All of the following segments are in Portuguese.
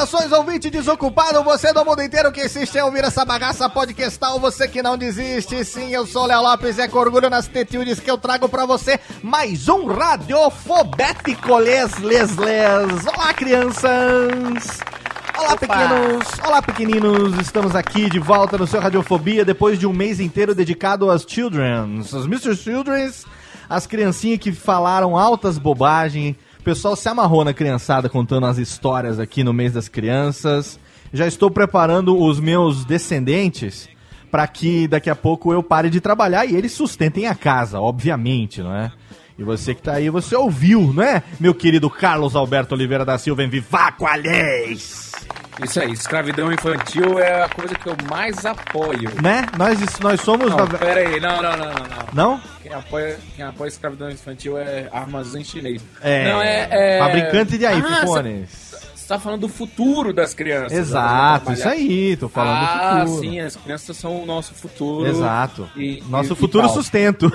Saudações, ouvinte desocupado, você do mundo inteiro que insiste em ouvir essa bagaça podcastal, você que não desiste, sim, eu sou Léo Lopes e é com orgulho nas tetilhas que eu trago pra você mais um Radiofobético Les Les Les. Olá, crianças! Olá, pequenos! Olá, pequeninos! Estamos aqui de volta no seu Radiofobia depois de um mês inteiro dedicado às Children's, aos Mr. Children's, as criancinhas que falaram altas bobagens. Pessoal se amarrou na criançada contando as histórias aqui no mês das crianças. Já estou preparando os meus descendentes para que daqui a pouco eu pare de trabalhar e eles sustentem a casa, obviamente, não é? E você que tá aí, você ouviu, não é? Meu querido Carlos Alberto Oliveira da Silva em Vivaco Alheis! Isso aí, escravidão infantil é a coisa que eu mais apoio. Né? Nós, nós somos... Não, pera aí, não, não, não, não. não. Quem apoia, quem apoia escravidão infantil é armazém chinês. É, Não, é, é... fabricante de Ah, iPhones. Você tá falando do futuro das crianças. Exato, isso aí, tô falando ah, do futuro. sim, as crianças são o nosso futuro. Exato. E- Nosso e- futuro e sustento.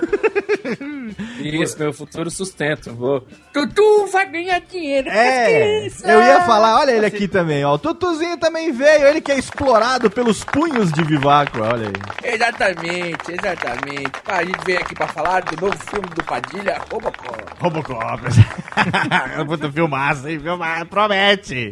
Isso, meu futuro sustento. Vou... Tutu vai ganhar dinheiro É, eu ia falar, olha ele aqui também, ó. O Tutuzinho também veio, ele que é explorado pelos punhos de Vivaco, olha aí. Exatamente, exatamente. A gente veio aqui pra falar do novo filme do Padilha, Robocop. Robocop. Puta filmaço, hein? Filmaço, promete.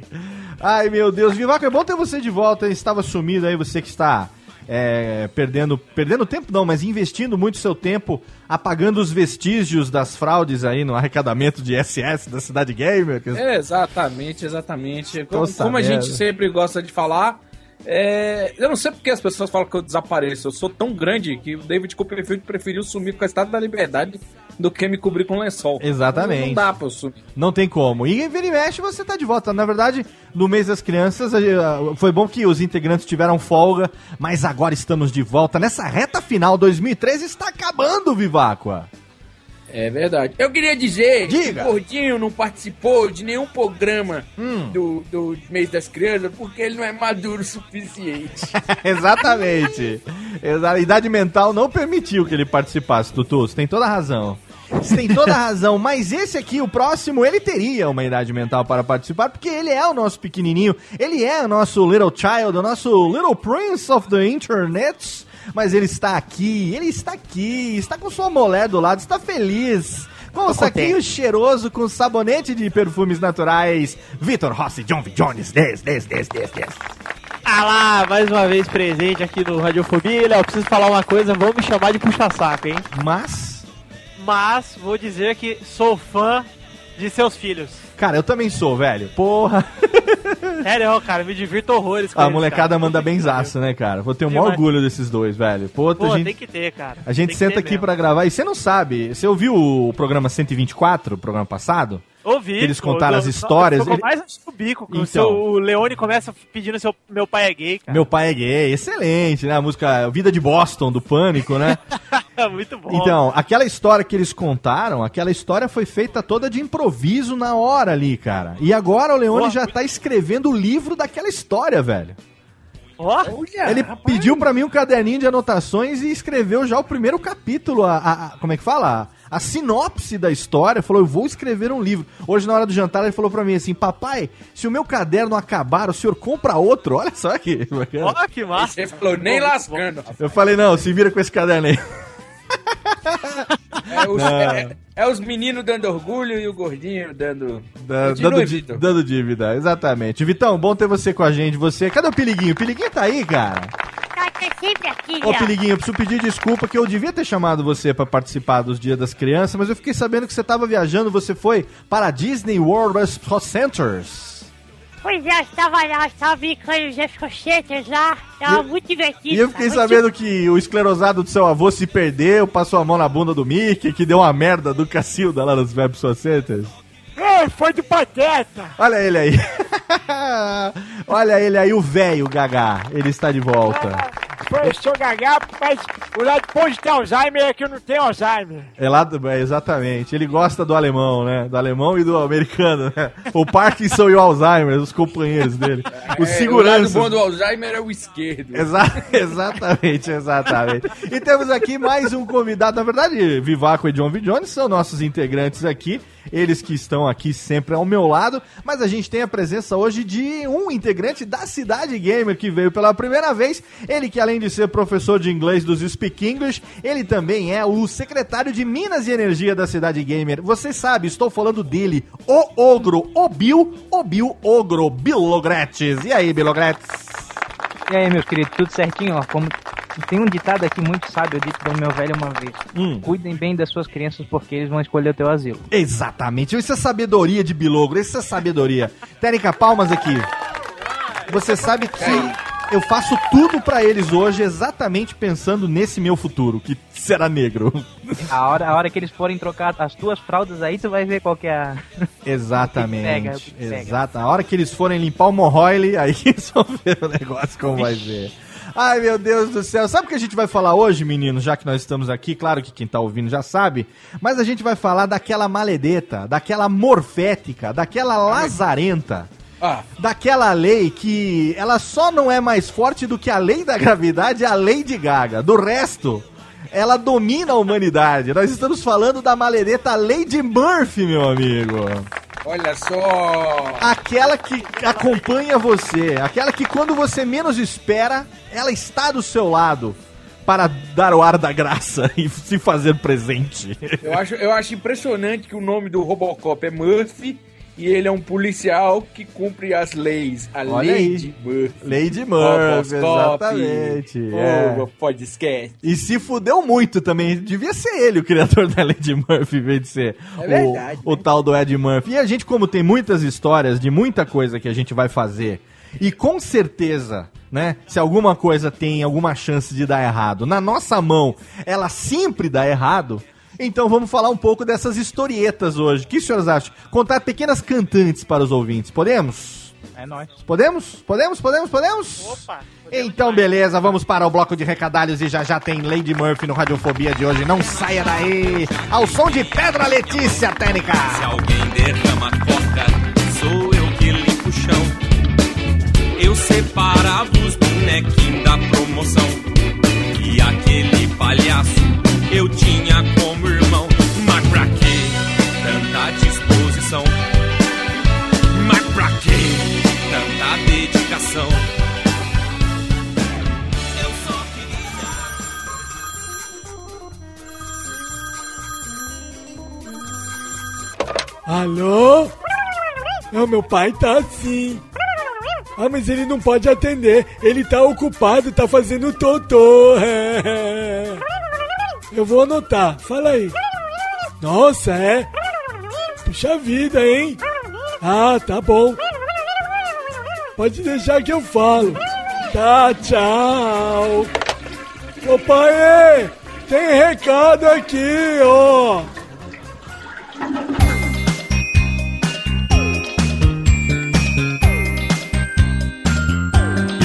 Ai, meu Deus. Vivaco, é bom ter você de volta. Estava sumido aí, você que está é, perdendo, perdendo tempo não, mas investindo muito seu tempo apagando os vestígios das fraudes aí no arrecadamento de SS da Cidade Gamer. que- Exatamente, exatamente. Como, como a gente sempre gosta de falar, é, eu não sei porque as pessoas falam que eu desapareço. Eu sou tão grande que o David Copperfield preferiu sumir com a Estátua da Liberdade do que me cobrir com lençol. Exatamente. Não, dá pra eu sumir. Não tem como. E vira e mexe, você tá de volta. Na verdade, no mês das crianças, eh, foi bom que os integrantes tiveram folga, mas agora estamos de volta. Nessa reta final, 2013 está acabando, Viváqua. É verdade. Eu queria dizer Diga. que o Gordinho não participou de nenhum programa Hum. do, do mês das crianças porque ele não é maduro o suficiente. Exatamente. Exa- A idade mental não permitiu que ele participasse, Tutu. Você tem toda a razão. Você tem toda a razão, mas esse aqui, o próximo, ele teria uma idade mental para participar, porque ele é o nosso pequenininho, ele é o nosso little child, o nosso little prince of the internet, mas ele está aqui, ele está aqui, está com sua mulher do lado, está feliz. Com o saquinho cheiroso, com sabonete de perfumes naturais, Vitor Rossi, John V. Jones, des, des, des, des, des. Ah lá, mais uma vez presente aqui no Radiofobia. Léo, preciso falar uma coisa, vão me chamar de puxa-saco, hein? Mas... Mas vou dizer que sou fã de seus filhos. Cara, eu também sou, velho. Porra. Sério, cara, me divirto horrores com A eles, molecada cara. manda benzaço, né, cara? Vou ter o maior orgulho desses dois, velho. Pô, pariu. a Pô, gente, tem que ter, cara. a gente Tem senta aqui pra gravar. E você não sabe, você ouviu o programa 124, o programa passado? Ouvi. que eles contaram as histórias, Eu tô ele- mais antes do bico. Então. O, seu, o Leone começa pedindo seu meu pai é gay, cara. Meu pai é gay, excelente, né? A música Vida de Boston, do Pânico, né? Muito bom. Então, aquela história que eles contaram, aquela história foi feita toda de improviso na hora ali, cara. E agora o Leone Boa, já tá escrevendo o livro daquela história, velho. Ó, Ele pediu pra mim um caderninho de anotações e escreveu já o primeiro capítulo, a, a- a- como é que fala? A, a sinopse da história. Falou, eu vou escrever um livro. Hoje, na hora do jantar, ele falou pra mim assim, papai, se o meu caderno acabar, o senhor compra outro? Olha só que bacana. ó, que massa. Você falou, nem lascando. Eu falei, não, se vira com esse caderno aí. É os, é- é os meninos dando orgulho e o gordinho dando. Da- dando, di- dando dívida, exatamente. Vitão, bom ter você com a gente. Você, cadê o Piliguinho? O Piliguinho tá aí, cara? Tá, tá sempre aqui, Ô. Piliguinho, eu preciso pedir desculpa que eu devia ter chamado você pra participar dos Dias das Crianças, mas eu fiquei sabendo que você tava viajando, você foi para a Disney World Sports Centers. Pois é, eu estava lá, eu estava brincando os escochetes lá, tava muito divertido. E eu fiquei sabendo que o esclerosado do seu avô se perdeu, passou a mão na bunda do Mickey, que deu uma merda do Cacilda lá nos Web Centers. Ei, foi do Pateta! Olha ele aí. Olha ele aí, o velho Gagá. Ele está de volta. Foi, eu sou gagá, mas o lado bom de ter Alzheimer é que eu não tenho Alzheimer. É lá, do- é, exatamente. Ele gosta do alemão, né? Do alemão e do americano, né? O Parkinson e o Alzheimer, os companheiros dele. Os É, seguranças. O lado bom do Alzheimer é o esquerdo. Exa- exatamente, exatamente. E temos aqui mais um convidado. Na verdade, Vivaco e John V. Jones são nossos integrantes aqui. Eles que estão aqui sempre ao meu lado. Mas a gente tem a presença hoje de um integrante da Cidade Gamer que veio pela primeira vez. Ele que além de ser professor de inglês dos Speak English, ele também é o secretário de Minas e Energia da Cidade Gamer. Você sabe, estou falando dele, o Ogro, o Bill, o Bill Ogro, Bilogretes. E aí, Bilogretes? E aí, meus queridos, tudo certinho? Ó, como tem um ditado aqui muito sábio dito pelo meu velho uma vez: Hum. Cuidem bem das suas crianças porque eles vão escolher o teu asilo. Exatamente. Isso é sabedoria de Bilogro. Isso é sabedoria. Técnica, palmas aqui. Você sabe que eu faço tudo pra eles hoje exatamente pensando nesse meu futuro, que será negro. A hora, a hora que eles forem trocar as tuas fraldas aí, tu vai ver qual que é a. Exatamente. Pega, pega. Exato. A hora que eles forem limpar o Morroile, aí eles vão ver o negócio como vai ser. Ai, meu Deus do céu. Sabe o que a gente vai falar hoje, meninos? Já que nós estamos aqui, claro que quem tá ouvindo já sabe, mas a gente vai falar daquela maledeta, daquela morfética, daquela lazarenta. Ah, daquela lei que ela só não é mais forte do que a lei da gravidade e a lei de Gaga. Do resto, ela domina a humanidade. Nós estamos falando da maledeta Lady Murphy, meu amigo. olha só. Aquela que acompanha você, aquela que quando você menos espera, ela está do seu lado para dar o ar da graça e se fazer presente. Eu acho, eu acho impressionante que o nome do Robocop é Murphy e ele é um policial que cumpre as leis. A Olha de Murphy. Lady Murphy, exatamente. É. podcast. E se fudeu muito também. Devia ser ele o criador da Lady Murphy, em vez de ser É verdade, o, o tal do Ed Murphy. E a gente, como tem muitas histórias de muita coisa que a gente vai fazer, e com certeza, né, se alguma coisa tem alguma chance de dar errado, na nossa mão, ela sempre dá errado. Então vamos falar um pouco dessas historietas hoje. O que os senhores acham? Contar pequenas cantantes para os ouvintes. Podemos? É nóis. Podemos? Podemos? Podemos? Podemos? Opa! Então, beleza, vamos para o bloco de recadalhos e já já tem Lady Murphy no Radiofobia de hoje. Não saia daí! Ao som de Pedra Letícia, Técnica! Se alguém derrama coca, sou eu que limpo o chão. Eu separava os bonequinhos da promoção. E aquele palhaço eu tinha como irmão. Mas pra que tanta disposição? Mas pra que tanta dedicação? Eu só queria. Alô? Meu pai tá assim. Ah, mas ele não pode atender. Ele tá ocupado, tá fazendo totô. Eu vou anotar. Fala aí. Nossa, é? Puxa vida, hein? Ah, tá bom. Pode deixar que eu falo. Tá, tchau. Ô pai, tem recado aqui, ó.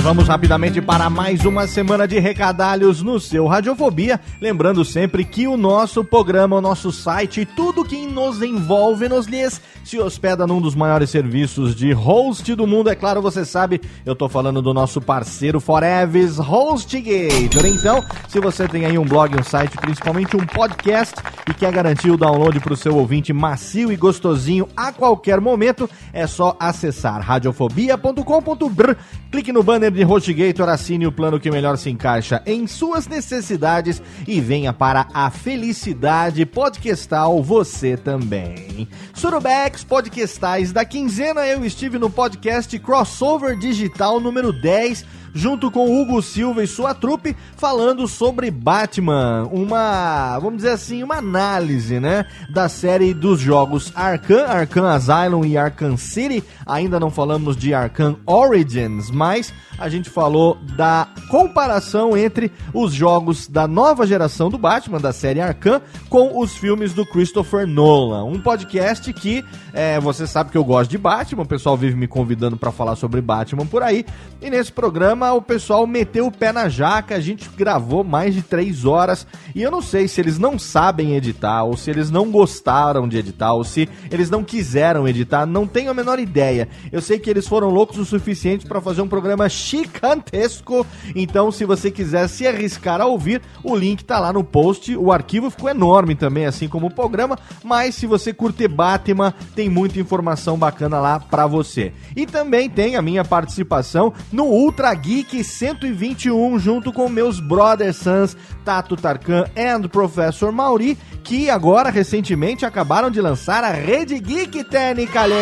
Vamos rapidamente para mais uma semana de recadalhos no seu Radiofobia. Lembrando sempre que o nosso programa, o nosso site, tudo que nos envolve nos lhes se hospeda num dos maiores serviços de host do mundo. É claro, você sabe, eu tô falando do nosso parceiro Forever HostGator. Então, se você tem aí um blog, um site, principalmente um podcast e quer garantir o download para o seu ouvinte macio e gostosinho a qualquer momento, é só acessar radiofobia.com.br, clique no banner de HostGator, assine o plano que melhor se encaixa em suas necessidades e venha para a felicidade podcastal você também. Surubex Podcastais da quinzena, eu estive no podcast Crossover Digital número 10 junto com Hugo Silva e sua trupe, falando sobre Batman, uma, vamos dizer assim, uma análise, né, da série dos jogos Arkham, Arkham Asylum e Arkham City. Ainda não falamos de Arkham Origins, mas a gente falou da comparação entre os jogos da nova geração do Batman, da série Arkham, com os filmes do Christopher Nolan. Um podcast que é, você sabe que eu gosto de Batman, o pessoal vive me convidando para falar sobre Batman por aí. E nesse programa o pessoal meteu o pé na jaca, a gente gravou mais de três horas. E eu não sei se eles não sabem editar, ou se eles não gostaram de editar, ou se eles não quiseram editar, não tenho a menor ideia. Eu sei que eles foram loucos o suficiente para fazer um programa gigantesco. Então, se você quiser se arriscar a ouvir, o link tá lá no post. O arquivo ficou enorme também, assim como o programa. Mas se você curte Batman, tem muita informação bacana lá para você. E também tem a minha participação no Ultra Geek 121, junto com meus brothers Sans, Tato Tarkan e Professor Mauri, que agora recentemente acabaram de lançar a Rede Geek Technicales.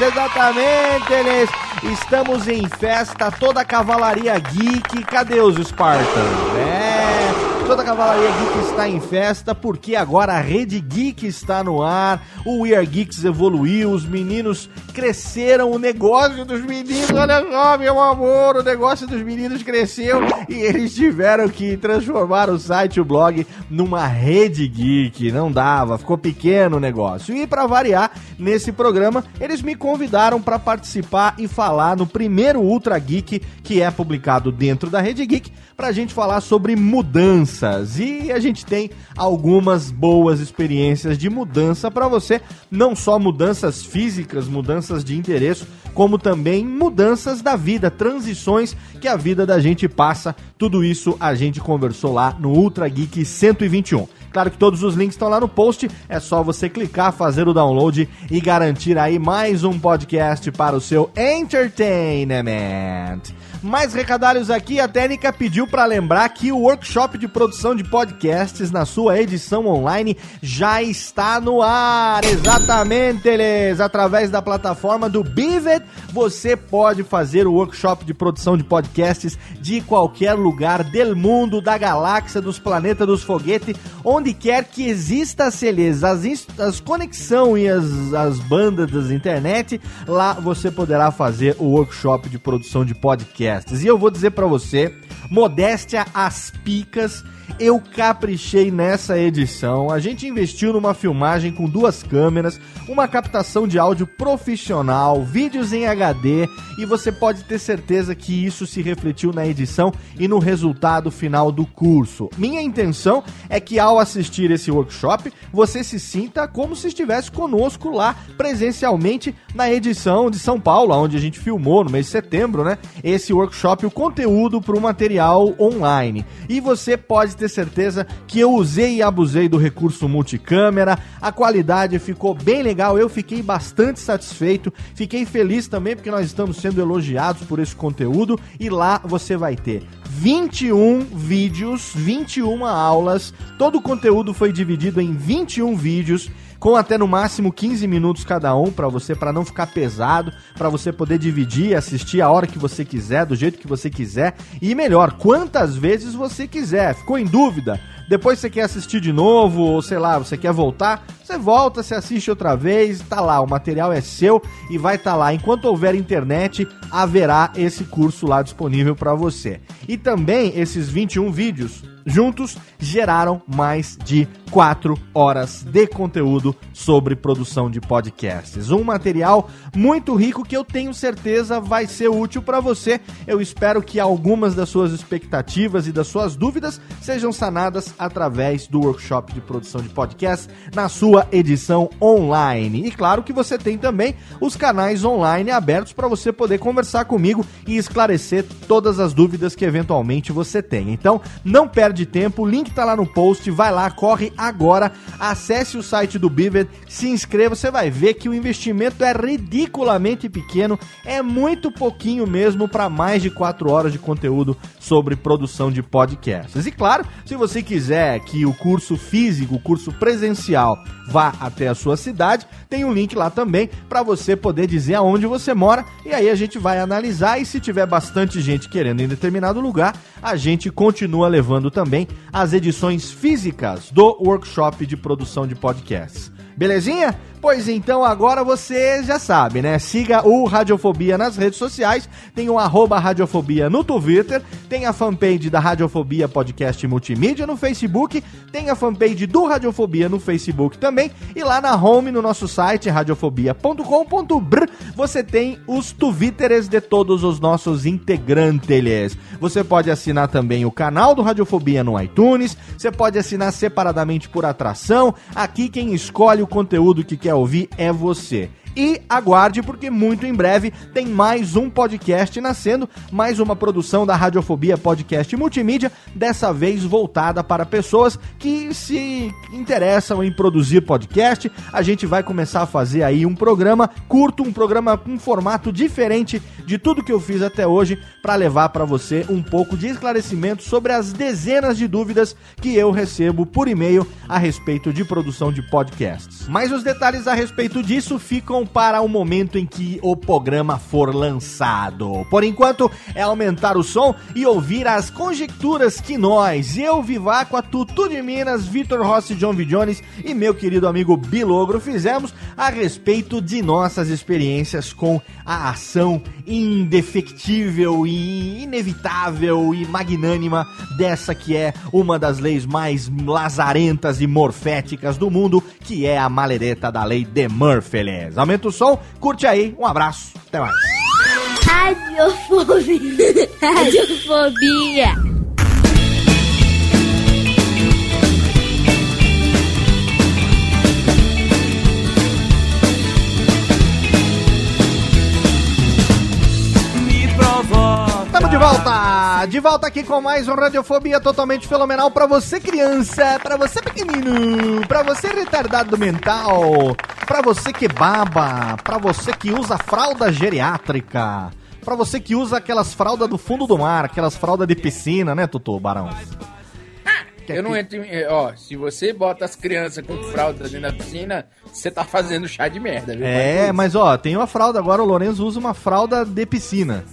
Exatamente, eles. Estamos em festa, toda a cavalaria geek. Cadê os Spartans? É. Toda a Cavalaria Geek está em festa porque agora a Rede Geek está no ar. O We Are Geeks evoluiu, os meninos cresceram, o negócio dos meninos, olha só, meu amor, o negócio dos meninos cresceu e eles tiveram que transformar o site, o blog, numa Rede Geek. Não dava, ficou pequeno o negócio. E para variar, nesse programa, eles me convidaram para participar e falar no primeiro Ultra Geek que é publicado dentro da Rede Geek pra gente falar sobre mudanças. E a gente tem algumas boas experiências de mudança para você, não só mudanças físicas, mudanças de interesse, como também mudanças da vida, transições que a vida da gente passa. Tudo isso a gente conversou lá no Ultra Geek 121. Claro que todos os links estão lá no post, é só você clicar, fazer o download e garantir aí mais um podcast para o seu entertainment. Mais recadários aqui, a Técnica pediu para lembrar que o workshop de produção de podcasts na sua edição online já está no ar. Exatamente, eles. Através da plataforma do Bivet, você pode fazer o workshop de produção de podcasts de qualquer lugar do mundo, da galáxia, dos planetas, dos foguetes, onde quer que exista, Celes, as, as conexão e as, as bandas das internet, lá você poderá fazer o workshop de produção de podcasts. E eu vou dizer para você, modéstia às picas, eu caprichei nessa edição. A gente investiu numa filmagem com duas câmeras, uma captação de áudio profissional, vídeos em HD e você pode ter certeza que isso se refletiu na edição e no resultado final do curso. Minha intenção é que ao assistir esse workshop, você se sinta como se estivesse conosco lá presencialmente na edição de São Paulo, onde a gente filmou no mês de setembro, né? Esse workshop, o conteúdo para o material online. E você pode ter certeza que eu usei e abusei do recurso multicâmera, a qualidade ficou bem legal, eu fiquei bastante satisfeito, fiquei feliz também porque nós estamos sendo elogiados por esse conteúdo. E lá você vai ter 21 vídeos, 21 aulas, todo o conteúdo foi dividido em 21 vídeos com até no máximo 15 minutos cada um para você para não ficar pesado, para você poder dividir, assistir a hora que você quiser, do jeito que você quiser e melhor, quantas vezes você quiser. Ficou em dúvida? Depois você quer assistir de novo, ou sei lá, você quer voltar, você volta, você assiste outra vez, tá lá, o material é seu e vai estar tá lá. Enquanto houver internet, haverá esse curso lá disponível para você. E também esses 21 vídeos juntos geraram mais de 4 horas de conteúdo sobre produção de podcasts. Um material muito rico que eu tenho certeza vai ser útil para você. Eu espero que algumas das suas expectativas e das suas dúvidas sejam sanadas através do workshop de produção de podcasts na sua edição online. E claro que você tem também os canais online abertos para você poder conversar comigo e esclarecer todas as dúvidas que eventualmente você tem. Então, não perde tempo, o link tá lá no post, vai lá, corre agora, acesse o site do Beaver, se inscreva, você vai ver que o investimento é ridiculamente pequeno, é muito pouquinho mesmo para mais de 4 horas de conteúdo sobre produção de podcasts. E claro, se você quiser que o curso físico, o curso presencial, vá até a sua cidade, tem um link lá também para você poder dizer aonde você mora e aí a gente vai analisar e se tiver bastante gente querendo em determinado lugar, a gente continua levando também as edições físicas do workshop de produção de podcasts. Belezinha? Pois então agora você já sabe, né? Siga o Radiofobia nas redes sociais, tem o arroba Radiofobia no Twitter, tem a fanpage da Radiofobia Podcast Multimídia no Facebook, tem a fanpage do Radiofobia no Facebook também, e lá na home no nosso site radiofobia.com.br você tem os Twitters de todos os nossos integrantes. Você pode assinar também o canal do Radiofobia no iTunes, você pode assinar separadamente por atração, aqui quem escolhe o conteúdo que quer ouvir é você. E aguarde, porque muito em breve tem mais um podcast nascendo, mais uma produção da Radiofobia Podcast Multimídia, dessa vez voltada para pessoas que se interessam em produzir podcast. A gente vai começar a fazer aí um programa curto, um programa com formato diferente de tudo que eu fiz até hoje, para levar para você um pouco de esclarecimento sobre as dezenas de dúvidas que eu recebo por e-mail a respeito de produção de podcasts. Mas os detalhes a respeito disso ficam para o momento em que o programa for lançado. Por enquanto, é aumentar o som e ouvir as conjecturas que nós, eu, Viváqua, Tutu de Minas, Vitor Rossi, John V. E meu querido amigo Bilogro fizemos a respeito de nossas experiências com a ação indefectível e inevitável e magnânima dessa que é uma das leis mais lazarentas e morféticas do mundo, que é a maledeta da lei de Murphy. Aumenta o som, curte aí, um abraço, até mais. Radiofobia. Radiofobia. Estamos de volta! De volta aqui com mais um Radiofobia totalmente fenomenal pra você criança, pra você pequenino, pra você retardado mental, pra você que baba, pra você que usa fralda geriátrica, pra você que usa aquelas fraldas do fundo do mar, aquelas fraldas de piscina, né, Tutu Barão? Eu não entro em. Ó, se você bota as crianças com fralda dentro da piscina, você tá fazendo chá de merda, viu? É, mas ó, tem uma fralda agora, o Lourenço usa uma fralda de piscina.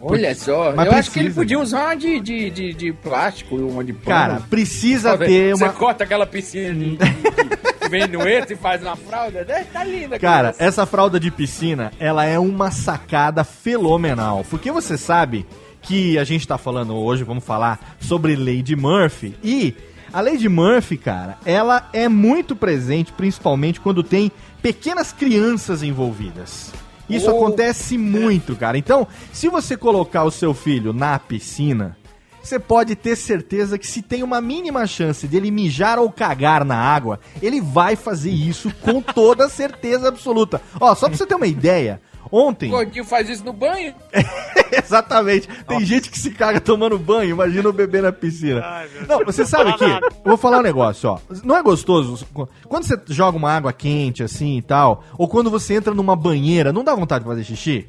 Olha só, Mas eu acho que ele precisa. podia usar uma de, de, de, de plástico, uma de pano. Cara, precisa ter Você uma. corta aquela piscina de, de, menueta e faz uma fralda, né? Tá linda. Cara, essa fralda de piscina, ela é uma sacada fenomenal. Porque você sabe que a gente tá falando hoje, vamos falar sobre Lady Murphy. E a Lady Murphy, cara, ela é muito presente, principalmente quando tem pequenas crianças envolvidas. Isso Oh. acontece muito, cara. Então, se você colocar o seu filho na piscina, você pode ter certeza que se tem uma mínima chance dele mijar ou cagar na água, ele vai fazer isso com toda certeza absoluta. Ó, só pra você ter uma ideia, ontem. O gordinho faz isso no banho? Exatamente. Tem gente que se caga tomando banho, imagina o bebê na piscina. Não, você sabe que. Eu vou falar um negócio, ó. Não é gostoso? Quando você joga uma água quente assim e tal, ou quando você entra numa banheira, não dá vontade de fazer xixi?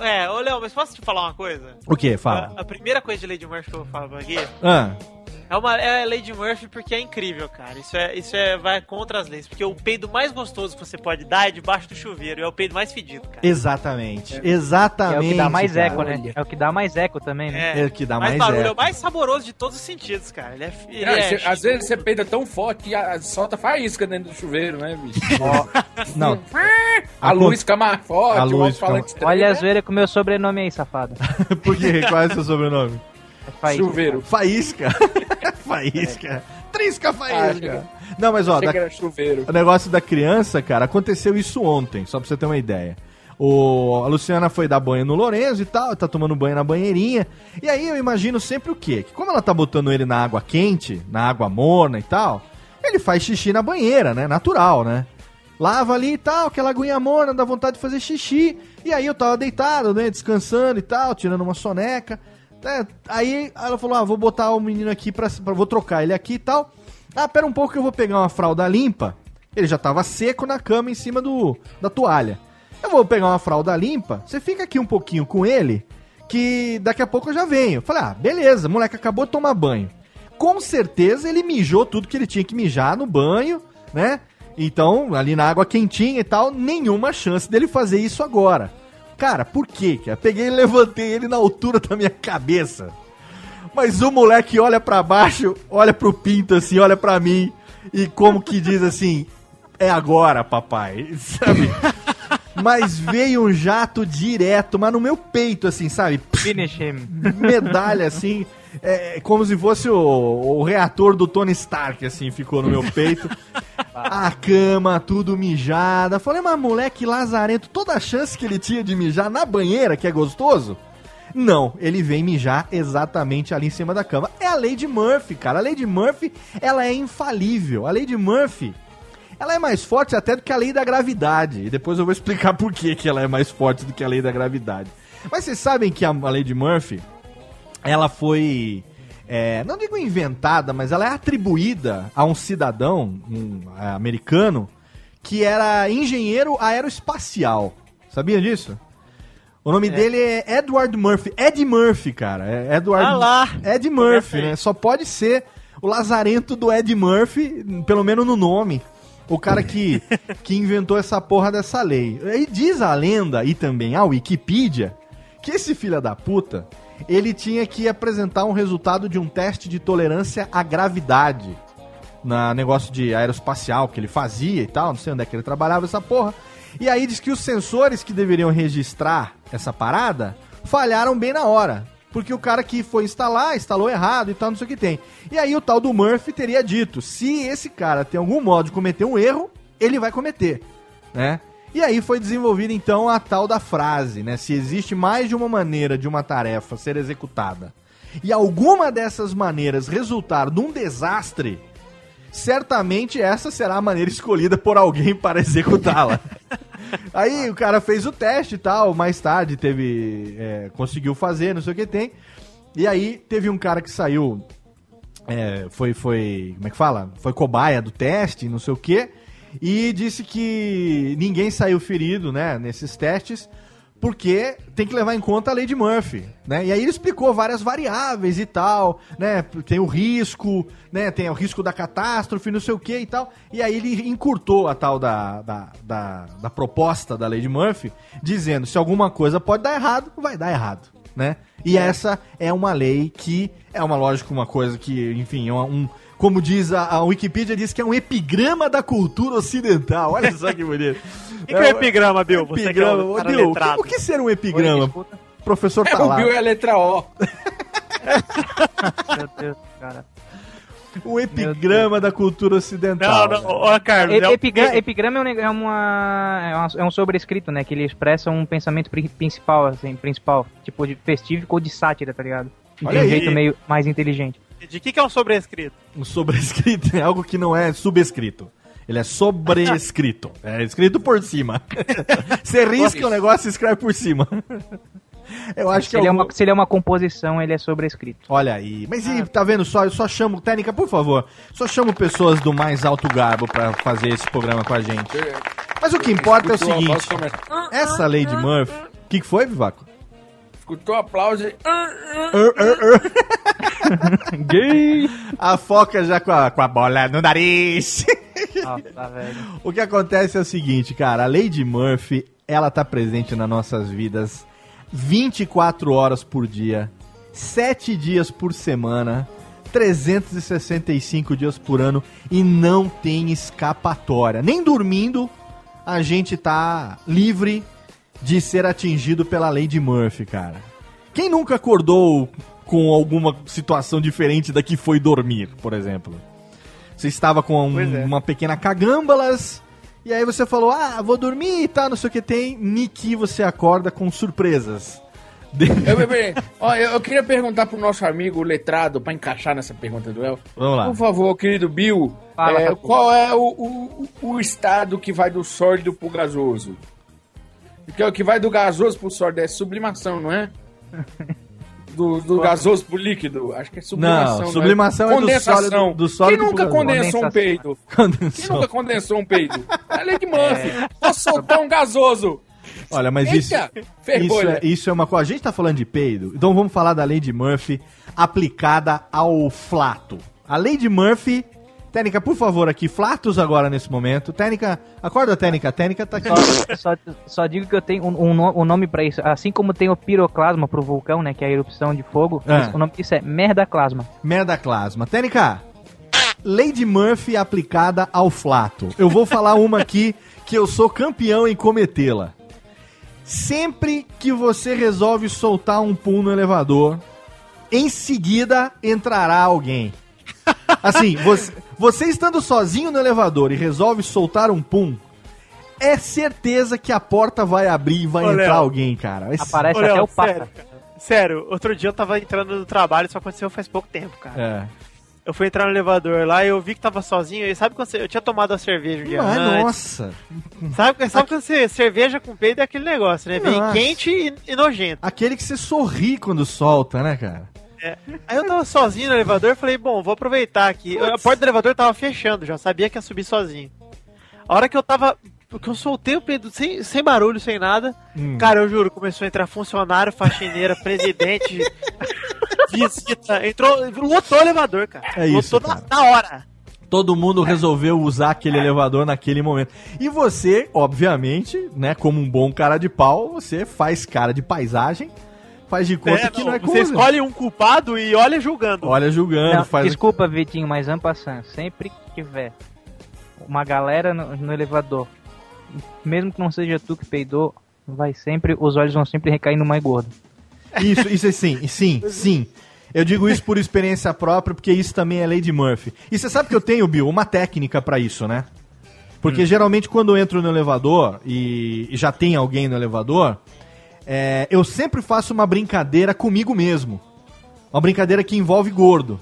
É, ô Léo, mas posso te falar uma coisa? O que? Fala. A, a primeira coisa de Lady Murphy que eu vou falar aqui Ah, É uma é a Lady Murphy porque é incrível, cara. Isso é isso é vai contra as leis, porque o peido mais gostoso que você pode dar é debaixo do chuveiro, é o peido mais fedido, cara. Exatamente. É Exatamente. o que dá mais cara. eco, né? É o que dá mais eco também, né? É o que dá mais mais barulho, é eco. o mais saboroso de todos os sentidos, cara. Ele é, ele Não, é você- às vezes você peida tão forte que a- solta faísca dentro do chuveiro, né, bicho? Não. A luz fica mais forte, A o luz fica- Olha a né? zoeira com o meu sobrenome aí, safado. Por quê? Qual é o seu sobrenome? É faísca. Chuveiro. Faísca. faísca. Trisca faísca. Ah, Não, mas ó, da- o negócio da criança, cara, aconteceu isso ontem, só pra você ter uma ideia. O, a Luciana foi dar banho no Lorenzo e tal, tá tomando banho na banheirinha. E aí eu imagino sempre o quê? Que como ela tá botando ele na água quente, na água morna e tal, ele faz xixi na banheira, né? Natural, né? Lava ali e tal, aquela aguinha morna, dá vontade de fazer xixi. E aí eu tava deitado, né? Descansando e tal, tirando uma soneca. Né? Aí ela falou: Ah, vou botar o menino aqui pra, pra. Vou trocar ele aqui e tal. Ah, pera um pouco que eu vou pegar uma fralda limpa. Ele já tava seco na cama em cima do, da toalha. Eu vou pegar uma fralda limpa, você fica aqui um pouquinho com ele, que daqui a pouco eu já venho. Falei, ah, beleza, moleque acabou de tomar banho. Com certeza ele mijou tudo que ele tinha que mijar no banho, né? Então, ali na água quentinha e tal, nenhuma chance dele fazer isso agora. Cara, por quê? cara? Peguei e levantei ele na altura da minha cabeça. Mas o moleque olha pra baixo, olha pro pinto assim, olha pra mim e como que diz assim: "É agora, papai". Sabe? Mas veio um jato direto, mas no meu peito assim, sabe? Finish him. Medalha assim, é, como se fosse o, o reator do Tony Stark assim, ficou no meu peito. A cama, tudo mijada. Falei, mas moleque lazarento, toda a chance que ele tinha de mijar na banheira, que é gostoso, não, ele vem mijar exatamente ali em cima da cama. É a Lady Murphy, cara. A Lady Murphy, ela é infalível. A Lady Murphy, ela é mais forte até do que a lei da gravidade. E depois eu vou explicar por que, que ela é mais forte do que a lei da gravidade. Mas vocês sabem que a, a Lady Murphy, ela foi. é, não digo inventada, mas ela é atribuída a um cidadão um, é, americano que era engenheiro aeroespacial. Sabia disso? O nome dele é Edward Murphy. Ed Murphy, cara. É Edward Ah lá! Ed Murphy, né? Só pode ser o lazarento do Ed Murphy, pelo menos no nome. O cara que, que inventou essa porra dessa lei. E diz a lenda, e também a Wikipedia, que esse filho da puta, ele tinha que apresentar um resultado de um teste de tolerância à gravidade. Na negócio de aeroespacial que ele fazia e tal, não sei onde é que ele trabalhava essa porra. E aí diz que os sensores que deveriam registrar essa parada falharam bem na hora. Porque o cara que foi instalar, instalou errado e tal, não sei o que tem. E aí o tal do Murphy teria dito: se esse cara tem algum modo de cometer um erro, ele vai cometer, né? E aí foi desenvolvida então a tal da frase, né? Se existe mais de uma maneira de uma tarefa ser executada e alguma dessas maneiras resultar num desastre, certamente essa será a maneira escolhida por alguém para executá-la. Aí o cara fez o teste e tal, mais tarde teve. é, conseguiu fazer, não sei o que tem. E aí teve um cara que saiu. é, foi, foi. Como é que fala? Foi cobaia do teste, não sei o que. E disse que ninguém saiu ferido, né, nesses testes. Porque tem que levar em conta a lei de Murphy, né? E aí ele explicou várias variáveis e tal, né? Tem o risco, né? Tem o risco da catástrofe, não sei o que e tal. E aí ele encurtou a tal da, da, da, da proposta da lei de Murphy, dizendo se alguma coisa pode dar errado, vai dar errado, né? E essa é uma lei que é uma lógico uma coisa que, enfim, é um como diz a, a Wikipedia, diz que é um epigrama da cultura ocidental. Olha só que bonito. O que, que é o epigrama, Bill? Você que é Epigrama. Bill, o que, que ser um epigrama? Professor É, tá o lá. Bill é a letra O. Meu Deus, cara. O epigrama da cultura ocidental. Não, não, ó, Carlos. E- é epigra- epigrama é um, é, uma, é, uma- é um sobrescrito, né? Que ele expressa um pensamento pri- principal, assim, principal. Tipo, de festífico ou de sátira, tá ligado? De Olha um aí. jeito meio mais inteligente. De que, que é um sobrescrito? Um sobrescrito é algo que não é subescrito. Ele é sobrescrito. É escrito por cima. Você risca o negócio e escreve por cima. Eu acho se, que ele é algum- uma, se ele é uma composição, ele é sobrescrito. Olha aí. Mas e, tá vendo só? Eu só chamo. Técnica, por favor. Só chamo pessoas do mais alto garbo pra fazer esse programa com a gente. Mas o que importa é o seguinte: essa Lady Murphy. O que, que foi, Vivaco? Escutou o aplauso e... Gay! A foca já com a, com a bola no nariz. Nossa, velho. O que acontece é o seguinte, cara, a Lady Murphy, ela tá presente nas nossas vidas 24 horas por dia, 7 dias por semana, 365 dias por ano e não tem escapatória. Nem dormindo a gente tá livre de ser atingido pela Lady Murphy, cara. Quem nunca acordou com alguma situação diferente da que foi dormir, por exemplo? Você estava com um- é. uma pequena cagâmbalas e aí você falou, ah, vou dormir e tal, não sei o que tem. Niki, você acorda com surpresas. De- Eu, bebê, ó, eu, eu queria perguntar pro nosso amigo letrado, pra encaixar nessa pergunta do El. Vamos lá. Por favor, querido Bill, Fala, é, qual é o, o, o estado que vai do sólido pro gasoso? Porque o que vai do gasoso pro sólido é sublimação, não é? Do, do gasoso pro líquido, acho que é sublimação. Não, sublimação é do condensação. sólido- do sólido Quem nunca condensou um peido? Quem Condensou. nunca condensou um peido? É Lady Murphy. Vou soltar um gasoso. Olha, mas isso, Eita, isso, ferbolha. é, isso é uma coisa. A gente tá falando de peido, então vamos falar da Lady Murphy aplicada ao flato. A Lady Murphy. Técnica, por favor, aqui, flatos agora nesse momento. Técnica, acorda, Técnica. Técnica tá aqui. Só, só, só digo que eu tenho um, um um nome pra isso. Assim como tem o piroclasma pro vulcão, né? Que é a erupção de fogo. É. O nome disso é merdaclasma. Merda clasma. Técnica, Lady Murphy aplicada ao flato. Eu vou falar uma aqui que eu sou campeão em cometê-la. Sempre que você resolve soltar um pum no elevador, em seguida entrará alguém. Assim, você, você estando sozinho no elevador e resolve soltar um pum, é certeza que a porta vai abrir e vai Ô, entrar Léo. alguém, cara. É Aparece Ô, Léo, até o sério, Papa. cara. Sério, outro dia eu tava entrando no trabalho, isso aconteceu faz pouco tempo, cara. É. Eu fui entrar no elevador lá e eu vi que tava sozinho. E sabe quando você, eu tinha tomado a cerveja um dia antes? nossa. Sabe, sabe quando você cerveja com peido é aquele negócio, né? Bem Nossa. quente e, e nojento. Aquele que você sorri quando solta, né, cara? É. Aí eu tava sozinho no elevador e falei, bom, vou aproveitar aqui. A porta do elevador tava fechando, já sabia que ia subir sozinho. A hora que eu tava. Que eu soltei o peido sem, sem barulho, sem nada. Hum. Cara, eu juro, começou a entrar funcionário, faxineira, presidente, visita. Entrou. Lotou o elevador, cara. É isso, Lotou na, cara. na hora. Todo mundo resolveu usar aquele elevador naquele momento. E você, obviamente, né, como um bom cara de pau, você faz cara de paisagem, faz de conta É, que não, não é você coisa. escolhe um culpado e olha julgando. Olha julgando, Não, faz Desculpa, Vitinho, mas ampassan, sempre que tiver uma galera no, no elevador, mesmo que não seja tu que peidou, vai sempre, os olhos vão sempre recair no mais gordo. Isso, isso é sim, sim, sim. Eu digo isso por experiência própria, porque isso também é Lady Murphy. E você sabe que eu tenho, Bill, uma técnica pra isso, né? Porque geralmente quando eu entro no elevador e já tem alguém no elevador, é, eu sempre faço uma brincadeira comigo mesmo. Uma brincadeira que envolve gordo.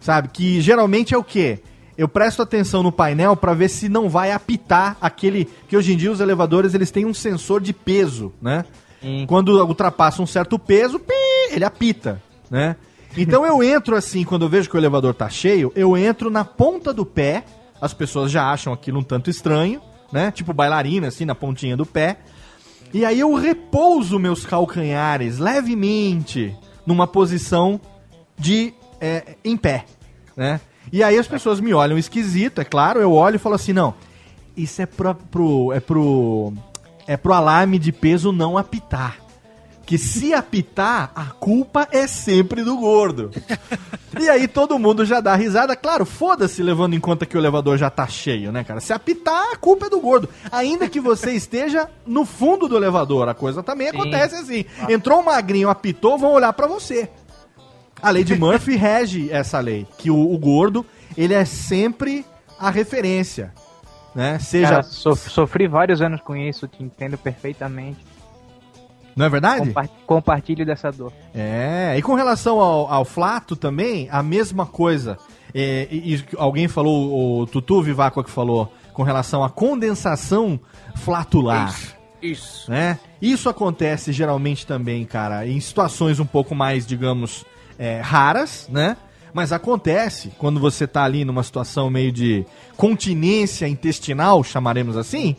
Sabe? Que geralmente é o quê? Eu presto atenção no painel pra ver se não vai apitar aquele. Que hoje em dia os elevadores eles têm um sensor de peso, né? E Quando ultrapassa um certo peso, pi, ele apita, né? Então eu entro assim, quando eu vejo que o elevador tá cheio, eu entro na ponta do pé. As pessoas já acham aquilo um tanto estranho, né? Tipo bailarina, assim, na pontinha do pé. E aí eu repouso meus calcanhares levemente numa posição de é, em pé, né? E aí as pessoas me olham esquisito, é claro, eu olho e falo assim, não, isso é pro, pro é pro é pro alarme de peso não apitar. Que se apitar, a culpa é sempre do gordo. E aí todo mundo já dá risada. Claro, foda-se levando em conta que o elevador já tá cheio, né, cara? Se apitar, a culpa é do gordo. Ainda que você esteja no fundo do elevador, a coisa também Sim. acontece assim. Entrou um magrinho, apitou, vão olhar pra você. A lei de Murphy rege essa lei, que o, o gordo, ele é sempre a referência, né? Seja, Cara, so- sofri vários anos com isso, te entendo perfeitamente. Não é verdade? Compa- compartilho dessa dor. É, e com relação ao, ao flato também, a mesma coisa. É, e, e alguém falou, o Tutu Vivaco que falou, com relação à condensação flatular. Isso. Isso. né? Isso acontece geralmente também, cara, em situações um pouco mais, digamos, é, raras, né? Mas acontece quando você tá ali numa situação meio de continência intestinal, chamaremos assim,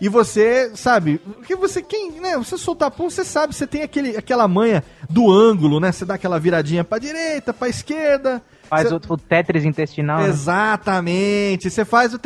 E você, sabe, porque você quem, né, você soltar pum, você sabe, você tem aquele, aquela manha do ângulo, né? Você dá aquela viradinha pra direita, pra esquerda. Faz Você- o, o Tetris intestinal. né? Exatamente. Você faz o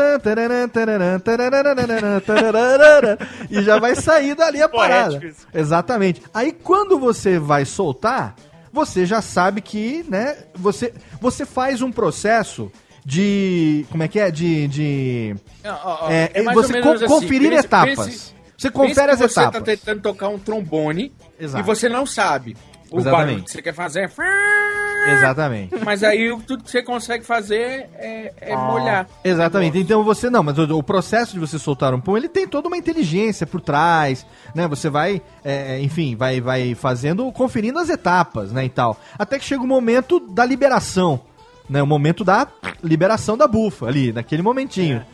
e já vai sair dali a parada. Exatamente. Aí quando você vai soltar, você já sabe que, né, você você faz um processo de como é que é? De de Ó, ó, ó, é, mais você co- assim, conferir pense- etapas. pense- você confere as você etapas. tá tentando tocar um trombone Exato. e você não sabe. O Exatamente. barulho que você quer fazer é... Exatamente. Mas aí o- tudo que você consegue fazer é, é molhar. Exatamente. Então você não, mas o, o processo de você soltar um pum, ele tem toda uma inteligência por trás, né? Você vai, é, enfim, vai, vai fazendo, conferindo as etapas, né, e tal. Até que chega o momento da liberação, né? O momento da liberação da bufa ali, naquele momentinho.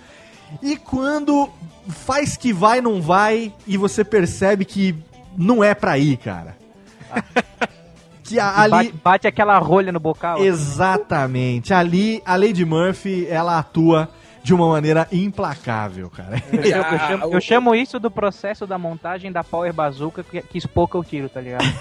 E quando faz que vai, não vai, e você percebe que não é pra ir, cara. que a- ali Bate, bate aquela rolha no bocal. Exatamente. Ali, a Lady Murphy, ela atua de uma maneira implacável, cara. Eu, chamo- eu chamo, eu chamo isso do processo da montagem da Power Bazooka que, que espoca o tiro, tá ligado?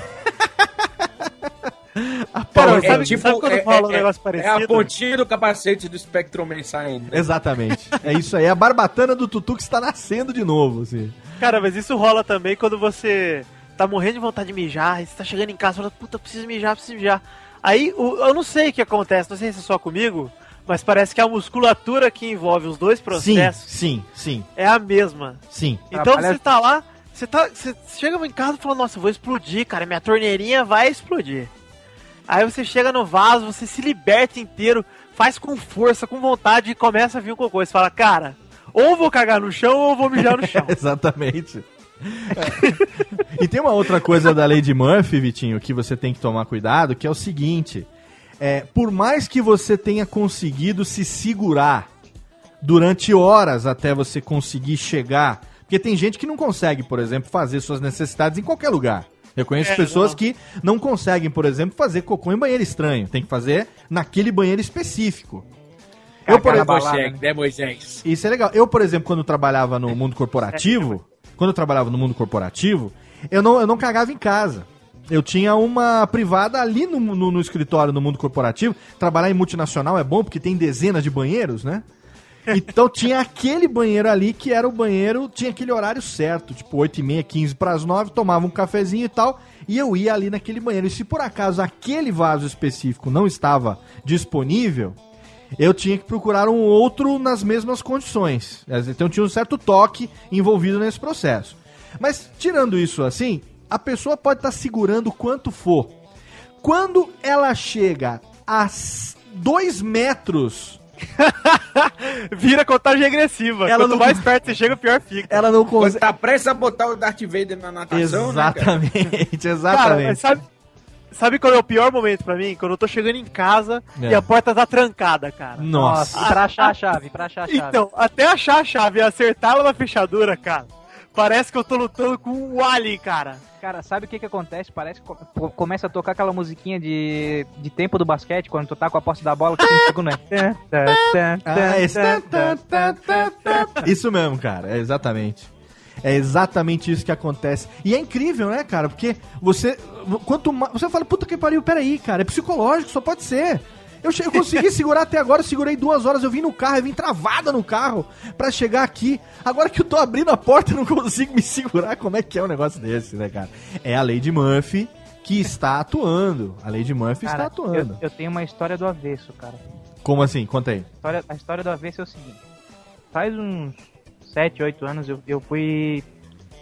Cara, É sabe, tipo, sabe quando é, rola um é- negócio é parecido? a pontinha do capacete do Spectrum saindo. Exatamente. É isso aí. É a barbatana do Tutu que está nascendo de novo, assim. Cara, mas isso rola também quando você tá morrendo de vontade de mijar, e você tá chegando em casa e fala, puta, preciso mijar, preciso mijar. Aí, o- eu não sei o que acontece, não sei se é só comigo, mas parece que a musculatura que envolve os dois processos Sim, sim, é a mesma. sim. Então Trabalha- você tá lá, você tá, você chega em casa e fala, nossa, eu vou explodir, cara, minha torneirinha vai explodir. Aí você chega no vaso, você se liberta inteiro, faz com força, com vontade e começa a vir um cocô. Você fala, cara, ou vou cagar no chão ou vou mijar no chão. Exatamente. É. E tem uma outra coisa da Lady Murphy, Vitinho, que você tem que tomar cuidado, que é o seguinte: é, por mais que você tenha conseguido se segurar durante horas até você conseguir chegar, porque tem gente que não consegue, por exemplo, fazer suas necessidades em qualquer lugar. Eu conheço É, pessoas não. que não conseguem, por exemplo, fazer cocô em banheiro estranho. Tem que fazer naquele banheiro específico. Eu, por exemplo, balada, né? né, Moisés? isso é legal. Eu, por exemplo, quando trabalhava no mundo corporativo, quando eu trabalhava no mundo corporativo, eu não, eu não cagava em casa. Eu tinha uma privada ali no, no, no escritório, no mundo corporativo. Trabalhar em multinacional é bom porque tem dezenas de banheiros, né? Então tinha aquele banheiro ali que era o banheiro, tinha aquele horário certo, tipo 8 e meia, 15 para as 9, tomava um cafezinho e tal, e eu ia ali naquele banheiro. E se por acaso aquele vaso específico não estava disponível, eu tinha que procurar um outro nas mesmas condições. Então tinha um certo toque envolvido nesse processo. Mas tirando isso assim, a pessoa pode estar segurando quanto for. Quando ela chega a 2 metros, Vira contagem regressiva. Ela Quanto não- mais perto você chega, pior fica. ela não consegue. tá prestes a botar o Darth Vader na natação, né, cara? Exatamente, Cara, exatamente. mas sabe, sabe qual é o pior momento pra mim? Quando eu tô chegando em casa É. e a porta tá trancada, cara. Nossa. E pra achar a chave, pra achar a chave. Então, até achar a chave e acertar ela na fechadura, cara, parece que eu tô lutando com um alien, cara. Cara, sabe o que que acontece? Parece que co- co- começa a tocar aquela musiquinha de, de tempo do basquete, quando tu tá com a posse da bola, que tem segundo, né? Ah, esse- Isso mesmo, cara, é exatamente. É exatamente isso que acontece. E é incrível, né, cara? Porque você. Quanto mais. Você fala, puta que pariu, peraí, cara. É psicológico, só pode ser. Eu, che- eu consegui segurar até agora, eu segurei duas horas, eu vim no carro, eu vim travada no carro pra chegar aqui. Agora que eu tô abrindo a porta, eu não consigo me segurar. Como é que é um negócio desse, né, cara? É a Lady Murphy que está atuando. A Lady Murphy está Cara, atuando. eu, eu tenho uma história do avesso, cara. Como assim? Conta aí. A história, a história do avesso é o seguinte. Faz uns 7, 8 anos eu, eu fui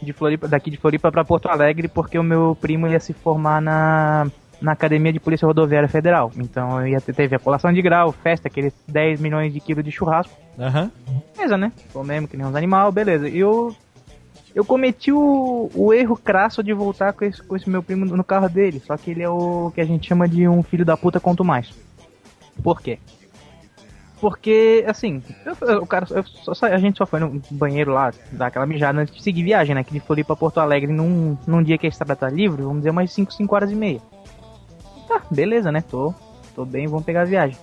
de Floripa, daqui de Floripa pra Porto Alegre porque o meu primo ia se formar na, na Academia de Polícia Rodoviária Federal. Então eu ia ter, teve a colação de grau, festa, aqueles 10 milhões de quilos de churrasco. Aham. Beleza, né? Comemos que nem uns animal, beleza. E eu, eu cometi o, o erro crasso de voltar com esse, com esse meu primo no carro dele. Só que ele é o que a gente chama de um filho da puta quanto mais. Por quê? Porque, assim, eu- o cara, eu só a gente só foi no banheiro lá, dar aquela mijada antes de seguir viagem, né? Que de Floripa pra Porto Alegre num, num dia que a estrada tá livre, vamos dizer umas 5, 5 horas e meia. Tá, beleza, né? Tô, tô bem, vamos pegar a viagem.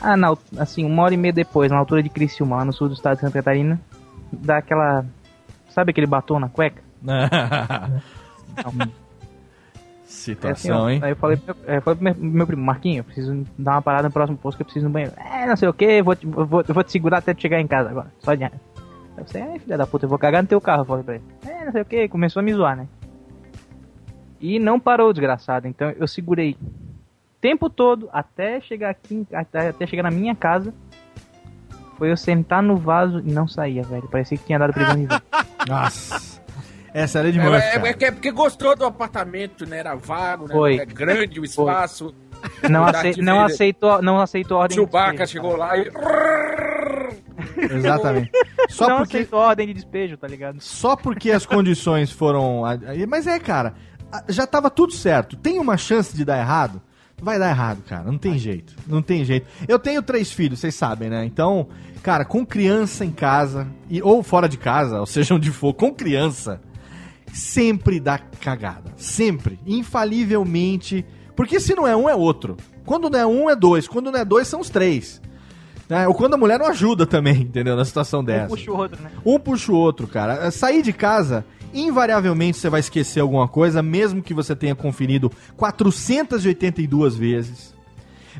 Ah, na, assim, uma hora e meia depois, na altura de Criciúma, lá no sul do estado de Santa Catarina, dá aquela sabe aquele batom na cueca? Então, é assim, Situação, hein? Aí eu falei, meu- é, falei pro meu, meu primo, Marquinho, eu preciso dar uma parada no próximo posto que eu preciso no banheiro. É, não sei o que, vou, te- eu vou, eu vou te segurar até tu chegar em casa agora. Só de. Aí você, é, filha da puta, eu vou cagar no teu carro, eu falei pra ele. É, não sei o que, começou a me zoar, né? E não parou, desgraçado. Então eu segurei o tempo todo até chegar aqui, até, até chegar na minha casa. Foi eu sentar no vaso e não saía, velho. Parecia que tinha dado prisão de vida. Nossa. Essa era de É, é, é que é porque gostou do apartamento, né? Era vago, né? Foi. Era grande o espaço. Não, acei, não, aceitou, não aceitou a ordem de Chewbacca despejo. chegou lá e... Exatamente. Só não porque, aceitou a ordem de despejo, tá ligado? só porque as condições foram. Mas é, cara, já tava tudo certo. Tem uma chance de dar errado? Vai dar errado, cara. Não tem jeito. Não tem jeito. Eu tenho três filhos, vocês sabem, né? Então, cara, com criança em casa, e, ou fora de casa, ou seja onde for, com criança, sempre dá cagada. Sempre. Infalivelmente. Porque se não é um, é outro. Quando não é um, é dois. Quando não é dois, são os três. Né? Ou quando a mulher não ajuda também, entendeu? Na situação dessa. Um puxa o outro, né? Um puxa o outro, cara. Sair de casa, invariavelmente você vai esquecer alguma coisa, mesmo que você tenha conferido 482 vezes.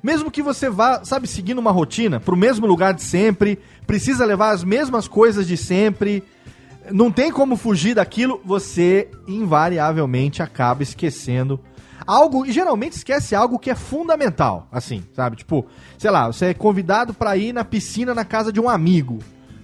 Mesmo que você vá, sabe, seguindo uma rotina, pro mesmo lugar de sempre, precisa levar as mesmas coisas de sempre, não tem como fugir daquilo, você invariavelmente acaba esquecendo algo, e geralmente esquece algo que é fundamental, assim, sabe? Tipo, sei lá, você é convidado pra ir na piscina na casa de um amigo.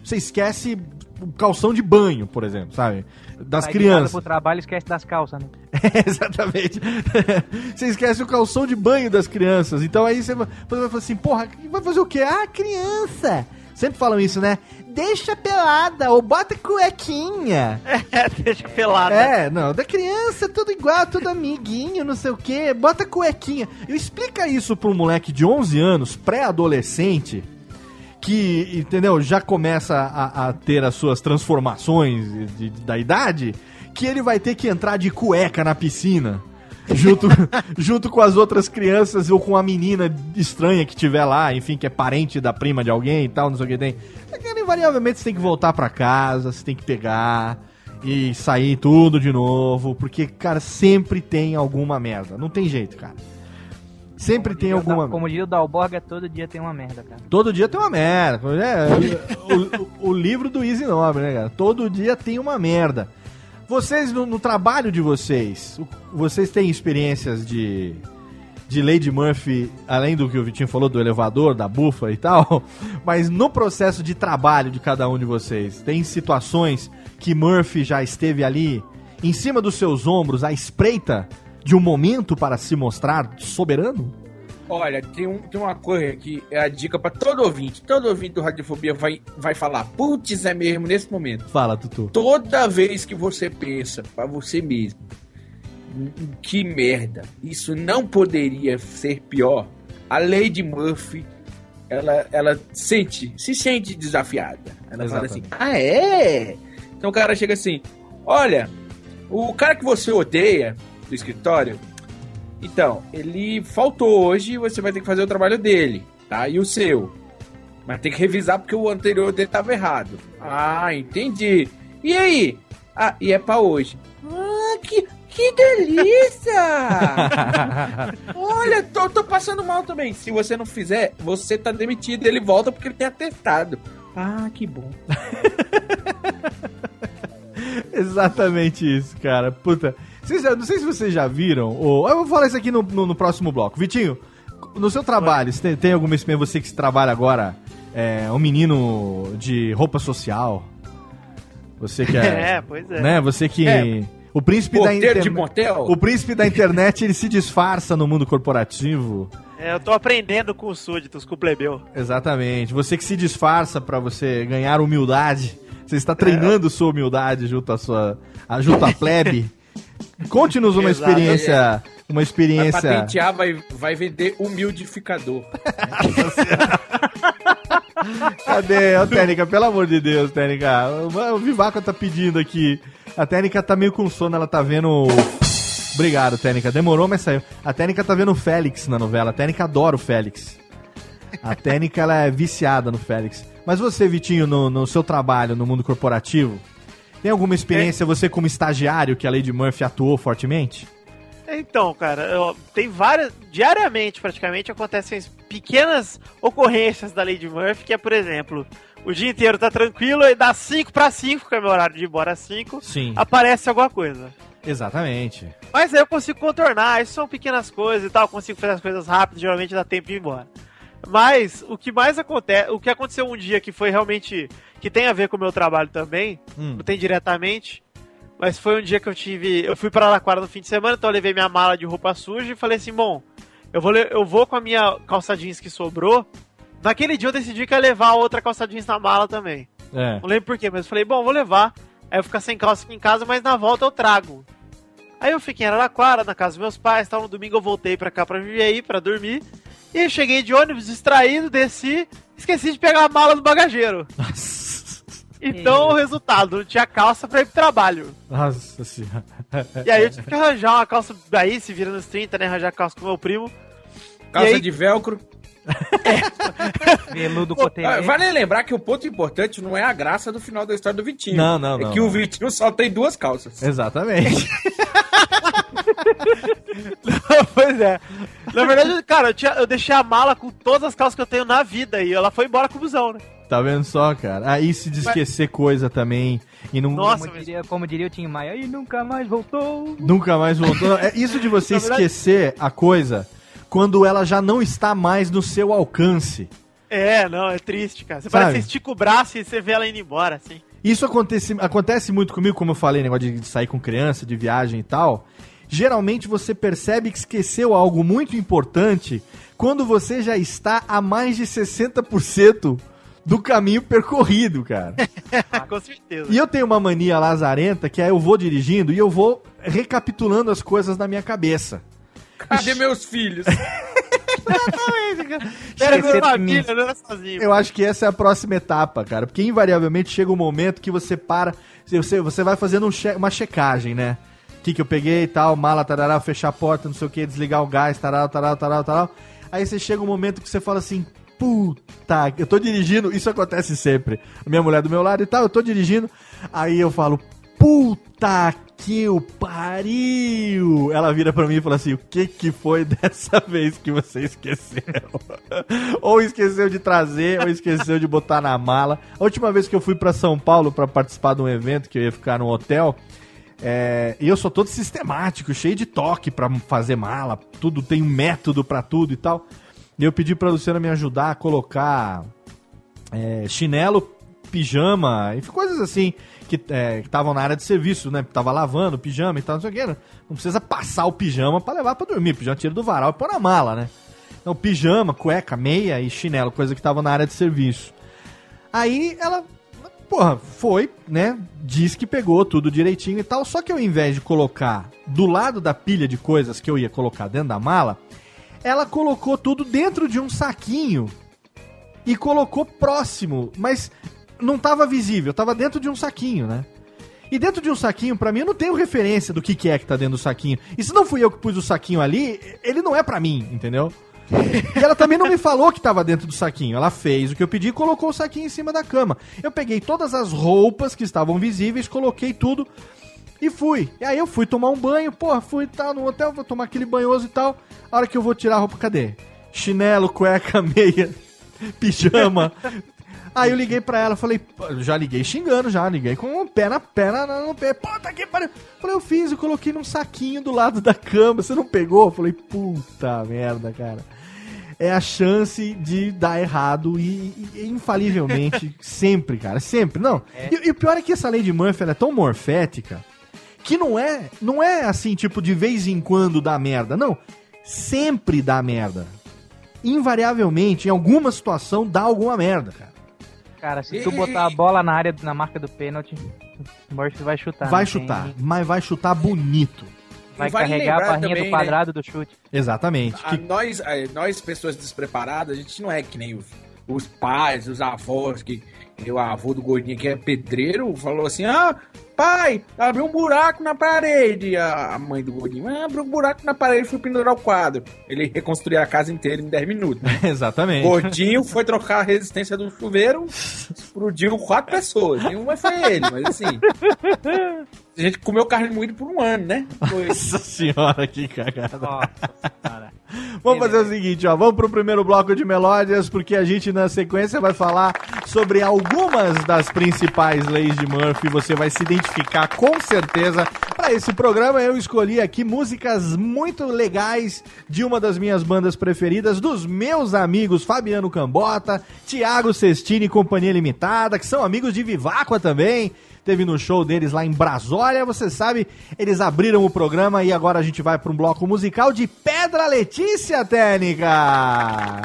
Você esquece o calção de banho, por exemplo, sabe? Das Sai crianças. pro trabalho esquece das calças, né? Exatamente. você esquece o calção de banho das crianças. Então aí você vai você vai falar assim, porra, vai fazer o quê? Ah, criança. Sempre falam isso, né? Deixa pelada ou bota cuequinha. É, deixa pelada. É, não, da criança, tudo igual, tudo amiguinho, não sei o quê, bota cuequinha. Eu explica isso pra um moleque de 11 anos, pré-adolescente, que, entendeu, já começa a, a ter as suas transformações de- de- da idade, que ele vai ter que entrar de cueca na piscina. Junto, junto com as outras crianças ou com a menina estranha que tiver lá, enfim, que é parente da prima de alguém e tal, não sei o que tem. É Invariavelmente você tem que voltar pra casa, você tem que pegar e sair tudo de novo, porque, cara, sempre tem alguma merda. Não tem jeito, cara. Sempre tem alguma merda. Como diria o Dalborga, todo dia tem uma merda, cara. Todo dia tem uma merda. É, o, o- o livro do Easy Nobre, né, cara? Todo dia tem uma merda. Vocês, no, no trabalho de vocês, vocês têm experiências de, de Lady Murphy, além do que o Vitinho falou, do elevador, da bufa e tal, mas no processo de trabalho de cada um de vocês, tem situações que Murphy já esteve ali, em cima dos seus ombros, à espreita de um momento para se mostrar soberano? Olha, tem, um, tem uma coisa que é a dica pra todo ouvinte. Todo ouvinte do Radiofobia vai, vai falar, putz, é mesmo nesse momento. Fala, Tutu. Toda vez que você pensa pra você mesmo, "Hum, que merda, isso não poderia ser pior, a Lady Murphy, ela, ela sente, se sente desafiada. Ela fala assim, ah é? Então o cara chega assim, olha, o cara que você odeia do escritório, então, ele faltou hoje e você vai ter que fazer o trabalho dele, tá? E o seu? Mas tem que revisar porque o anterior dele tava errado. Ah, entendi. E aí? Ah, e é pra hoje. Ah, que, que delícia! Olha, tô, tô passando mal também. Se você não fizer, você tá demitido. Ele volta porque ele tem atestado. Ah, que bom. Exatamente isso, cara. Puta. Vocês não sei se vocês já viram, ou. Eu vou falar isso aqui no, no, no próximo bloco. Vitinho, no seu trabalho, você tem, tem alguma experiência, você que trabalha agora, é, um menino de roupa social? Você que é. É, pois é. Né? Você que. É. O príncipe da Porteiro de internet. motel? O príncipe da internet, ele se disfarça no mundo corporativo. É, eu tô aprendendo com os súditos, com o plebeu. Exatamente. Você que se disfarça pra você ganhar humildade. Você está treinando sua humildade junto à sua, junto à plebe. Conte-nos uma Exato. experiência, uma Vai experiência. patentear, vai, vai vender humildificador. Cadê? Ô, Técnica, pelo amor de Deus, Técnica. O Vivaco tá pedindo aqui. A Técnica tá meio com sono, ela tá vendo. Obrigado, Técnica. Demorou, mas saiu. A Técnica tá vendo o Félix na novela. A Técnica adora o Félix. A Técnica, ela é viciada no Félix. Mas você, Vitinho, no, no seu trabalho no mundo corporativo, Tem alguma experiência, você como estagiário, que a Lady Murphy atuou fortemente? Então, cara, eu- tem várias. Diariamente, praticamente, acontecem pequenas ocorrências da Lady Murphy, que é, por exemplo, o dia inteiro tá tranquilo e dá 5 para 5, que é meu horário de ir embora às 5, Sim. aparece alguma coisa. Exatamente. Mas aí eu consigo contornar, isso são pequenas coisas e tal, eu consigo fazer as coisas rápido, geralmente dá tempo de ir embora. Mas o que mais acontece, o que aconteceu um dia que foi realmente que tem a ver com o meu trabalho também, Hum. não tem diretamente, mas foi um dia que eu tive, eu fui para Araquara no fim de semana, então eu levei minha mala de roupa suja e falei assim, bom, eu vou eu vou com a minha calça jeans que sobrou. Naquele dia eu decidi que ia levar a outra calça jeans na mala também. É. Não lembro por quê, mas eu falei, bom, vou levar. Aí eu ficar sem calça aqui em casa, mas na volta eu trago. Aí eu fiquei em Araraquara, na casa dos meus pais, tal. No domingo eu voltei pra cá, pra Viveí, pra dormir. E eu cheguei de ônibus, distraído, desci, esqueci de pegar a mala do bagageiro. Então o resultado, não tinha calça pra ir pro trabalho. Nossa senhora. E aí eu tive que arranjar uma calça, aí se vira nos 30, né, arranjar calça com meu primo. Calça aí- de velcro. Veludo Pô, coteiro. Vale lembrar que o ponto importante não é a graça do final da história do Vitinho. Não, não, É não, que não. o Vitinho só tem duas calças. Exatamente. pois é. Na verdade, cara, eu, tinha- eu deixei a mala com todas as calças que eu tenho na vida e ela foi embora com o busão, né? Tá vendo só, cara? Aí se de esquecer coisa também e não como, diria, como diria o Tim Maia, e nunca mais voltou. nunca mais voltou. É isso de você esquecer a coisa quando ela já não está mais no seu alcance. É, não, é triste, cara. Você Sabe? parece que você estica o braço e você vê ela indo embora, assim. Isso acontece, acontece muito comigo, como eu falei, negócio de sair com criança, de viagem e tal. Geralmente você percebe que esqueceu algo muito importante quando você já está a mais de 60% do caminho percorrido, cara. com certeza. E eu tenho uma mania lazarenta que é eu vou dirigindo e eu vou recapitulando as coisas na minha cabeça. Cadê meus filhos? Era com de família, não era sozinho. Eu acho que essa é a próxima etapa, cara. Porque invariavelmente chega um momento que você para. Você, você vai fazendo um che- uma checagem, né? O que, que eu peguei e tal, mala, tarará, fechar a porta, não sei o que, desligar o gás, tarará, tarará, tarará, tarará. Aí você chega um momento que você fala assim, puta, eu tô dirigindo, isso acontece sempre. Minha mulher do meu lado e tal, eu tô dirigindo, aí eu falo, puta que o pariu! Ela vira pra mim e fala assim, o que que foi dessa vez que você esqueceu? ou esqueceu de trazer, ou esqueceu de botar na mala. A última vez que eu fui pra São Paulo pra participar de um evento que eu ia ficar num hotel, é, e eu sou todo sistemático, cheio de toque pra fazer mala, tudo tem um método pra tudo e tal. Eu pedi pra Luciana me ajudar a colocar é, chinelo, pijama, e coisas assim que é, estavam na área de serviço, né? Tava lavando pijama e tal, não sei o que. Não precisa passar o pijama pra levar pra dormir. Pijama tira do varal e põe na mala, né? Então, pijama, cueca, meia e chinelo, coisa que tava na área de serviço. Aí ela, porra, foi, né? Diz que pegou tudo direitinho e tal. Só que ao invés de colocar do lado da pilha de coisas que eu ia colocar dentro da mala, ela colocou tudo dentro de um saquinho e colocou próximo, mas não tava visível, tava dentro de um saquinho, né? E dentro de um saquinho, pra mim, eu não tenho referência do que, que é que tá dentro do saquinho. E se não fui eu que pus o saquinho ali, ele não é pra mim, entendeu? E ela também não me falou que tava dentro do saquinho. Ela fez o que eu pedi e colocou o saquinho em cima da cama. Eu peguei todas as roupas que estavam visíveis, coloquei tudo e fui. E aí eu fui tomar um banho, porra, fui tal no hotel, vou tomar aquele banhoso e tal. A hora que eu vou tirar a roupa, cadê? Chinelo, cueca, meia, pijama. Aí eu liguei pra ela, falei, já liguei xingando, já liguei com o pé na perna, no pé, puta que pariu. Falei, eu fiz, eu coloquei num saquinho do lado da cama, você não pegou? Falei, puta merda, cara. É a chance de dar errado e, e infalivelmente, sempre, cara, sempre. Não, e, e o pior é que essa lei de Murphy é tão morfética que não é, não é assim, tipo, de vez em quando dá merda, não. Sempre dá merda. Invariavelmente, em alguma situação, dá alguma merda, cara. Cara, se tu botar a bola na área, na marca do pênalti, o Murphy vai chutar. vai tem- chutar, mas vai chutar bonito. Vai vale carregar a lembrar barrinha também, do quadrado do chute. Exatamente. A- nós, eh, nós, pessoas despreparadas, a gente não é que nem o, os pais, os avós, que o avô do gordinho que é pedreiro, falou assim: ah, pai, abriu um buraco na parede. A mãe do gordinho, ah, abriu um buraco na parede e foi pendurar o quadro. Ele reconstruiu a casa inteira em 10 minutos. Né? Exatamente. Gordinho foi trocar a resistência do chuveiro, explodiu quatro pessoas. Nenhuma foi ele, mas assim. A gente comeu carne moída por um ano, né? Foi. Nossa senhora, que cagada. Vamos fazer o seguinte, ó. Vamos pro primeiro bloco de melódias, porque a gente na sequência vai falar sobre algumas das principais leis de Murphy. Você vai se identificar com certeza. Para esse programa eu escolhi aqui músicas muito legais de uma das minhas bandas preferidas, dos meus amigos Fabiano Cambota, Thiago Cestini e Companhia Limitada, que são amigos de Viváqua também teve no show deles lá em Brasólia. Você sabe, eles abriram o programa e agora a gente vai para um bloco musical de Pedra Letícia Técnica.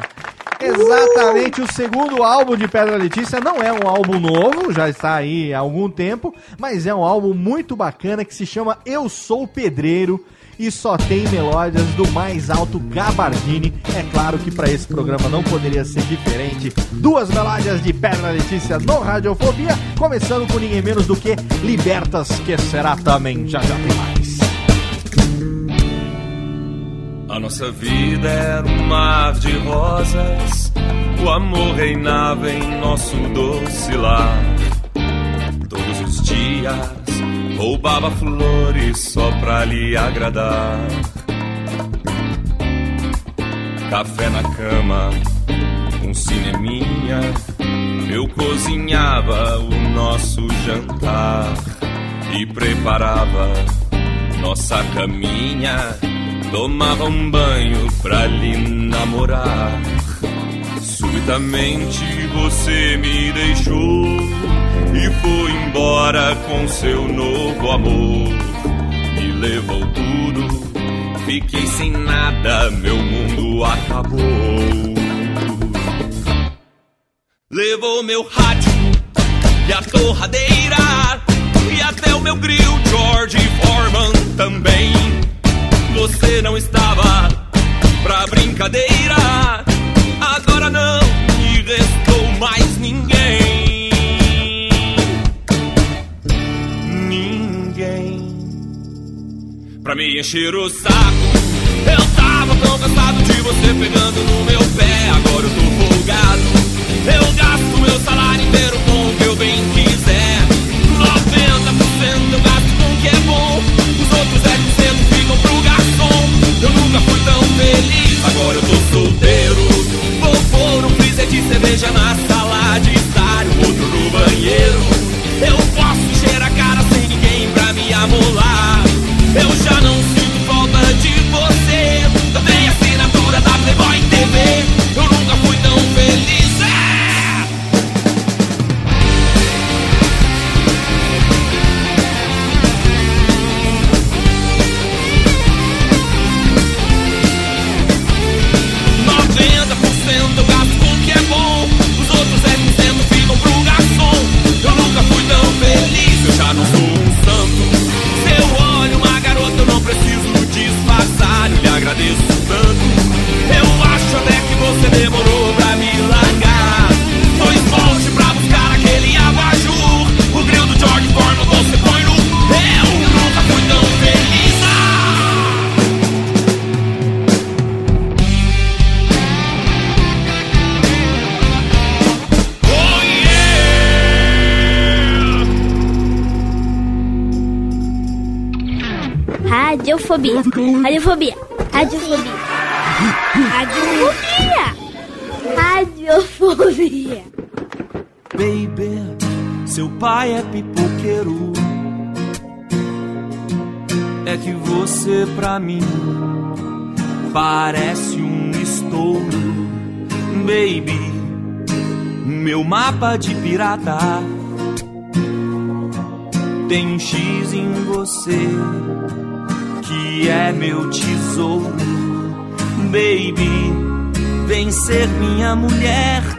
Exatamente, o segundo álbum de Pedra Letícia não é um álbum novo, já está aí há algum tempo, mas é um álbum muito bacana que se chama Eu Sou Pedreiro e só tem melódias do mais alto Gabardini. É claro que para esse programa não poderia ser diferente. Duas melódias de Pedra Letícia no Radiofobia, começando com ninguém menos do que Libertas, que será também. Já já tem mais. A nossa vida era um mar de rosas, o amor reinava em nosso doce lar. Todos os dias roubava flores só pra lhe agradar. Café na cama, um cineminha, eu cozinhava o nosso jantar e preparava nossa caminha. Tomava um banho pra lhe namorar. Subitamente você me deixou e foi embora com seu novo amor. Me levou tudo, fiquei sem nada, meu mundo acabou. Levou meu rádio e a torradeira encher o saco. Eu tava tão cansado de você pegando no meu pé. Mapa de pirata tem um X em você que é meu tesouro. Baby, vem ser minha mulher.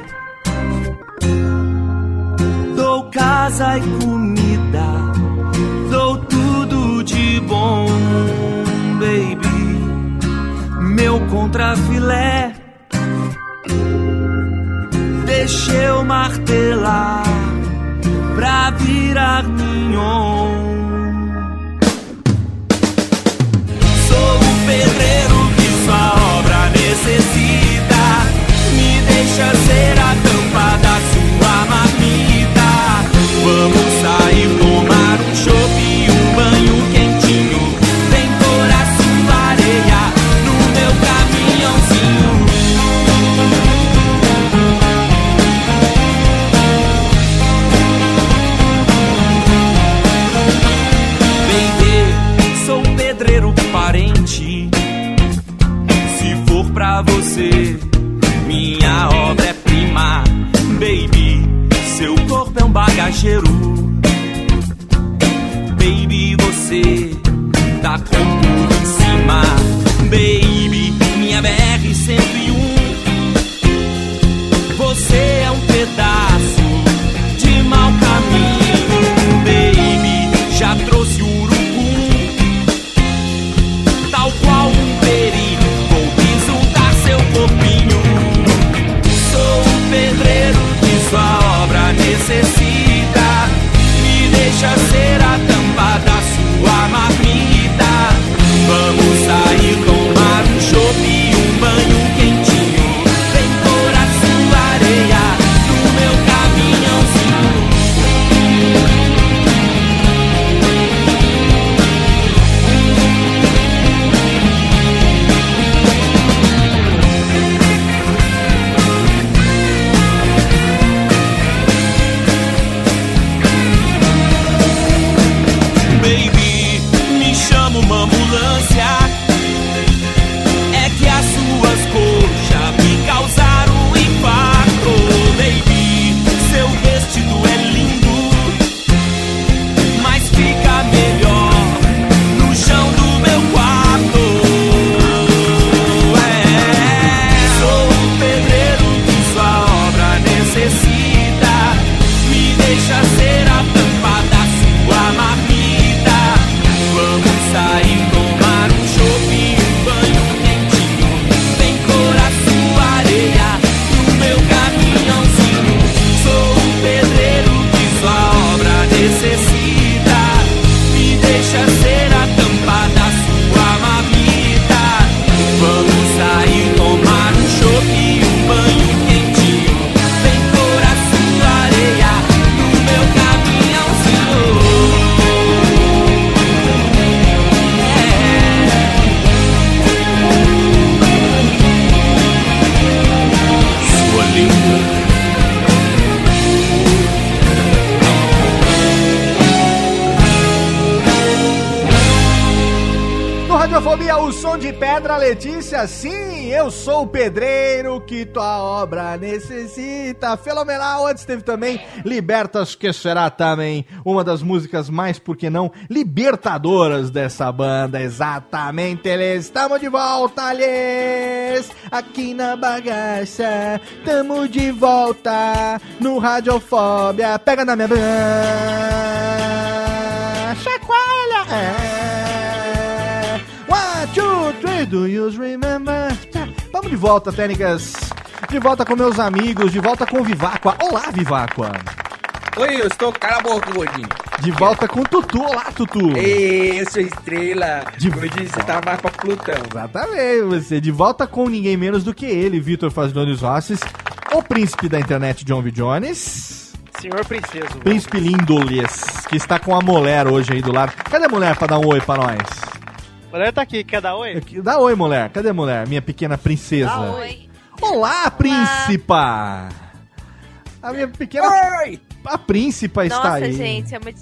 Teve também Libertas, que será também uma das músicas mais, por que não, libertadoras dessa banda. Exatamente, eles estamos de volta, eles aqui na bagaça. Tamo de volta no Radiofobia. Pega na minha banda. Chacoalha. É. One, two, three, do you remember? Vamos de volta, técnicas. De volta com meus amigos, de volta com o Viváqua. Olá, Viváqua. Oi, eu estou cala a boca, gordinho. De volta com o Tutu. Olá, Tutu. Ei, eu sou estrela. De Gordinho, você tá mais pra Plutão. Exatamente, você. De volta com ninguém menos do que ele, Vitor Fazdones Rosses, o príncipe da internet, John V. Jones. Senhor Princeso. Príncipe Lindoles, que está com a mulher hoje aí do lado. Cadê a mulher pra dar um oi pra nós? A mulher tá aqui, quer dar oi? Dá oi, mulher. Cadê a mulher? Minha pequena princesa. Dá oi. Olá, príncipa! A minha pequena. Oi! A príncipa está Nossa, aí. gente, é muito.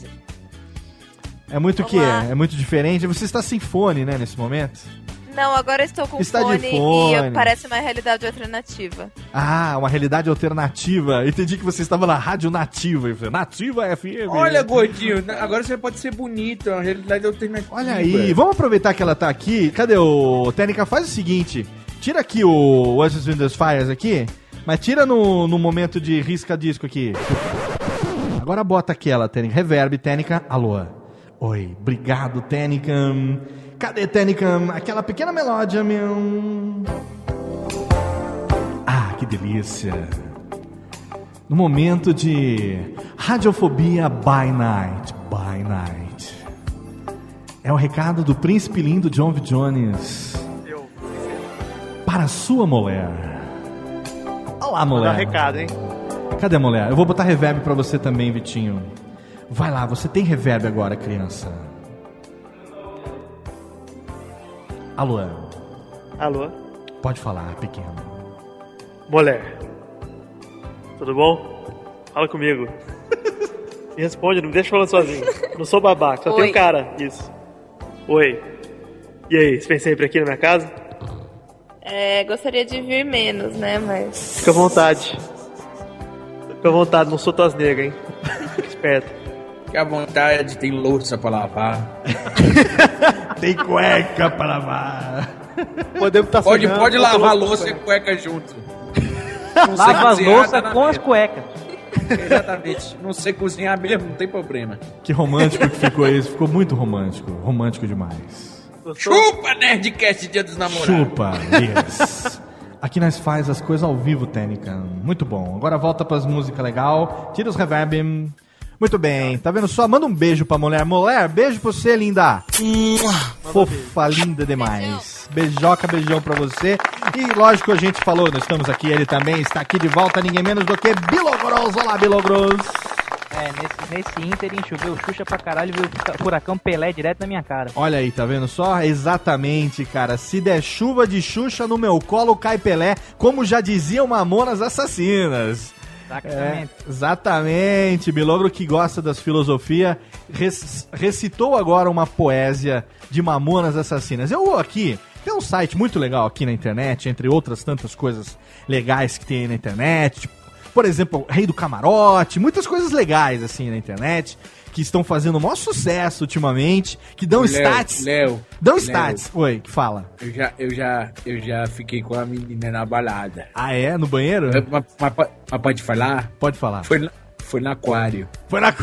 É muito o quê? Olá. É muito diferente. Você está sem fone, né, nesse momento? Não, agora eu estou com Está de fone, fone. e parece uma realidade alternativa. Ah, uma realidade alternativa. Entendi que você estava na rádio nativa. Eu falei, Nativa FM. Olha, gordinho, agora você pode ser bonito, é uma realidade alternativa. Olha aí, vamos aproveitar que ela tá aqui. Cadê o Técnica? Faz o seguinte: tira aqui o Oasis Windows Fires aqui, mas tira no, no momento de risca-disco aqui. Agora bota aquela, Técnica. Reverb, Técnica. Alô. Oi, obrigado, Técnica. Cadê, Técnica? Aquela pequena melódia, meu. Ah, que delícia. no momento de Radiofobia by Night. By Night. É o recado do príncipe lindo John V. Jones para a sua mulher. Olá, Vou dar mulher. recado, hein? Cadê a mulher? Eu vou botar reverb pra você também, Vitinho. Vai lá, você tem reverb agora, criança. Alô, Alô? pode falar, pequeno. Mulher. Tudo bom? Fala comigo. Me responde, não me deixa falando sozinho. Não sou babaca, só Oi. tenho cara. Isso. Oi. E aí, você vem sempre aqui na minha casa? É, gostaria de vir menos, né? Mas. Fica à vontade. Fica à vontade, não sou tuas negras, hein? Fica esperto. Fica à vontade, tem louça pra lavar. Tem cueca pra lavar. Podemos tá Pode, pode tô lavar louça e cueca junto. Não sei Lava as louças tá com as cuecas. Exatamente. Não sei cozinhar mesmo, não tem problema. Que romântico que ficou isso. Ficou muito romântico. Romântico demais. Chupa, Nerdcast Dia dos Namorados. Chupa, yes. Aqui nós faz as coisas ao vivo, Técnica. Muito bom. Agora volta pras músicas legal. Tira os reverb. Muito bem. Tá vendo só? Manda um beijo pra mulher. Mulher, beijo pra você, linda. Fofa, linda demais. Beijoca, beijão pra você. E lógico, a gente falou, nós estamos aqui, ele também está aqui de volta, ninguém menos do que Bilogros. Olá, Bilogros. É, nesse, nesse ínterim choveu Xuxa pra caralho e veio o furacão Pelé direto na minha cara. Olha aí, tá vendo só? Exatamente, cara. Se der chuva de Xuxa no meu colo, cai Pelé, como já diziam Mamonas Assassinas. É, Exatamente. exatamente. Milogro que gosta das filosofias rec- recitou agora uma poesia de Mamonas Assassinas. Eu vou aqui, tem um site muito legal aqui na internet, entre outras tantas coisas legais que tem aí na internet, tipo, por exemplo, Rei do Camarote, muitas coisas legais assim na internet que estão fazendo o maior sucesso ultimamente, que dão Léo, stats. Léo, dão Léo. stats. Oi, que fala. Eu já, eu já, eu já fiquei com a menina na balada. Ah, é? No banheiro? Mas, mas mas pode falar? Pode falar. Foi, foi no aquário. Foi na.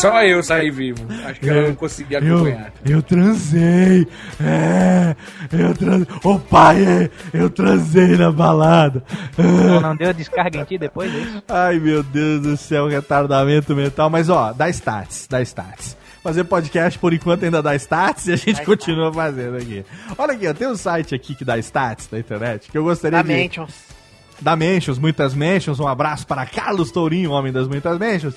Só eu saí vivo. Acho que ela não conseguia Eu, acompanhar. eu transei. É, eu transei. Ô pai, é, eu transei na balada. Não, não deu descarga em ti depois é disso? Ai, meu Deus do céu, retardamento mental. Mas ó, dá stats, dá stats. Fazer podcast por enquanto ainda dá stats e a gente continua fazendo aqui. Olha aqui, ó, tem um site aqui que dá stats na internet que eu gostaria Da de. Mentions. da Mentions, muitas Mentions. Um abraço para Carlos Tourinho, homem das muitas Mentions.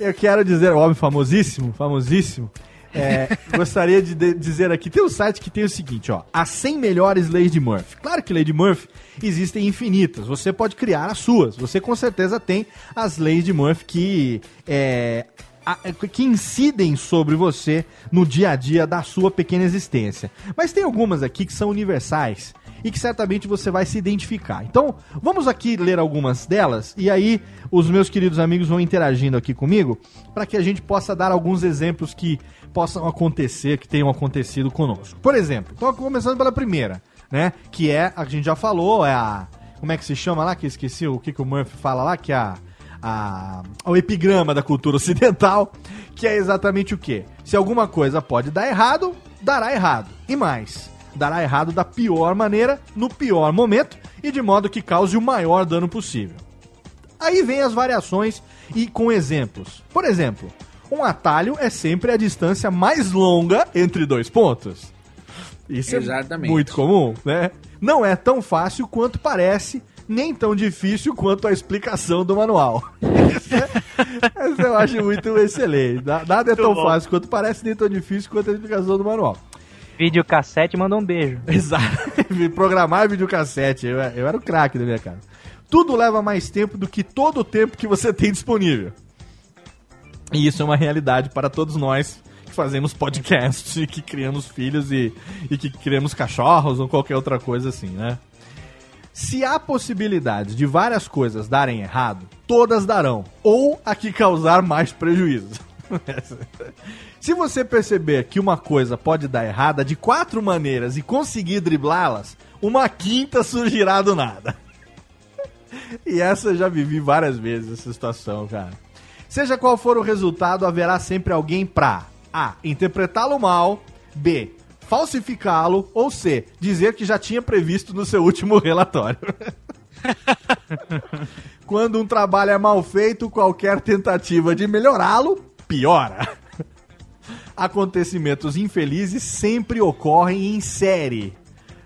Eu quero dizer, o homem famosíssimo, famosíssimo. é, gostaria de, de- dizer aqui, tem um site que tem o seguinte, ó, as 100 melhores leis de Murphy. Claro que lei de Murphy existem infinitas, você pode criar as suas. Você com certeza tem as leis de Murphy que é, a- que incidem sobre você no dia a dia da sua pequena existência. Mas tem algumas aqui que são universais e que certamente você vai se identificar. Então, vamos aqui ler algumas delas e aí os meus queridos amigos vão interagindo aqui comigo para que a gente possa dar alguns exemplos que possam acontecer, que tenham acontecido conosco. Por exemplo, então começando pela primeira, né, que é a gente já falou, é a como é que se chama lá que eu esqueci o que que o Murphy fala lá, que é a a, o epigrama da cultura ocidental, que é exatamente o que? Se alguma coisa pode dar errado, dará errado. E mais, dará errado da pior maneira, no pior momento e de modo que cause o maior dano possível. Aí vem as variações e com exemplos. Por exemplo, um atalho é sempre a distância mais longa entre dois pontos. Isso Exatamente. é muito comum, né? Não é tão fácil quanto parece, nem tão difícil quanto a explicação do manual. Essa eu acho muito excelente. Na- Nada é tão fácil quanto parece, nem tão difícil quanto a explicação do manual. Videocassete manda um beijo. Exato. Programar videocassete. Eu, eu era o craque da minha casa. Tudo leva mais tempo do que todo o tempo que você tem disponível. E isso é uma realidade para todos nós que fazemos podcasts e que criamos filhos e, e que criamos cachorros ou qualquer outra coisa assim, né? Se há possibilidade de várias coisas darem errado, todas darão. Ou a que causar mais prejuízo. Se você perceber que uma coisa pode dar errada de quatro maneiras e conseguir driblá-las, uma quinta surgirá do nada. E essa eu já vivi várias vezes essa situação, cara. Seja qual for o resultado, haverá sempre alguém pra A. Interpretá-lo mal, B. Falsificá-lo, ou C. Dizer que já tinha previsto no seu último relatório. Quando um trabalho é mal feito, qualquer tentativa de melhorá-lo piora. Acontecimentos infelizes sempre ocorrem em série,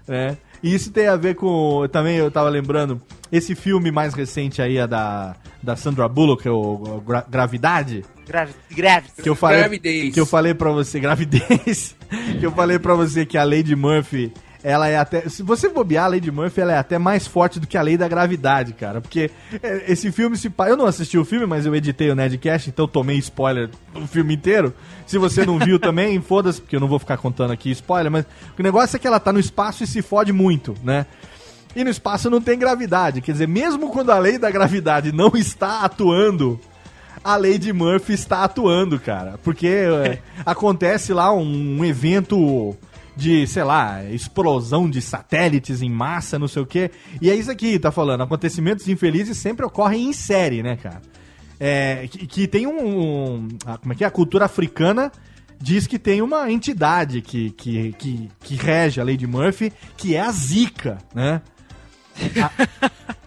né? E isso tem a ver com. Também eu tava lembrando. Esse filme mais recente aí, a da, da Sandra Bullock, é o Gra- Gravidade. Que eu falei, Gravidez. que eu falei pra você, gravidez. que eu falei pra você que a Lady Murphy, ela é até. Se você bobear, a Lady Murphy ela é até mais forte do que a lei da gravidade, cara. Porque é, esse filme se. Eu não assisti o filme, mas eu editei o Nerdcast, então tomei spoiler do filme inteiro. Se você não viu também, foda-se, porque eu não vou ficar contando aqui spoiler, mas o negócio é que ela tá no espaço e se fode muito, né? E no espaço não tem gravidade. Quer dizer, mesmo quando a lei da gravidade não está atuando, a Lady Murphy está atuando, cara. Porque é, acontece lá um, um evento de, sei lá, explosão de satélites em massa, não sei o quê. E é isso aqui, tá falando. Acontecimentos infelizes sempre ocorrem em série, né, cara? É, que, que tem um, um- Como é que é? A cultura africana diz que tem uma entidade que, que, que, que rege a Lady Murphy, que é a Zika, né?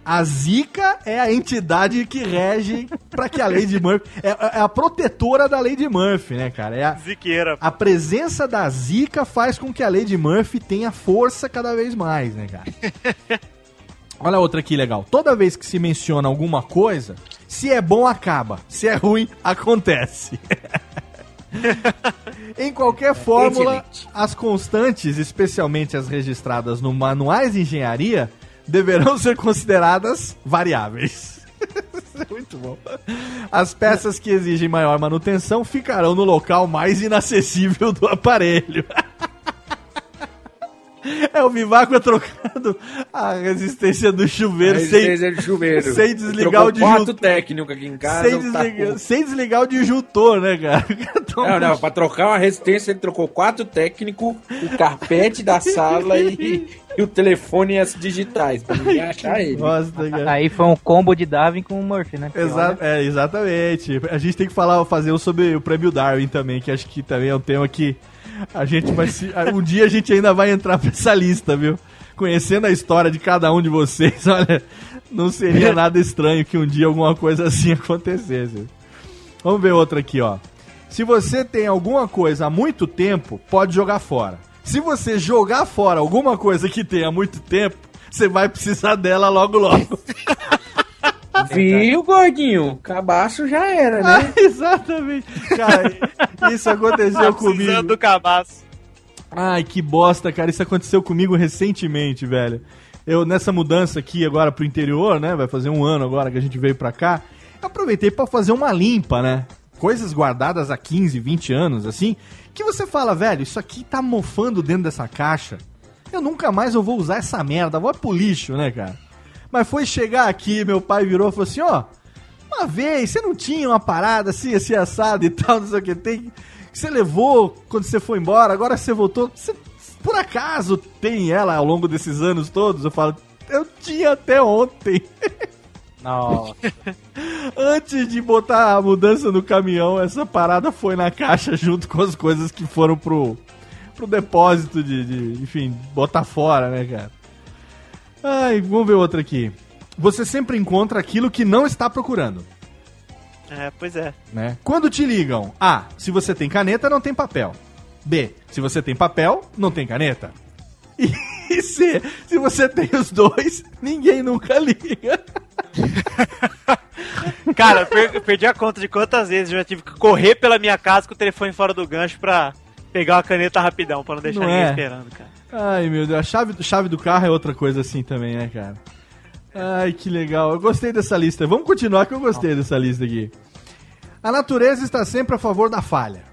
A Zika é a entidade que rege pra que a Lady Murphy. É, é a protetora da Lady Murphy, né, cara? É a, Ziqueira. a presença da Zika faz com que a Lady Murphy tenha força cada vez mais, né, cara? Olha outra aqui legal. Toda vez que se menciona alguma coisa, se é bom, acaba. Se é ruim, acontece. em qualquer fórmula, as constantes, especialmente as registradas no manuais de engenharia, deverão ser consideradas variáveis. É muito bom. As peças que exigem maior manutenção ficarão no local mais inacessível do aparelho. É o Vivaco trocando a resistência do chuveiro Resistência do chuveiro. sem desligar o disjuntor. quatro técnico aqui em casa. sem, tá desligar, com- sem desligar o disjuntor, né, cara? Não, não, pra trocar uma resistência ele trocou quatro técnicos, o carpete da sala e, e o telefone e as digitais, pra ninguém achar ele. Nossa, cara. Aí foi um combo de Darwin com o Murphy, né? Exa olha, é, exatamente. A gente tem que falar, fazer um sobre o prêmio Darwin também, que acho que também é um tema que a gente vai se. Um dia a gente ainda vai entrar pra essa lista, viu? Conhecendo a história de cada um de vocês, olha, não seria nada estranho que um dia alguma coisa assim acontecesse. Vamos ver outra aqui, ó. Se você tem alguma coisa há muito tempo, pode jogar fora. Se você jogar fora alguma coisa que tem há muito tempo, você vai precisar dela logo logo. Viu, gordinho? Cabaço já era, Ah, né? exatamente. Cara, isso aconteceu Tá comigo. precisando do cabaço. Ai, que bosta, cara. Isso aconteceu comigo recentemente, velho. Eu, nessa mudança aqui agora pro interior, né? Vai fazer um ano agora que a gente veio pra cá. Eu aproveitei pra fazer uma limpa, né? Coisas guardadas há 15, 20 anos, assim. Que você fala, velho, isso aqui tá mofando dentro dessa caixa. Eu nunca mais eu vou usar essa merda. Vou pro lixo, né, cara? Mas foi chegar aqui, meu pai virou e falou assim, ó. Uma vez, você não tinha uma parada assim, assim, assado e tal, não sei o que tem. Você levou quando você foi embora, agora você voltou. Você, por acaso tem ela ao longo desses anos todos? Eu falo, eu tinha até ontem. Nossa. Antes de botar a mudança no caminhão, essa parada foi na caixa junto com as coisas que foram pro, pro depósito de, de, enfim, botar fora, né, cara? Ai, vamos ver outra aqui. Você sempre encontra aquilo que não está procurando. É, pois é. né? Quando te ligam, A, se você tem caneta, não tem papel. B, se você tem papel, não tem caneta. E C, se você tem os dois, ninguém nunca liga. Cara, per- eu perdi a conta de quantas vezes eu já tive que correr pela minha casa com o telefone fora do gancho pra pegar uma caneta rapidão, pra não deixar Não ninguém é? esperando, cara. Ai, meu Deus, a chave, chave do carro é outra coisa assim também, né, cara? Ai, que legal. Eu gostei dessa lista. Vamos continuar que eu gostei dessa lista aqui. A natureza está sempre a favor da falha.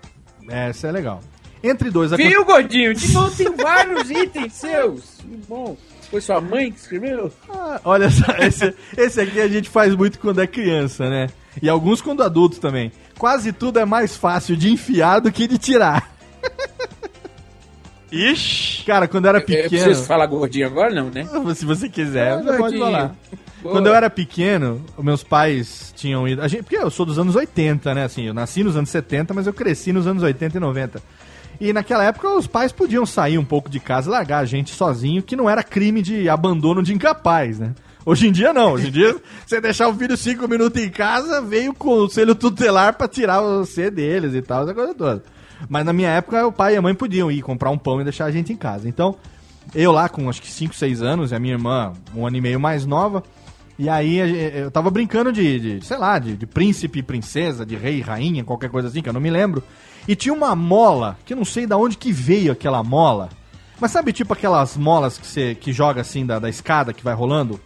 Essa é legal. Entre dois... Viu, gordinho? De novo tem vários itens seus. Que bom. Foi sua mãe que escreveu? Ah, olha só, esse, esse aqui a gente faz muito quando é criança, né? E alguns quando adulto também. Quase tudo é mais fácil de enfiar do que de tirar. Ixi! Cara, quando eu era Eu pequeno. preciso falar gordinho agora, não, né? Se você quiser, Ah, você pode gordinho. falar. Boa. Quando eu era pequeno, os meus pais tinham ido. A gente, porque eu sou dos anos 80, né? Assim, eu nasci nos anos 70, mas eu cresci nos anos 80 e 90. E naquela época os pais podiam sair um pouco de casa e largar a gente sozinho, que não era crime de abandono de incapaz, né? Hoje em dia não. Hoje em dia, você deixar o filho cinco minutos em casa, veio o conselho tutelar pra tirar você deles e tal, essa coisa toda. Mas na minha época, o pai e a mãe podiam ir comprar um pão e deixar a gente em casa. Então, eu lá com acho que 5, 6 anos, e a minha irmã um ano e meio mais nova. E aí a gen- eu tava brincando de, de, sei lá, de, de príncipe e princesa, de rei e rainha, qualquer coisa assim, que eu não me lembro. E tinha uma mola, que eu não sei da onde que veio aquela mola. Mas sabe tipo aquelas molas que você que joga assim da, da escada que vai rolando?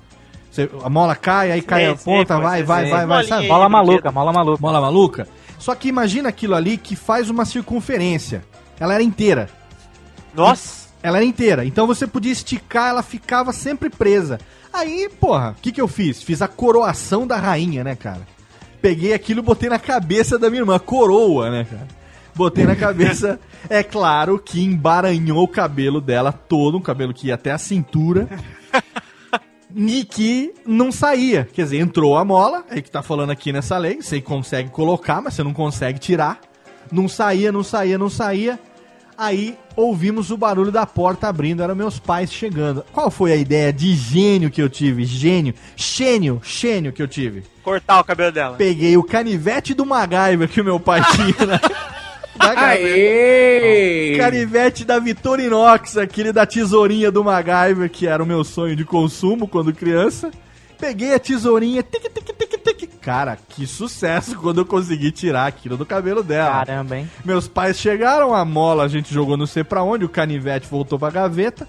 Você- a mola cai, aí cai a ponta, vai, vai, vai, vai, sabe? Mola maluca, mola maluca. Mola maluca. Só que imagina aquilo ali que faz uma circunferência. Ela era inteira. Nossa! Ela era inteira. Então você podia esticar, ela ficava sempre presa. Aí, porra, o que que eu fiz? Fiz a coroação da rainha, né, cara? Peguei aquilo e botei na cabeça da minha irmã, coroa, né, cara? Botei na cabeça. É claro que embaranhou o cabelo dela todo, um cabelo que ia até a cintura. E que não saía. Quer dizer, entrou a mola, é que tá falando aqui nessa lei. Você consegue colocar, mas você não consegue tirar. Não saía, não saía, não saía. Aí ouvimos o barulho da porta abrindo, eram meus pais chegando. Qual foi a ideia de gênio que eu tive? Gênio, gênio, gênio que eu tive. Cortar o cabelo dela. Peguei o canivete do MacGyver que o meu pai tinha na, da gaveta. Canivete da Vitorinox, aquele da tesourinha do MacGyver, que era o meu sonho de consumo quando criança. Peguei a tesourinha, tic, tic, tic, tic. Cara, que sucesso quando eu consegui tirar aquilo do cabelo dela. Caramba, hein? Meus pais chegaram, a mola a gente jogou não sei pra onde, o canivete voltou pra gaveta.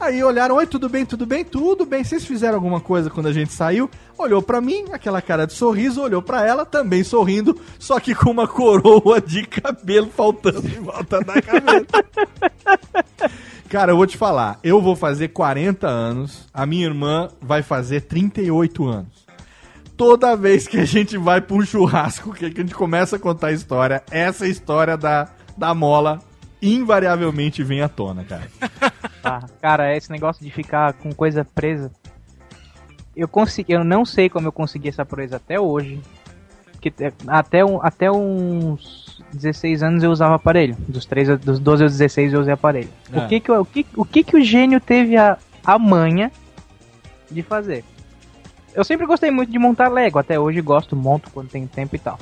Aí olharam, oi, tudo bem, tudo bem, tudo bem. Vocês fizeram alguma coisa quando a gente saiu? Olhou pra mim, aquela cara de sorriso, olhou pra ela, também sorrindo, só que com uma coroa de cabelo faltando em volta da gaveta. Cara, eu vou te falar, eu vou fazer 40 anos, a minha irmã vai fazer 38 anos. Toda vez que a gente vai pra um churrasco, que a gente começa a contar a história, essa história da, da mola invariavelmente vem à tona, cara. Tá. Cara, esse negócio de ficar com coisa presa. Eu consegui, eu não sei como eu consegui essa proeza até hoje. Que até, um, até uns 16 anos eu usava aparelho. Dos, 3, dos 12 aos 16 eu usei aparelho. É. O, que que, eu- o, que, o que que o gênio teve a, a manha de fazer? Eu sempre gostei muito de montar Lego, até hoje gosto, monto quando tenho tempo e tal.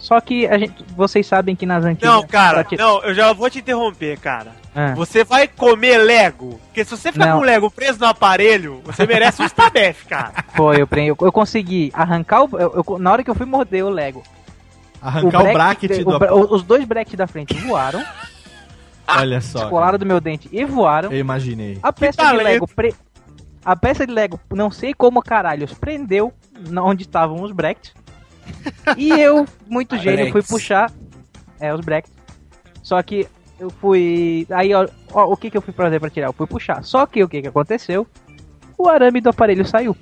Só que a gente, vocês sabem que nas antigas. Não, cara, ti- não, eu já vou te interromper, cara. Ah. Você vai comer Lego? Porque se você ficar Não. com o Lego preso no aparelho, você merece um stabef, cara. Foi, eu, eu, eu consegui arrancar o. eu- eu- na hora que eu fui morder o Lego. Arrancar o bracket de- do o Os dois brackets da frente voaram, Olha só. colaram do meu dente e voaram. Eu imaginei. A peça de. Lego. pre- A peça de Lego, não sei como caralhos, prendeu onde estavam os brackets. E eu, muito gênio, fui puxar. É, os brackets. Só que eu fui. Aí, ó, ó, o que, que eu fui fazer pra tirar? Eu fui puxar. Só que o que, que aconteceu? O arame do aparelho saiu.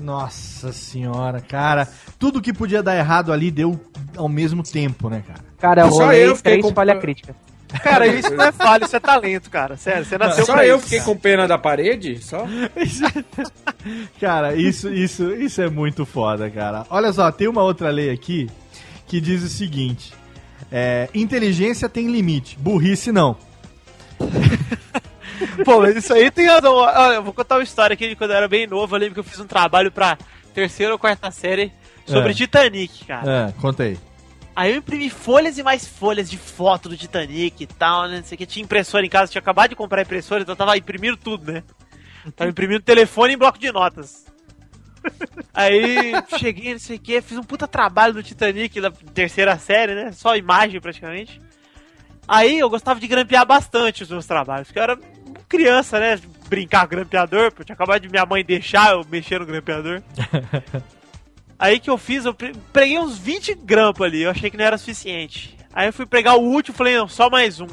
Nossa senhora, cara. Tudo que podia dar errado ali deu ao mesmo tempo, né, cara? Cara, eu Só rolei eu fiquei três com- falha crítica. Cara, isso não é falha, isso é talento, cara. Sério, você nasceu Só pra eu isso, fiquei cara. com pena da parede? Só? Cara, isso, isso, isso é muito foda, cara. Olha só, tem uma outra lei aqui que diz o seguinte: é, inteligência tem limite, burrice não. Pô, mas isso aí tem razão. Olha, eu vou contar uma história aqui de quando eu era bem novo. Eu lembro que eu fiz um trabalho pra terceira ou quarta série sobre É. Titanic, cara. É, conta aí. Aí eu imprimi folhas e mais folhas de foto do Titanic e tal, né? Não sei o que. Tinha impressora em casa, tinha acabado de comprar impressora, então eu tava imprimindo tudo, né? Tava imprimindo telefone em bloco de notas. Aí cheguei, não sei o que, fiz um puta trabalho do Titanic da terceira série, né? Só imagem praticamente. Aí eu gostava de grampear bastante os meus trabalhos, porque eu era criança, né? Brincar com grampeador, porque eu tinha acabado de minha mãe deixar eu mexer no grampeador. Aí que eu fiz, eu pre- preguei uns 20 grampos ali, eu achei que não era suficiente. Aí eu fui pregar o último, falei, não, só mais um.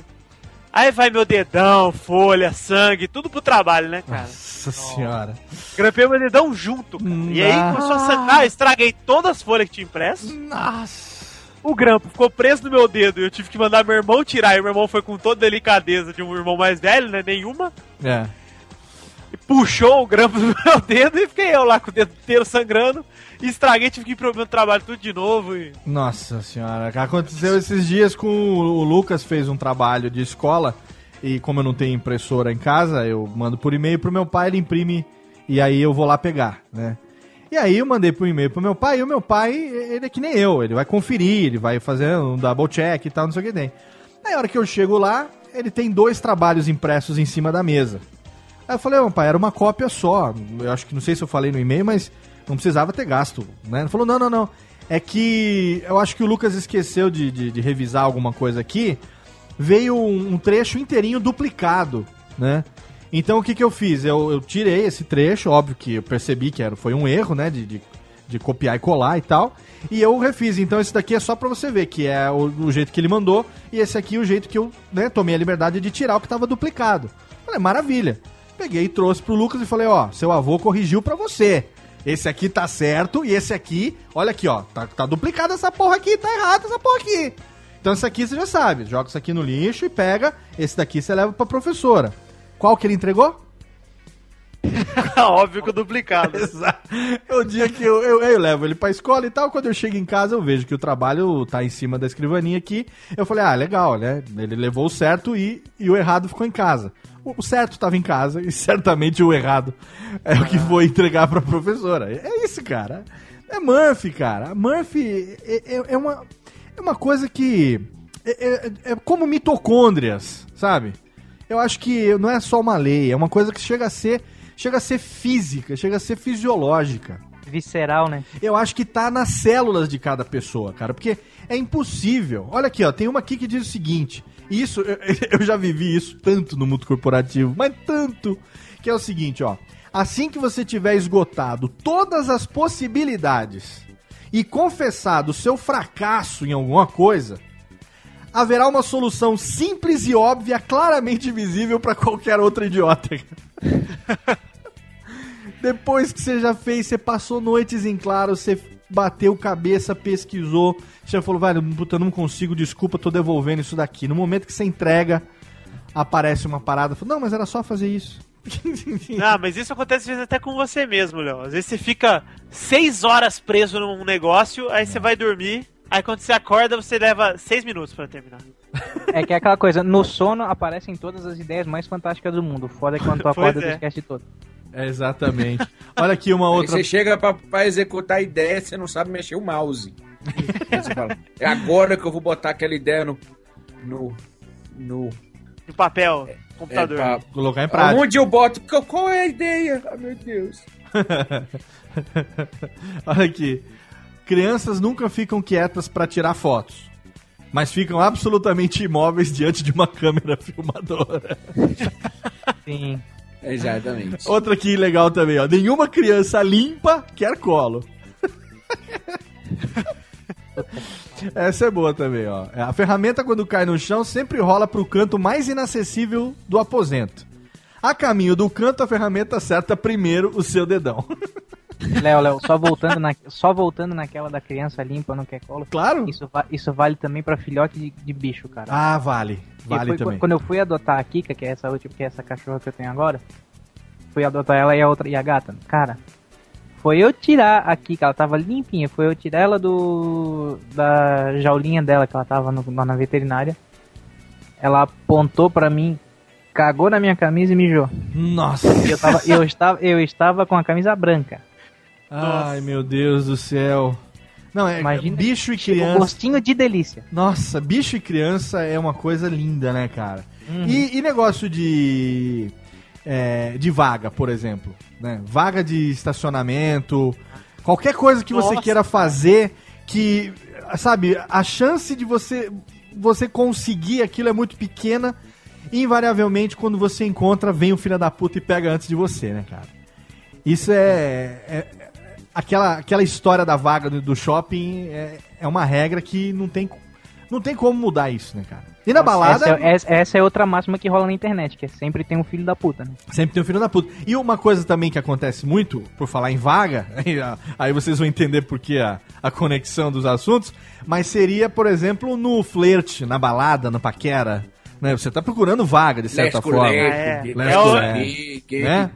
Aí vai meu dedão, folha, sangue, tudo pro trabalho, né, cara? Nossa senhora. Grampei meu dedão junto, cara. E aí Nossa. começou a sangrar, estraguei todas as folhas que tinha impresso. Nossa. O grampo ficou preso no meu dedo e eu tive que mandar meu irmão tirar. E meu irmão foi com toda delicadeza de um irmão mais velho, né? Nenhuma. É. E puxou o grampo do meu dedo e fiquei eu lá com o dedo inteiro sangrando. Estraguei, tive que ir pro meu trabalho tudo de novo. E... Nossa senhora, aconteceu esses dias com o, Lucas fez um trabalho de escola e como eu não tenho impressora em casa, eu mando por e-mail pro meu pai, ele imprime E aí eu vou lá pegar, né? E aí eu mandei pro e-mail pro meu pai, e o meu pai, ele é que nem eu, ele vai conferir, ele vai fazer um double check e tal, não sei o que tem. Aí a hora que eu chego lá, ele tem dois trabalhos impressos em cima da mesa. Aí eu falei, ô pai, era uma cópia só. Eu acho que não sei se eu falei no e-mail, mas não precisava ter gasto, né? Ele falou, não, não, não. É que eu acho que o Lucas esqueceu de, de, de revisar alguma coisa aqui. Veio um, um trecho inteirinho duplicado, né? Então o que, que eu fiz? Eu, eu tirei esse trecho, óbvio que eu percebi que era, foi um erro, né? De, de, de copiar e colar e tal. E eu refiz. Então esse daqui é só pra você ver que é o, o jeito que ele mandou. E esse aqui é o jeito que eu né, tomei a liberdade de tirar o que tava duplicado. Falei, maravilha. Peguei e trouxe pro Lucas e falei, ó, seu avô corrigiu pra você. Esse aqui tá certo e esse aqui, olha aqui, ó, tá, tá duplicado essa porra aqui, tá errado essa porra aqui. Então esse aqui você já sabe, joga isso aqui no lixo e pega, esse daqui você leva pra professora. Qual que ele entregou? Óbvio que o duplicado. Exato. É o dia que eu, eu, eu levo ele pra escola e tal. Quando eu chego em casa, eu vejo que o trabalho tá em cima da escrivaninha aqui. Eu falei, ah, legal, né? Ele levou o certo e, e o errado ficou em casa. O certo tava em casa e certamente o errado é o que vou entregar pra professora. É isso, cara. É Murphy, cara. Murphy é, é, é uma, é uma coisa que. É, é, é como mitocôndrias, sabe? Eu acho que não é só uma lei, é uma coisa que chega a ser chega a ser física, chega a ser fisiológica. Visceral, né? Eu acho que tá nas células de cada pessoa, cara, porque é impossível. Olha aqui, ó, tem uma aqui que diz o seguinte, e isso eu, eu já vivi isso tanto no mundo corporativo, mas tanto, que é o seguinte, ó, assim que você tiver esgotado todas as possibilidades e confessado o seu fracasso em alguma coisa, haverá uma solução simples e óbvia, claramente visível para qualquer outro idiota. Depois que você já fez, você passou noites em claro, você bateu cabeça, pesquisou, você falou, velho, puta, não consigo, desculpa, tô devolvendo isso daqui. No momento que você entrega, aparece uma parada, fala, não, mas era só fazer isso. Ah, mas isso acontece às vezes até com você mesmo, Léo. Às vezes você fica seis horas preso num negócio, aí você vai dormir, aí quando você acorda, você leva seis minutos para terminar. É que é aquela coisa, no sono aparecem todas as ideias mais fantásticas do mundo. Foda é que quando tu acorda, tu é. esquece de tudo. É, exatamente. Olha aqui uma Aí outra. você chega pra, pra executar a ideia, você não sabe mexer o mouse. Aí você fala, é agora que eu vou botar aquela ideia no. no. no. No papel, computador. É, pra- Colocar em prática. Onde eu boto? Qual- Qual é a ideia? Ah, meu Deus. Olha aqui. Crianças nunca ficam quietas pra tirar fotos, mas ficam absolutamente imóveis diante de uma câmera filmadora. Sim. Exatamente. Outra aqui legal também, ó. Nenhuma criança limpa quer colo. Essa é boa também, ó. A ferramenta, quando cai no chão, sempre rola pro canto mais inacessível do aposento. A caminho do canto, a ferramenta acerta primeiro o seu dedão. Léo, Léo, só voltando, na, só voltando naquela da criança limpa não quer colo. Claro. Isso, va- isso vale também pra filhote de, de bicho, cara. Ah, vale. Vale foi também. Quando eu fui adotar a Kika, que é essa última, que é essa cachorra que eu tenho agora, fui adotar ela e a outra e a gata. Cara, foi eu tirar a Kika, ela tava limpinha, foi eu tirar ela do da jaulinha dela que ela tava no- na veterinária. Ela apontou pra mim, cagou na minha camisa e mijou. Nossa. E eu tava, eu estava, eu estava com a camisa branca. Ai, meu Deus do céu. Não, é Imagina, bicho e um criança. gostinho de delícia. Nossa, bicho e criança é uma coisa linda, né, cara? Uhum. E, e negócio de. é, de vaga, por exemplo. Né? Vaga de estacionamento. Qualquer coisa que você Nossa, queira fazer que. Sabe, a chance de você, você conseguir aquilo é muito pequena. Invariavelmente, quando você encontra, vem o filho da puta e pega antes de você, né, cara? Isso é- é- aquela, aquela história da vaga do, do shopping é, é uma regra que não tem, não tem como mudar isso, né, cara? E na balada. Essa, é- essa- é outra máxima que rola na internet, que é sempre tem um filho da puta, né? Sempre tem um filho da puta. E uma coisa também que acontece muito, por falar em vaga, aí, a- aí vocês vão entender por que a, a conexão dos assuntos, mas seria, por exemplo, no flerte, na balada, no paquera. Né? Você tá procurando vaga, de certa Lesco, forma. É. Lesco, É o- leque, né?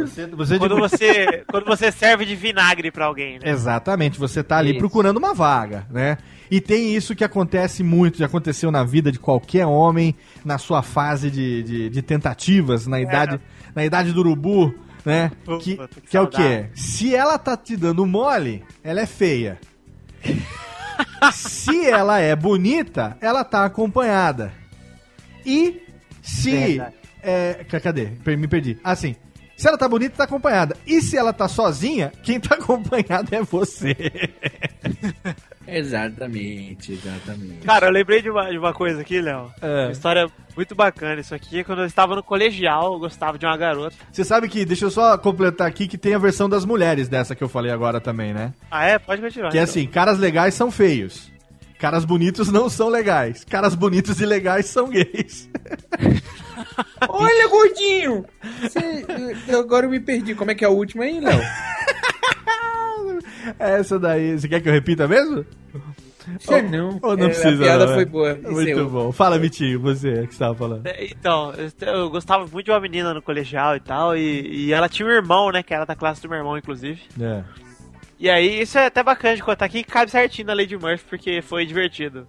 Você, você Quando de- você, quando você serve de vinagre pra alguém, né? Exatamente, você tá ali Isso. procurando uma vaga, né? E tem isso que acontece muito, já aconteceu na vida de qualquer homem, na sua fase de, de, de tentativas, na idade, na idade do urubu, né? Puta, Que, que que é o quê? Se ela tá te dando mole, ela é feia. se ela é bonita, ela tá acompanhada. E se. É, ca- cadê? Per- Me perdi. Assim. Se ela tá bonita, tá acompanhada. E se ela tá sozinha, quem tá acompanhado é você. Exatamente, exatamente. Cara, eu lembrei de uma, de uma coisa aqui, Léo. É. Uma história muito bacana. Isso aqui, quando eu estava no colegial, eu gostava de uma garota. Você sabe que, deixa eu só completar aqui, que tem a versão das mulheres dessa que eu falei agora também, né? Ah, é? Pode continuar. Que é então. assim, caras legais são feios. Caras bonitos não são legais. Caras bonitos e legais são gays. Olha, gordinho! Cê- eu- agora eu me perdi. Como é que é a última aí, Léo? Essa daí. Você quer que eu repita mesmo? Sei não. Ou não É, precisa? A piada não, foi é? boa. Muito bom. Fala, Vitinho, você que estava falando. É, Então, eu, eu gostava muito de uma menina no colegial e tal, e, e ela tinha um irmão, né, que era da classe do meu irmão, inclusive. É. E aí, isso é até bacana de contar aqui, cabe certinho na Lady Murphy, porque foi divertido.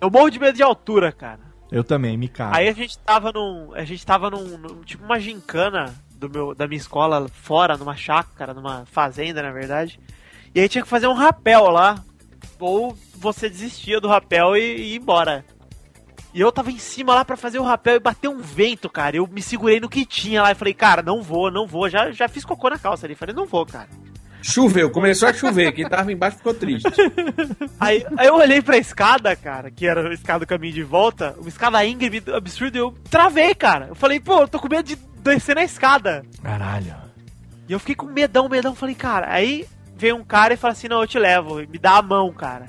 Eu morro de medo de altura, cara. Eu também, me cago. Aí a gente tava num. A gente tava num. num- tipo uma gincana do meu, da minha escola fora, numa chácara, numa fazenda, na verdade. E aí tinha que fazer um rapel lá. Ou você desistia do rapel e, e ia embora. E eu tava em cima lá pra fazer o rapel e bateu um vento, cara. Eu me segurei no que tinha lá e falei, cara, não vou, não vou. Já, já fiz cocô na calça ali. Falei, não vou, cara. Choveu, começou a chover. Quem tava embaixo ficou triste. Aí, aí eu olhei pra escada, cara, que era a escada do caminho de volta, uma escada íngreme, absurda, e eu travei, cara. Eu falei, pô, eu tô com medo de descer na escada. Caralho. E eu fiquei com medão, medão. Falei, cara, aí veio um cara e fala assim: não, eu te levo, me dá a mão, cara.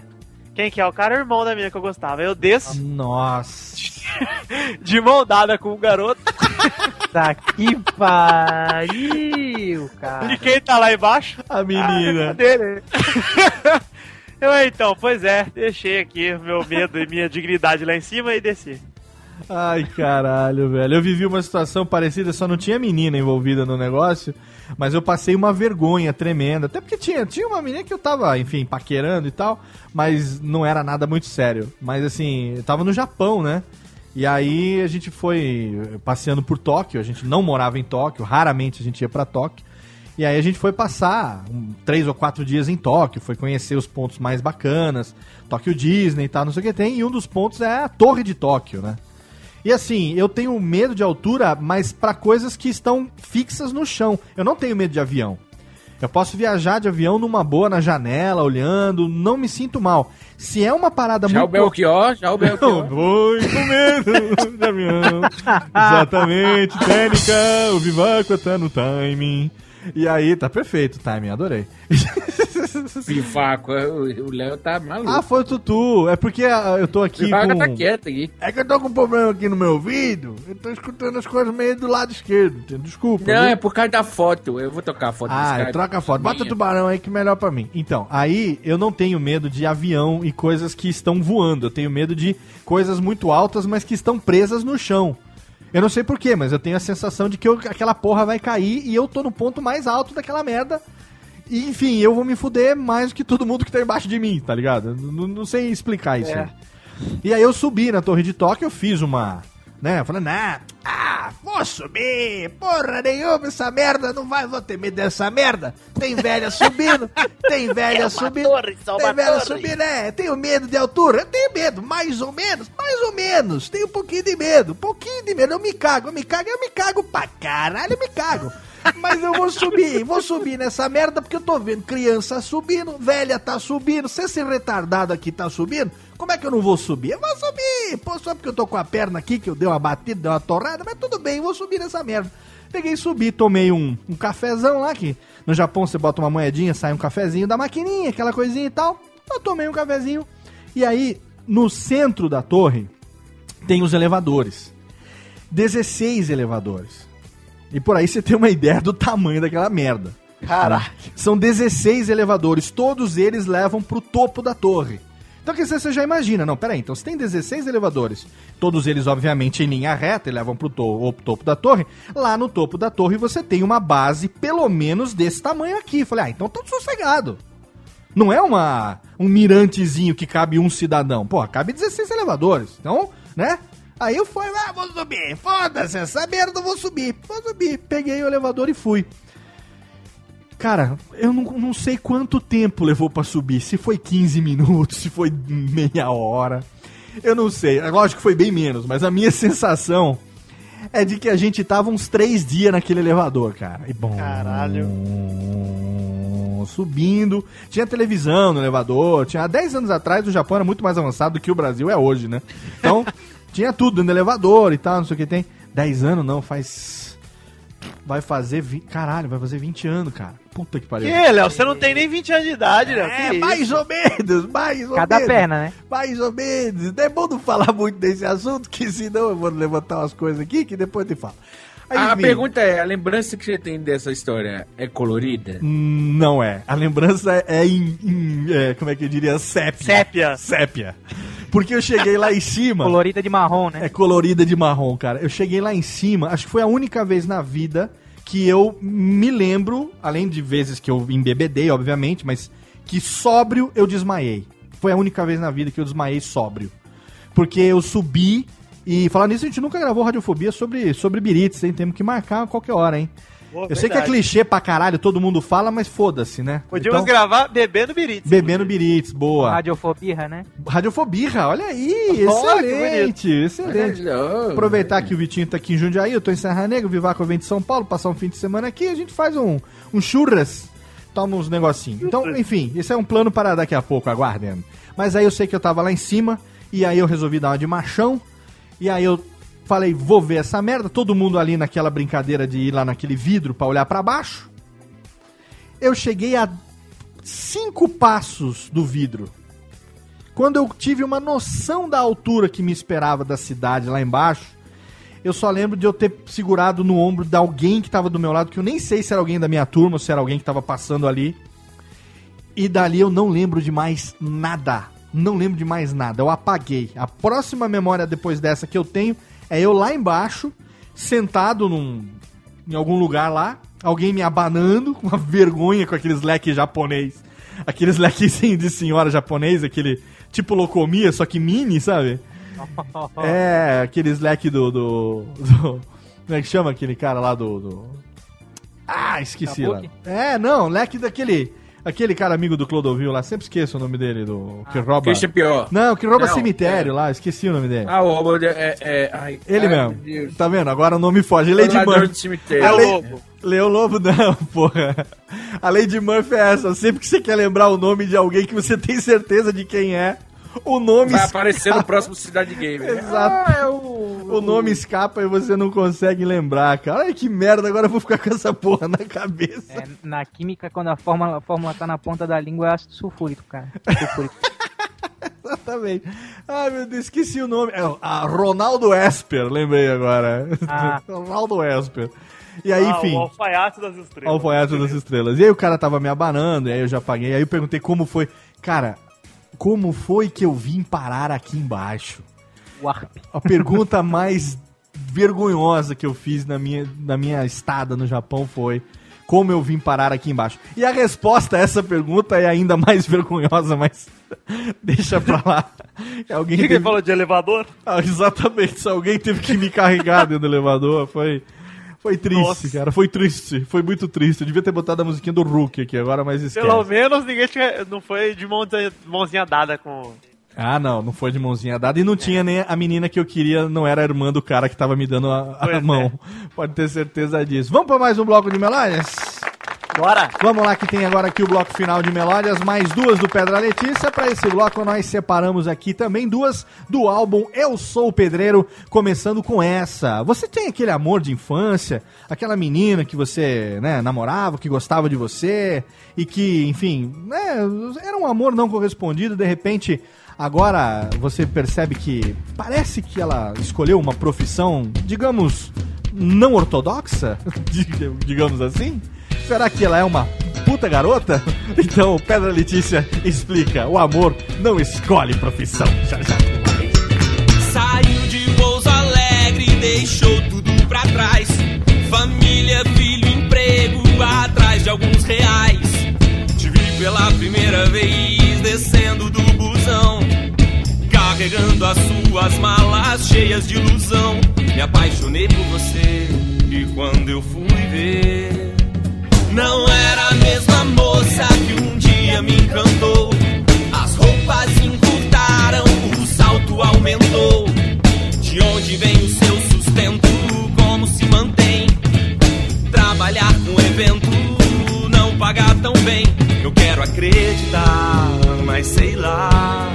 Quem que é? O cara é o irmão da minha que eu gostava. Eu desço Nossa. de mão dada com o garoto. Tá que pariu, cara. E quem tá lá embaixo? A menina. dele. eu, então, pois é, deixei aqui meu medo e minha dignidade lá em cima e desci. Ai, caralho, velho. Eu vivi uma situação parecida, só não tinha menina envolvida no negócio, mas eu passei uma vergonha tremenda. Até porque tinha, tinha uma menina que eu tava, enfim, paquerando e tal, mas não era nada muito sério. Mas assim, eu tava no Japão, né? E aí a gente foi passeando por Tóquio, a gente não morava em Tóquio, raramente a gente ia pra Tóquio. E aí a gente foi passar um, três ou quatro dias em Tóquio, foi conhecer os pontos mais bacanas, Tóquio Disney e tal, não sei o que tem, e um dos pontos é a Torre de Tóquio, né? E assim, eu tenho medo de altura, mas pra coisas que estão fixas no chão. Eu não tenho medo de avião. Eu posso viajar de avião numa boa na janela, olhando, não me sinto mal. Se é uma parada Já o muito Belchior, já o não, Belchior. vou com medo de avião. Exatamente, técnica, o Vivaco tá no timing. E aí, tá perfeito o timing, adorei. Vivaco, o o Léo tá maluco. Ah, foi o Tutu. É porque ah, eu tô aqui Vivaco com... tá quieto aqui. É que eu tô com um problema aqui no meu ouvido. Eu tô escutando as coisas meio do lado esquerdo. Desculpa. Não, viu? é por causa da foto. Eu vou tocar a foto desse Ah, cara. troca a foto. Bota o tubarão aí que é melhor pra mim. Então, aí eu não tenho medo de avião e coisas que estão voando. Eu tenho medo de coisas muito altas, mas que estão presas no chão. Eu não sei porquê, mas eu tenho a sensação de que eu- aquela porra vai cair e eu tô no ponto mais alto daquela merda. E, enfim, eu vou me fuder mais do que todo mundo que tá embaixo de mim, tá ligado? Não, não sei explicar isso. É. E aí eu subi na Torre de Tóquio, eu fiz uma. Né? Falei, nah, ah, vou subir, porra nenhuma, essa merda, não vai, vou ter medo dessa merda. Tem velha subindo, tem velha subindo. tem velha subindo, né? Tenho medo de altura, eu tenho medo, mais ou menos, mais ou menos. Tenho um pouquinho de medo, um pouquinho de medo. Eu me cago, eu me cago, eu me cago pra caralho, eu me cago. Mas eu vou subir, vou subir nessa merda porque eu tô vendo criança subindo, velha tá subindo, se esse retardado aqui tá subindo, como é que eu não vou subir? Eu vou subir! Pô, só porque eu tô com a perna aqui, que eu dei uma batida, dei uma torrada, mas tudo bem, vou subir nessa merda. Peguei e subi, tomei um, um cafezão lá, que no Japão você bota uma moedinha, sai um cafezinho da maquininha, aquela coisinha e tal. Eu tomei um cafezinho. E aí, no centro da torre, tem os elevadores. 16 elevadores. E por aí você tem uma ideia do tamanho daquela merda. Caraca. São 16 elevadores, todos eles levam pro topo da torre. Então que você já imagina, não, peraí, então se tem 16 elevadores, todos eles obviamente em linha reta e levam pro to topo da torre, lá no topo da torre você tem uma base pelo menos desse tamanho aqui. Falei, ah, então tô sossegado. Não é uma um mirantezinho que cabe um cidadão. Pô, cabe 16 elevadores. Então, né? Aí eu fui, ah, vou subir. Foda-se essa merda, eu vou subir. Vou subir. Peguei o elevador e fui. Cara, eu não, não sei quanto tempo levou pra subir. Se foi 15 minutos, se foi meia hora. Eu não sei. É lógico que foi bem menos, mas a minha sensação é de que a gente tava uns três dias naquele elevador, cara. E bom. Caralho. Subindo. Tinha televisão no elevador. Tinha há 10 anos atrás o Japão era muito mais avançado do que o Brasil é hoje, né? Então, tinha tudo no elevador e tal, não sei o que tem. 10 anos não, faz. Vai fazer. Vi... Caralho, vai fazer 20 anos, cara. Puta que pariu. Que, Léo? Você não tem nem 20 anos de idade, Léo. É, Que mais isso? ou menos, mais ou Cada menos. perna, né? Mais ou menos. Não é bom não falar muito desse assunto, que senão eu vou levantar umas coisas aqui que depois eu te falo. Aí, A enfim, pergunta é, a lembrança que você tem dessa história é colorida? hum, Não é. A lembrança é em. em, é, como é que eu diria? Sépia. Sépia. Sépia. Porque eu cheguei lá em cima. Colorida de marrom, né? É colorida de marrom, cara. Eu cheguei lá em cima, acho que foi a única vez na vida que eu me lembro, além de vezes que eu embebedei, obviamente, mas que sóbrio eu desmaiei. Foi a única vez na vida que eu desmaiei sóbrio. Porque eu subi e falando nisso, a gente nunca gravou Radiofobia sobre, sobre birites, hein? Temos que marcar a qualquer hora, hein? Eu sei que é verdade. clichê pra caralho, todo mundo fala, mas foda-se, né? Podíamos Então, gravar bebendo birite. Bebendo birites, boa. Radiofobia, né? Radiofobia, olha aí, que excelente, excelente. Aproveitar que o Vitinho tá aqui em Jundiaí, eu tô em Serra Negra, o Vivaco vem de São Paulo, passar um fim de semana aqui, a gente faz um, um churras, toma uns negocinhos. Então, enfim, esse é um plano para daqui a pouco, aguardem. Mas aí eu sei que eu tava lá em cima, e aí eu resolvi dar uma de machão, e aí eu falei, vou ver essa merda, todo mundo ali naquela brincadeira de ir lá naquele vidro pra olhar pra baixo. Eu cheguei a cinco passos do vidro. Quando eu tive uma noção da altura que me esperava da cidade lá embaixo, eu só lembro de eu ter segurado no ombro de alguém que estava do meu lado, que eu nem sei se era alguém da minha turma ou se era alguém que estava passando ali. E dali eu não lembro de mais nada. Não lembro de mais nada. Eu apaguei. A próxima memória depois dessa que eu tenho é eu lá embaixo, sentado num, em algum lugar lá, alguém me abanando, com uma vergonha com aqueles leques japonês. Aqueles leques de senhora japonês, aquele tipo locomia, só que mini, sabe? É, aqueles leques do, do, do- Como é que chama aquele cara lá do. do- Ah, esqueci lá. É, não, leque daquele. Aquele cara amigo do Clodovil lá, sempre esqueço o nome dele, do. Que rouba. Christian Pior. Não, que rouba Não, cemitério lá, esqueci o nome dele. Ah, o de- é, é, ai, Ele ai, mesmo. Deus. Tá vendo? Agora o nome foge. Lady Murphy. de É o Lei- Lobo. Leo Lobo não, porra. A Lady Murphy é essa. Sempre que você quer lembrar o nome de alguém que você tem certeza de quem é, o nome Vai escapa. aparecer no próximo Cidade Game. né? Exato. Ah, é o... O nome escapa e você não consegue lembrar, cara. Ai, que merda, agora eu vou ficar com essa porra na cabeça. É, na química, quando a fórmula, a fórmula tá na ponta da língua, é ácido sulfúrico, cara. Sulfúrico. Exatamente. Ai, meu Deus, esqueci o nome. É, a Ronaldo Esper, lembrei agora. Ah. Ronaldo Esper. E aí, enfim. Ah, o alfaiate das estrelas. Alfaiate das estrelas. E aí o cara tava me abanando, e aí eu já paguei. Aí eu perguntei como foi. Cara, como foi que eu vim parar aqui embaixo? Warp. A pergunta mais vergonhosa que eu fiz na minha, na minha estada no Japão foi como eu vim parar aqui embaixo. E a resposta a essa pergunta é ainda mais vergonhosa, mas deixa pra lá. Alguém O que, teve- ele falou de elevador? ah, exatamente, se alguém teve que me carregar dentro do elevador, foi, foi triste, Nossa. cara, foi triste, foi muito triste. Eu devia ter botado a musiquinha do Hulk aqui agora, mas esquece. Pelo menos ninguém tinha, não foi de mãozinha, mãozinha dada com. Ah, não, não foi de mãozinha dada e não tinha nem a menina que eu queria, não era a irmã do cara que tava me dando a, a Pois é. mão. Pode ter certeza disso. Vamos para mais um bloco de melódias? Bora! Vamos lá que tem agora aqui o bloco final de melódias, mais duas do Pedra Letícia. Para esse bloco nós separamos aqui também duas do álbum Eu Sou o Pedreiro, começando com essa. Você tem aquele amor de infância, aquela menina que você, né, namorava, que gostava de você e que, enfim, né, era um amor não correspondido, de repente agora você percebe que parece que ela escolheu uma profissão, digamos, não ortodoxa, dig- digamos assim? Será que ela é uma puta garota? Então, Pedra Letícia explica: o amor não escolhe profissão. Já, já. Saiu de Pouso Alegre, deixou tudo pra trás. Família, filho, emprego, atrás de alguns reais. Te vi pela primeira vez descendo do busão. Carregando as suas malas cheias de ilusão. Me apaixonei por você e quando eu fui ver, não era a mesma moça que um dia me encantou. As roupas encurtaram, o salto aumentou. De onde vem o seu sustento? Como se mantém? Trabalhar com evento não pagar tão bem. Eu quero acreditar, mas sei lá.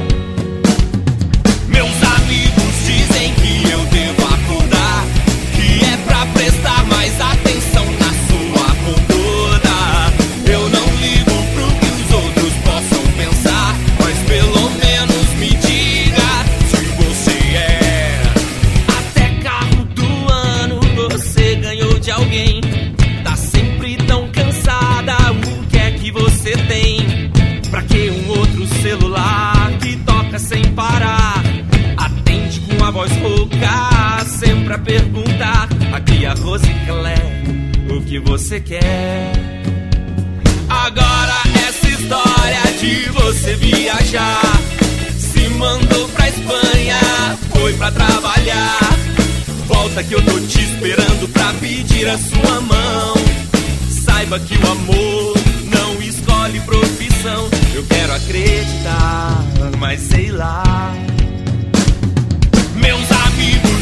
pra perguntar. Aqui a Rosiclé, o que você quer? Agora essa história de você viajar. Se mandou pra Espanha, foi pra trabalhar. Volta que eu tô te esperando pra pedir a sua mão. Saiba que o amor não escolhe profissão. Eu quero acreditar, mas sei lá. Meus amigos.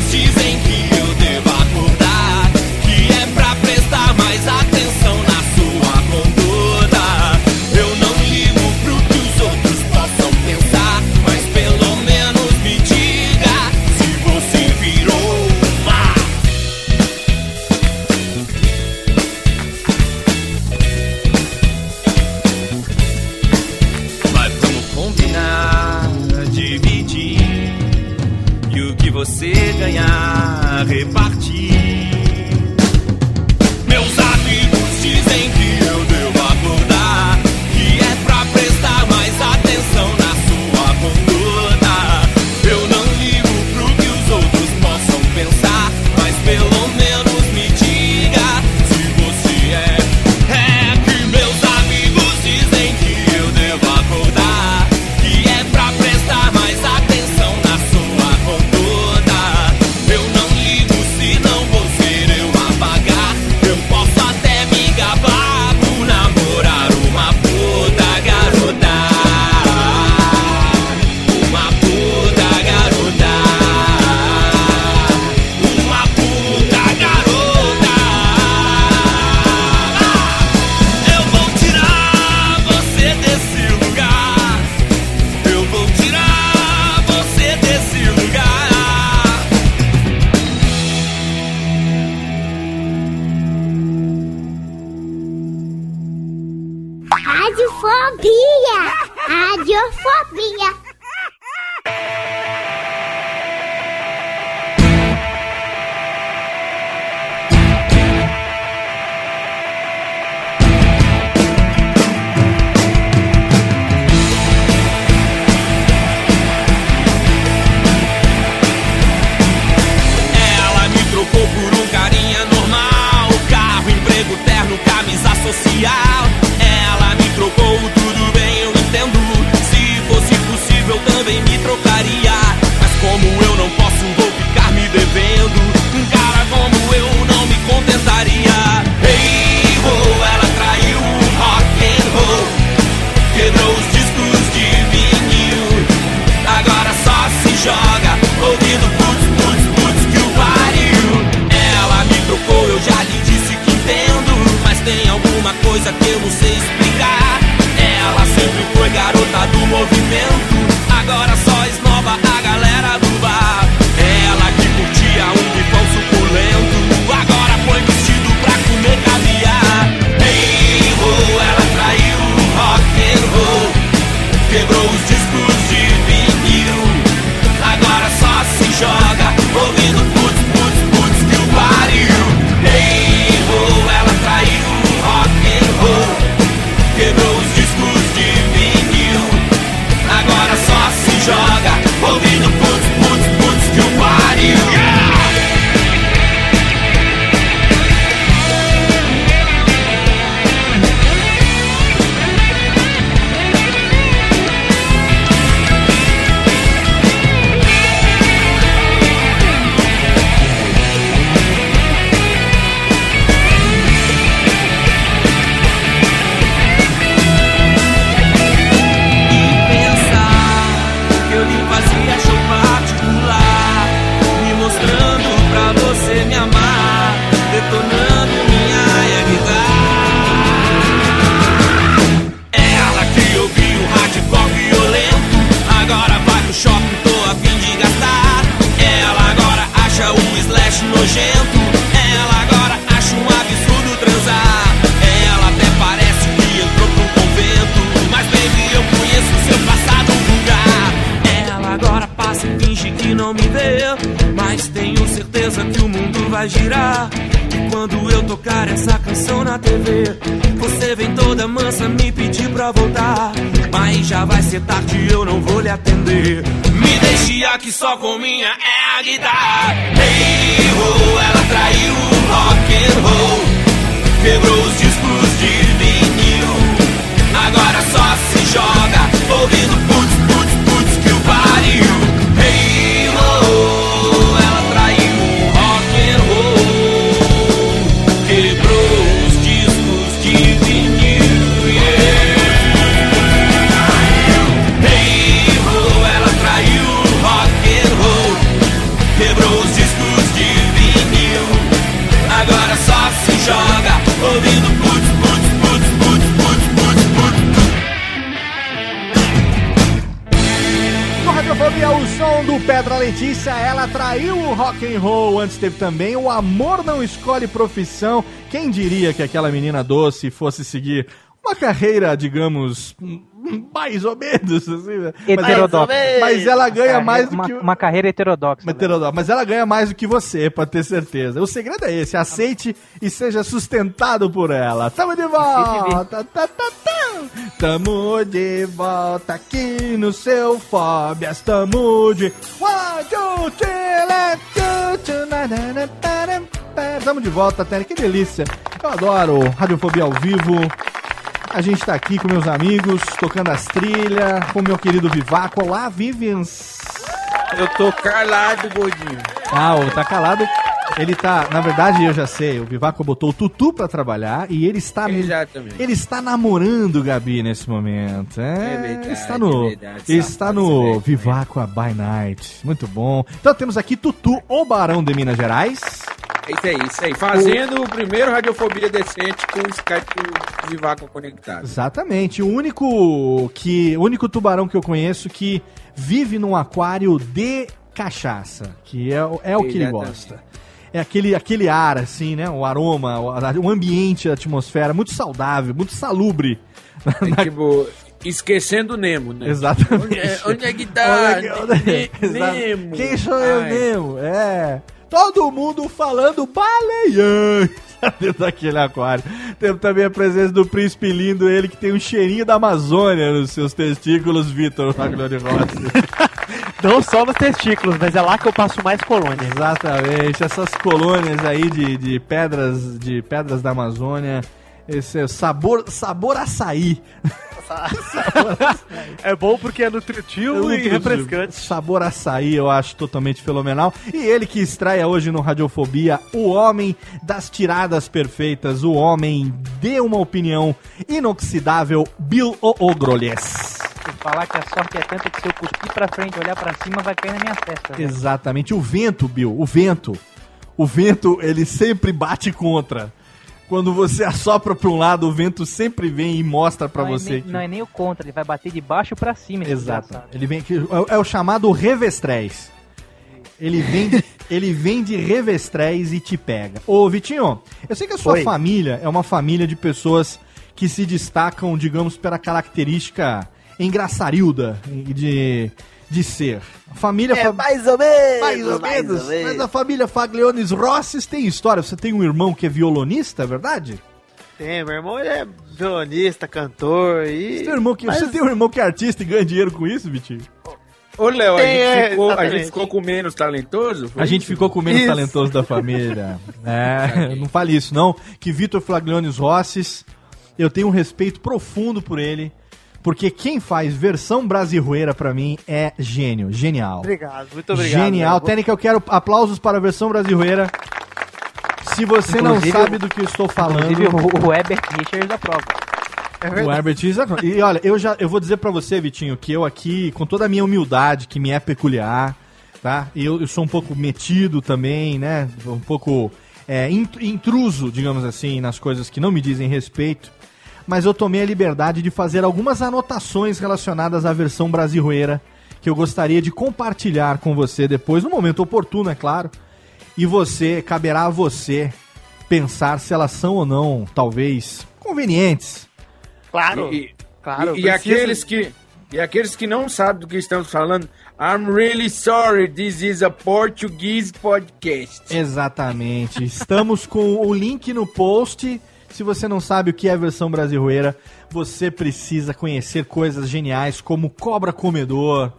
Só com minha é a guitarra. Hey, ho, ela traiu o rock and roll. Quebrou os discos de Pedra Letícia, ela traiu o rock and roll. Antes teve também o Amor Não Escolhe Profissão. Quem diria que aquela menina doce fosse seguir uma carreira, digamos, mais ou menos, assim, né? Mas ela, Heterodoxa. mas ela ganha mais do uma, que... uma carreira heterodoxa. Heterodoxa. Mas ela ganha mais do que você, pra ter certeza. O segredo é esse, aceite e seja sustentado por ela. Tamo de volta! Tá, tá, tá. Tamo de volta aqui no seu Fóbias. Tamo de... One, two, three, let's go. Tamo de volta, Tênis. Que delícia. Eu adoro Radiofobia ao vivo. A gente tá aqui com meus amigos, tocando as trilhas, com meu querido Vivaco. Olá, Vivians. Eu tô calado, gordinho. Ah, o tá calado. Ele tá, na verdade, eu já sei, o Vivaco botou o Tutu pra trabalhar e ele está Exatamente. ele está namorando Gabi nesse momento. É, É verdade, está no é verdade, está no. Vivaco a by night. Muito bom. Então temos aqui Tutu, o Barão de Minas Gerais. É isso aí, isso aí. Fazendo o primeiro Radiofobia decente com o Skype do Vivaco conectado. Exatamente, o único que o único tubarão que eu conheço que vive num aquário de cachaça, que é, o- é o que ele gosta. É aquele, aquele ar, assim, né? O aroma, o, o ambiente, a atmosfera, muito saudável, muito salubre. É tipo, esquecendo o Nemo, né? Exatamente. Onde é, onde é que tá? Onde é que- onde é-. Nemo. Quem sou eu Ai. mesmo? É. Todo mundo falando baleião dentro daquele aquário. Temos também a presença do príncipe lindo, ele que tem um cheirinho da Amazônia nos seus testículos, Vitor Maglone Rossi. Não só nos testículos, mas é lá que eu passo mais colônia. Exatamente, essas colônias aí de, de pedras de pedras da Amazônia. Esse é sabor, sabor açaí. É bom porque é nutritivo e refrescante. Sabor açaí, eu acho totalmente fenomenal. E ele que estreia hoje no Radiofobia, o homem das tiradas perfeitas, o homem de uma opinião inoxidável, Bill Ogrolhes. Se falar que a sorte é tanta que se eu cuspir pra frente, olhar pra cima, vai cair na minha testa. velho. Exatamente, o vento, Bill, o vento. O vento, ele sempre bate contra. Quando você assopra pra um lado, o vento sempre vem e mostra pra não você. É nem, que- Não é nem o contra, ele vai bater de baixo pra cima. Exato. Ele vem aqui, é, é o chamado revestrez. Ele vem, de, ele vem de revestrez e te pega. Ô, Vitinho, eu sei que a sua Oi. família é uma família de pessoas que se destacam, digamos, pela característica engraçarilda de, de ser. A família... fa- mais ou menos. mais ou menos. Mas a família Fagliones Rosses tem história. Você tem um irmão que é violonista, é verdade? Tem, meu irmão ele é violonista, cantor e. Você tem, um irmão que, Mas- você tem um irmão que é artista e ganha dinheiro com isso, Vitinho? Ô, Léo, a, gente é, ficou- a gente ficou com menos talentoso? Foi A gente isso? ficou com o menos Isso. talentoso da família. É, não fale isso não, que Vitor Flagliones Rosses, eu tenho um respeito profundo por ele, porque quem faz versão brasileira pra mim é gênio, genial. Obrigado, muito obrigado. Genial. Técnica, eu quero aplausos para a versão brasileira. Se você não Inclusive, sabe do que eu estou falando, Inclusive, o, o Herbert Richards da prova. o Herbert Isa- E olha, eu já eu vou dizer pra você, Vitinho, que eu aqui, com toda a minha humildade, que me é peculiar, tá? Eu, eu sou um pouco metido também, né? Um pouco é, int- intruso, digamos assim, nas coisas que não me dizem respeito. Mas eu tomei a liberdade de fazer algumas anotações relacionadas à versão brasileira que eu gostaria de compartilhar com você depois, no momento oportuno, é claro. E você, caberá a você pensar se elas são ou não, talvez, convenientes. Claro. E, claro. e- e aqueles que E aqueles que não sabem do que estamos falando, I'm really sorry, this is a Portuguese podcast. Exatamente. Estamos com o link no post. Se você não sabe o que é a versão brasileira, você precisa conhecer coisas geniais como Cobra Comedor,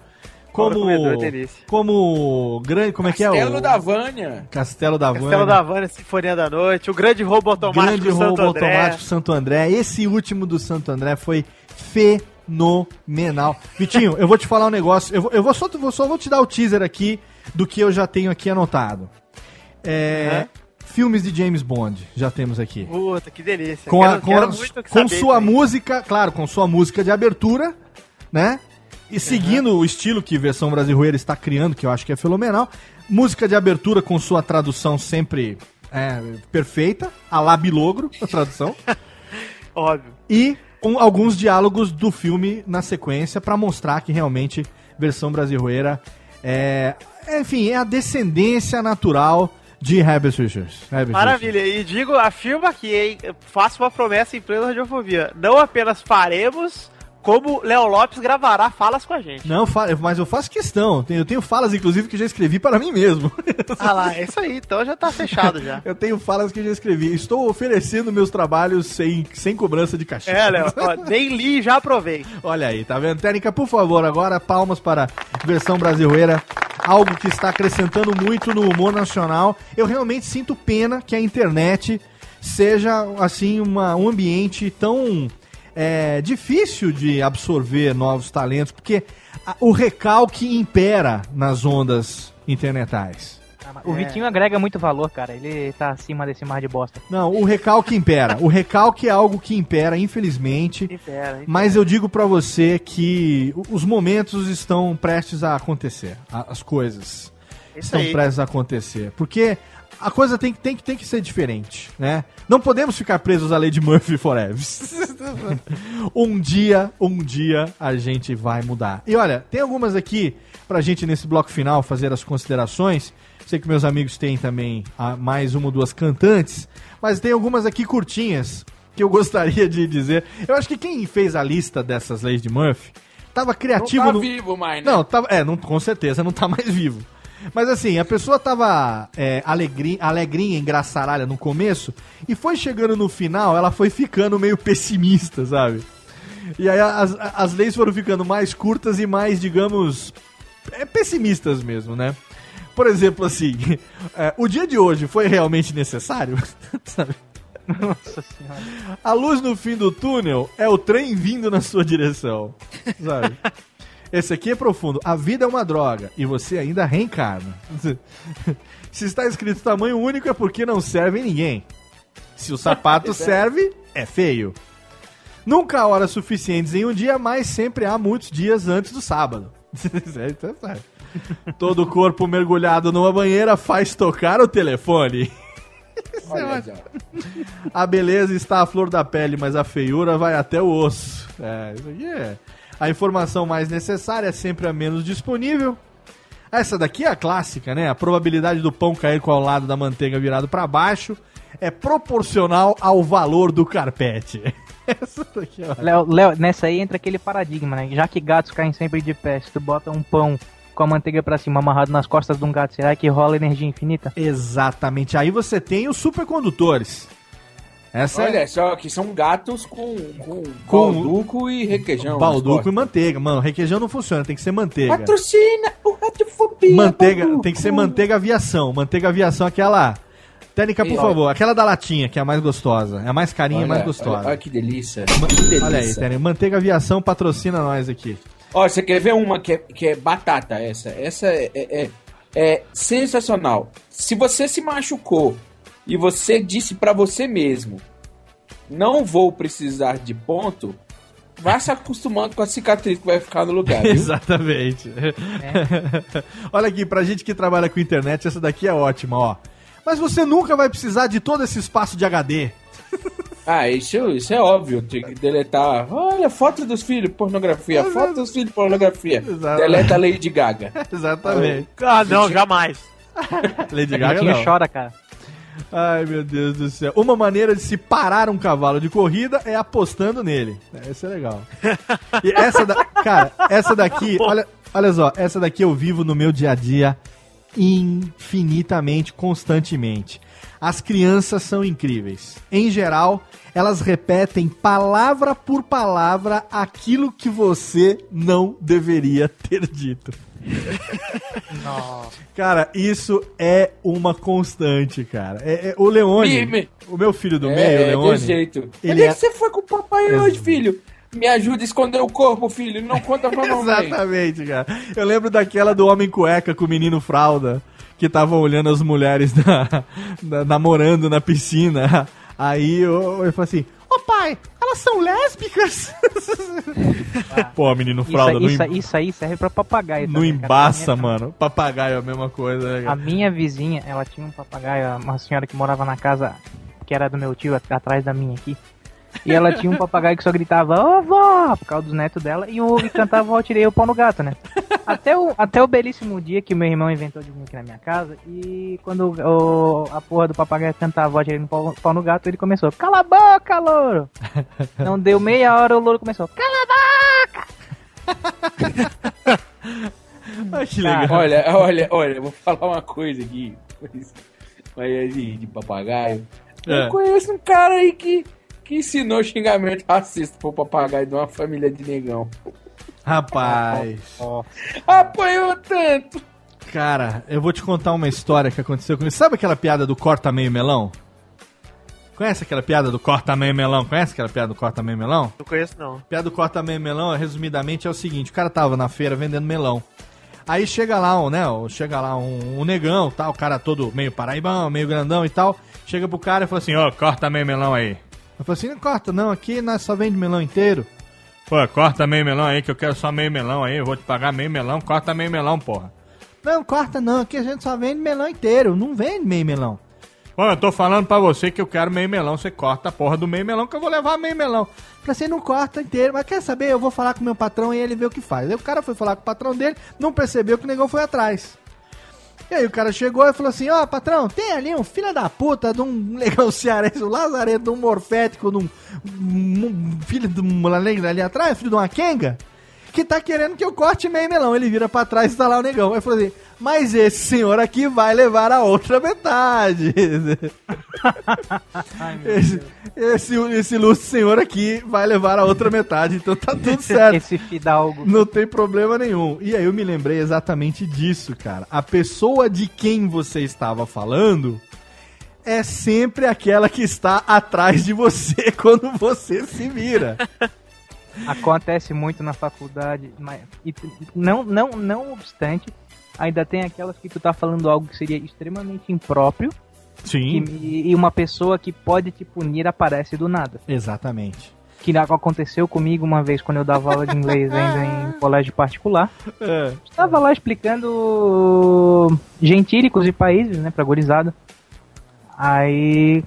Cobra como Comedor é delícia. como grande, como é que é Castelo o da Vânia. Castelo da Castelo Vânia. da Havana, Sinfonia da Noite, o grande roubo automático Grande do Santo roubo André. automático Santo André. Esse último do Santo André foi fenomenal. Vitinho, eu vou te falar um negócio. Eu vou, eu vou só, vou- só vou te dar o teaser aqui do que eu já tenho aqui anotado. É, Filmes de James Bond, já temos aqui. Puta, que delícia. Com, a- Quero- com, quero a- com sua música, claro, com sua música de abertura, né? E seguindo o estilo que versão brasileira está criando, que eu acho que é fenomenal. Música de abertura com sua tradução sempre é, perfeita, a lá bilogro, a tradução. Óbvio. e um- alguns diálogos do filme na sequência para mostrar que realmente versão brasileira é, enfim, é a descendência natural de Herbert Richards. Herbert Richards. Maravilha. E digo, afirmo aqui, hein? Faço uma promessa em plena radiofobia. Não apenas faremos, como Léo Lopes gravará falas com a gente. Não, mas eu faço questão. Tenho- Eu tenho falas, inclusive, que já escrevi para mim mesmo. Ah lá, é isso aí. Então já tá fechado já. Eu tenho falas que já escrevi. Estou oferecendo meus trabalhos sem, sem cobrança de cachê. É, Léo. Nem li e já aprovei. Olha aí, tá vendo? Técnica, por favor, agora palmas para a versão brasileira. Algo que está acrescentando muito no humor nacional. Eu realmente sinto pena que a internet seja, assim, uma, um ambiente tão é, difícil de absorver novos talentos, porque a- o recalque impera nas ondas internetais. O Vitinho agrega muito valor, cara. Ele tá acima desse mar de bosta. Não, o recalque impera. O recalque é algo que impera, infelizmente. Impera, hein? Mas eu digo pra você que os momentos estão prestes a acontecer. As coisas estão aí. prestes a acontecer. Porque a coisa tem, que- tem, que- tem que ser diferente, né? Não podemos ficar presos à lei de Murphy forever. um dia, um dia a gente vai mudar. E olha, tem algumas aqui pra gente nesse bloco final fazer as considerações. Sei que meus amigos têm também ah, mais uma ou duas cantantes, mas tem algumas aqui curtinhas que eu gostaria de dizer. Eu acho que quem fez a lista dessas leis de Murphy tava criativo Não tá no- vivo mais, né? não, tava, é, não, com certeza não tá mais vivo. Mas assim, a pessoa tava é, alegri, alegrinha, engraçaralha no começo, e foi chegando no final, ela foi ficando meio pessimista, sabe? E aí as, as leis foram ficando mais curtas e mais, digamos, é, pessimistas mesmo, né? Por exemplo, assim, é, o dia de hoje foi realmente necessário? Sabe? Nossa senhora. A luz no fim do túnel é o trem vindo na sua direção. Sabe? Esse aqui é profundo. A vida é uma droga e você ainda reencarna. Se está escrito tamanho único é porque não serve em ninguém. Se o sapato serve, é feio. Nunca há horas suficientes em um dia, mas sempre há muitos dias antes do sábado. Então, sabe. Todo corpo mergulhado numa banheira faz tocar o telefone. Só. A beleza está à flor da pele, mas a feiura vai até o osso. É, isso aqui é. A informação mais necessária é sempre a menos disponível. Essa daqui é a clássica, né? A probabilidade do pão cair com o lado da manteiga virado para baixo é proporcional ao valor do carpete. Essa daqui é Léo, Léo, nessa aí entra aquele paradigma, né? Já que gatos caem sempre de pé, se tu bota um pão com a manteiga pra cima amarrado nas costas de um gato, será que rola energia infinita? Exatamente. Aí você tem os supercondutores. Essa é Olha só, que são gatos com, com, Com- balduco e requeijão. balduco e manteiga. Mano, requeijão não funciona, tem que ser manteiga. Patrocina o Radiofobia. Manteiga, balduco. tem que ser manteiga aviação. Manteiga aviação, aquela. Técnica, por E, favor, aquela da latinha, que é a mais gostosa. É a mais carinha e Olha, mais olha, gostosa. olha que delícia. Ma- que delícia. Olha aí, Técnica. Manteiga aviação patrocina nós aqui. Ó, você quer ver uma que é, que é batata essa? Essa é, é, é- é sensacional. Se você se machucou e você disse pra você mesmo, não vou precisar de ponto, vá se acostumando com a cicatriz que vai ficar no lugar, viu? Exatamente. Olha aqui, pra gente que trabalha com internet, essa daqui é ótima, ó. Mas você nunca vai precisar de todo esse espaço de HD. Ah, isso, isso é óbvio, tem que deletar. Olha, foto dos filhos, pornografia. Foto dos filhos, pornografia. Exato. Deleta a Lady Gaga. Exatamente. Ah, não, jamais. Lady Gaga não. chora, cara. Ai, meu Deus do céu. Uma maneira de se parar um cavalo de corrida é apostando nele. É, Isso é legal. E essa da... Cara, essa daqui, olha, olha só, essa daqui eu vivo no meu dia a dia infinitamente, constantemente. As crianças são incríveis. Em geral, elas repetem palavra por palavra aquilo que você não deveria ter dito. Cara, isso é uma constante, cara. É, é- o Leone, Me- me- o meu filho do É, meio, é Leone. desse jeito. Ele é é- que você foi com o papai hoje, filho? Me ajuda a esconder o corpo, filho. Não conta pra mamãe. Exatamente, cara. Eu lembro daquela do homem cueca com o menino fralda, que tava olhando as mulheres da- da- namorando na piscina. Aí eu, eu falei assim: Ô pai, elas são lésbicas? Pô, menino Isso, fralda, isso, em- isso aí serve pra papagaio. não também, embaça, minha- mano. Papagaio é a mesma coisa, né, A minha vizinha, ela tinha um papagaio, uma senhora que morava na casa que era do meu tio, at- atrás da minha aqui. E ela tinha um papagaio que só gritava, ô vó, por causa dos netos dela, e, o, e cantava, ó, tirei o pau no gato, né? Até o, até o belíssimo dia que meu irmão inventou de vir aqui na minha casa, e quando o, a porra do papagaio cantava, ó, tirei o pau, pau no gato, ele começou, cala a boca, louro! Não deu meia hora, o louro começou, cala a boca! Cara, legal. Olha, olha, olha, eu vou falar uma coisa aqui. Mas mas de, de papagaio. É. Eu conheço um cara aí que, que ensinou xingamento racista pro papagaio de uma família de negão. Rapaz. Apanhou tanto. Cara, eu vou te contar uma história que aconteceu comigo. Sabe aquela piada do corta meio melão? Conhece aquela piada do corta meio melão? Conhece aquela piada do corta meio melão? Não conheço, não. A piada do corta meio melão, resumidamente, é o seguinte: o cara tava na feira vendendo melão. Aí chega lá, um, né? Chega lá um, um negão, tal, o cara todo meio paraibão, meio grandão e tal. Chega pro cara e fala assim: ó, corta meio melão aí. Eu falei assim: não corta não, aqui nós só vende melão inteiro. Pô, corta meio melão aí que eu quero só meio melão aí, eu vou te pagar meio melão, corta meio melão, porra. Não, corta não, aqui a gente só vende melão inteiro, não vende meio melão. Pô, eu tô falando pra você que eu quero meio melão, você corta a porra do meio melão que eu vou levar meio melão. Falei assim, não corta inteiro, mas quer saber? Eu vou falar com o meu patrão e ele vê o que faz. Aí o cara foi falar com o patrão dele, não percebeu que o negão foi atrás. E aí o cara chegou e falou assim, ó, patrão, tem ali um filho da puta de um negão cearense, um lazarento, de um morfético, de um, um- filho de um moleque ali atrás, filho de uma quenga, que tá querendo que eu corte meio melão. Ele vira pra trás e tá lá o negão. Aí falou assim, mas esse senhor aqui vai levar a outra metade. esse, esse, esse ilustre senhor aqui vai levar a outra metade, então tá tudo certo. Esse fidalgo. Não tem problema nenhum. E aí eu me lembrei exatamente disso, cara. A pessoa de quem você estava falando é sempre aquela que está atrás de você quando você se vira. Acontece muito na faculdade, mas não, não, não obstante, ainda tem aquelas que tu tá falando algo que seria extremamente impróprio Sim. e, e uma pessoa que pode te punir aparece do nada. Exatamente. Que aconteceu comigo uma vez quando eu dava aula de inglês ainda em colégio particular. É. Estava lá explicando gentílicos e países, né, pra gurizada. Aí,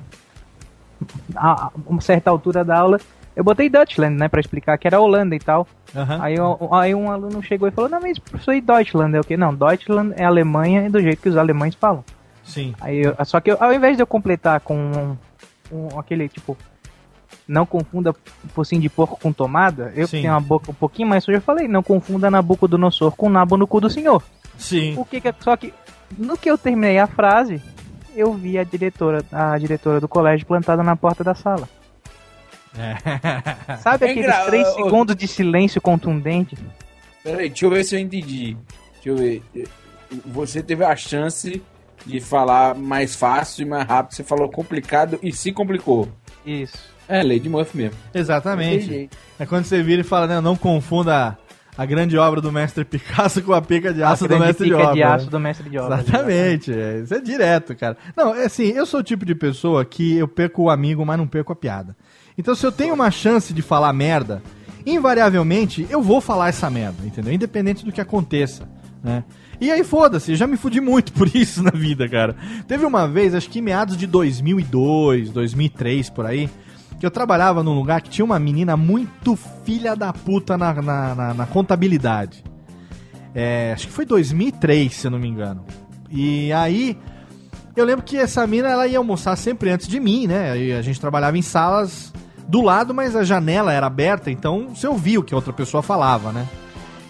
a a uma certa altura da aula, eu botei Deutschland, né, pra explicar que era Holanda e tal. Aham. Aí, aí um aluno chegou e falou, não, mas professor, e Deutschland é o quê? Não, Deutschland é Alemanha e do jeito que os alemães falam. Sim. Aí eu- só que eu- ao invés de eu completar com um, um- aquele tipo, não confunda focinho de porco com tomada, eu que Sim. tenho uma boca um pouquinho mais suja, eu falei, não confunda Nabucodonosor com nabo no cu do senhor. Sim. O que que é- só que no que eu terminei a frase, eu vi a diretora, a diretora do colégio plantada na porta da sala. Sabe É aqueles engra- três ô, segundos de silêncio contundente? Peraí, deixa eu ver se eu entendi. Deixa eu ver. Você teve a chance de falar mais fácil e mais rápido. Você falou complicado e se complicou. Isso. É, lei de Murphy mesmo. Exatamente. Entendi. É quando você vira e fala, né, não confunda a grande obra do mestre Picasso com a pica de aço a do mestre de pica obra. de aço do mestre de obra. Exatamente, é, isso é direto, cara. Não, é assim, eu sou o tipo de pessoa que eu perco o amigo, mas não perco a piada. Então, se eu tenho uma chance de falar merda, invariavelmente eu vou falar essa merda, entendeu? Independente do que aconteça, né? E aí, foda-se, já me fudi muito por isso na vida, cara. Teve uma vez, acho que meados de 2002, 2003, por aí, que eu trabalhava num lugar que tinha uma menina muito filha da puta na, na, na- na contabilidade. É, acho que foi 2003, se eu não me engano. E aí, Eu lembro que essa mina, ela ia almoçar sempre antes de mim, né? E a gente trabalhava em salas do lado, mas a janela era aberta, então você ouvia o que a outra pessoa falava, né?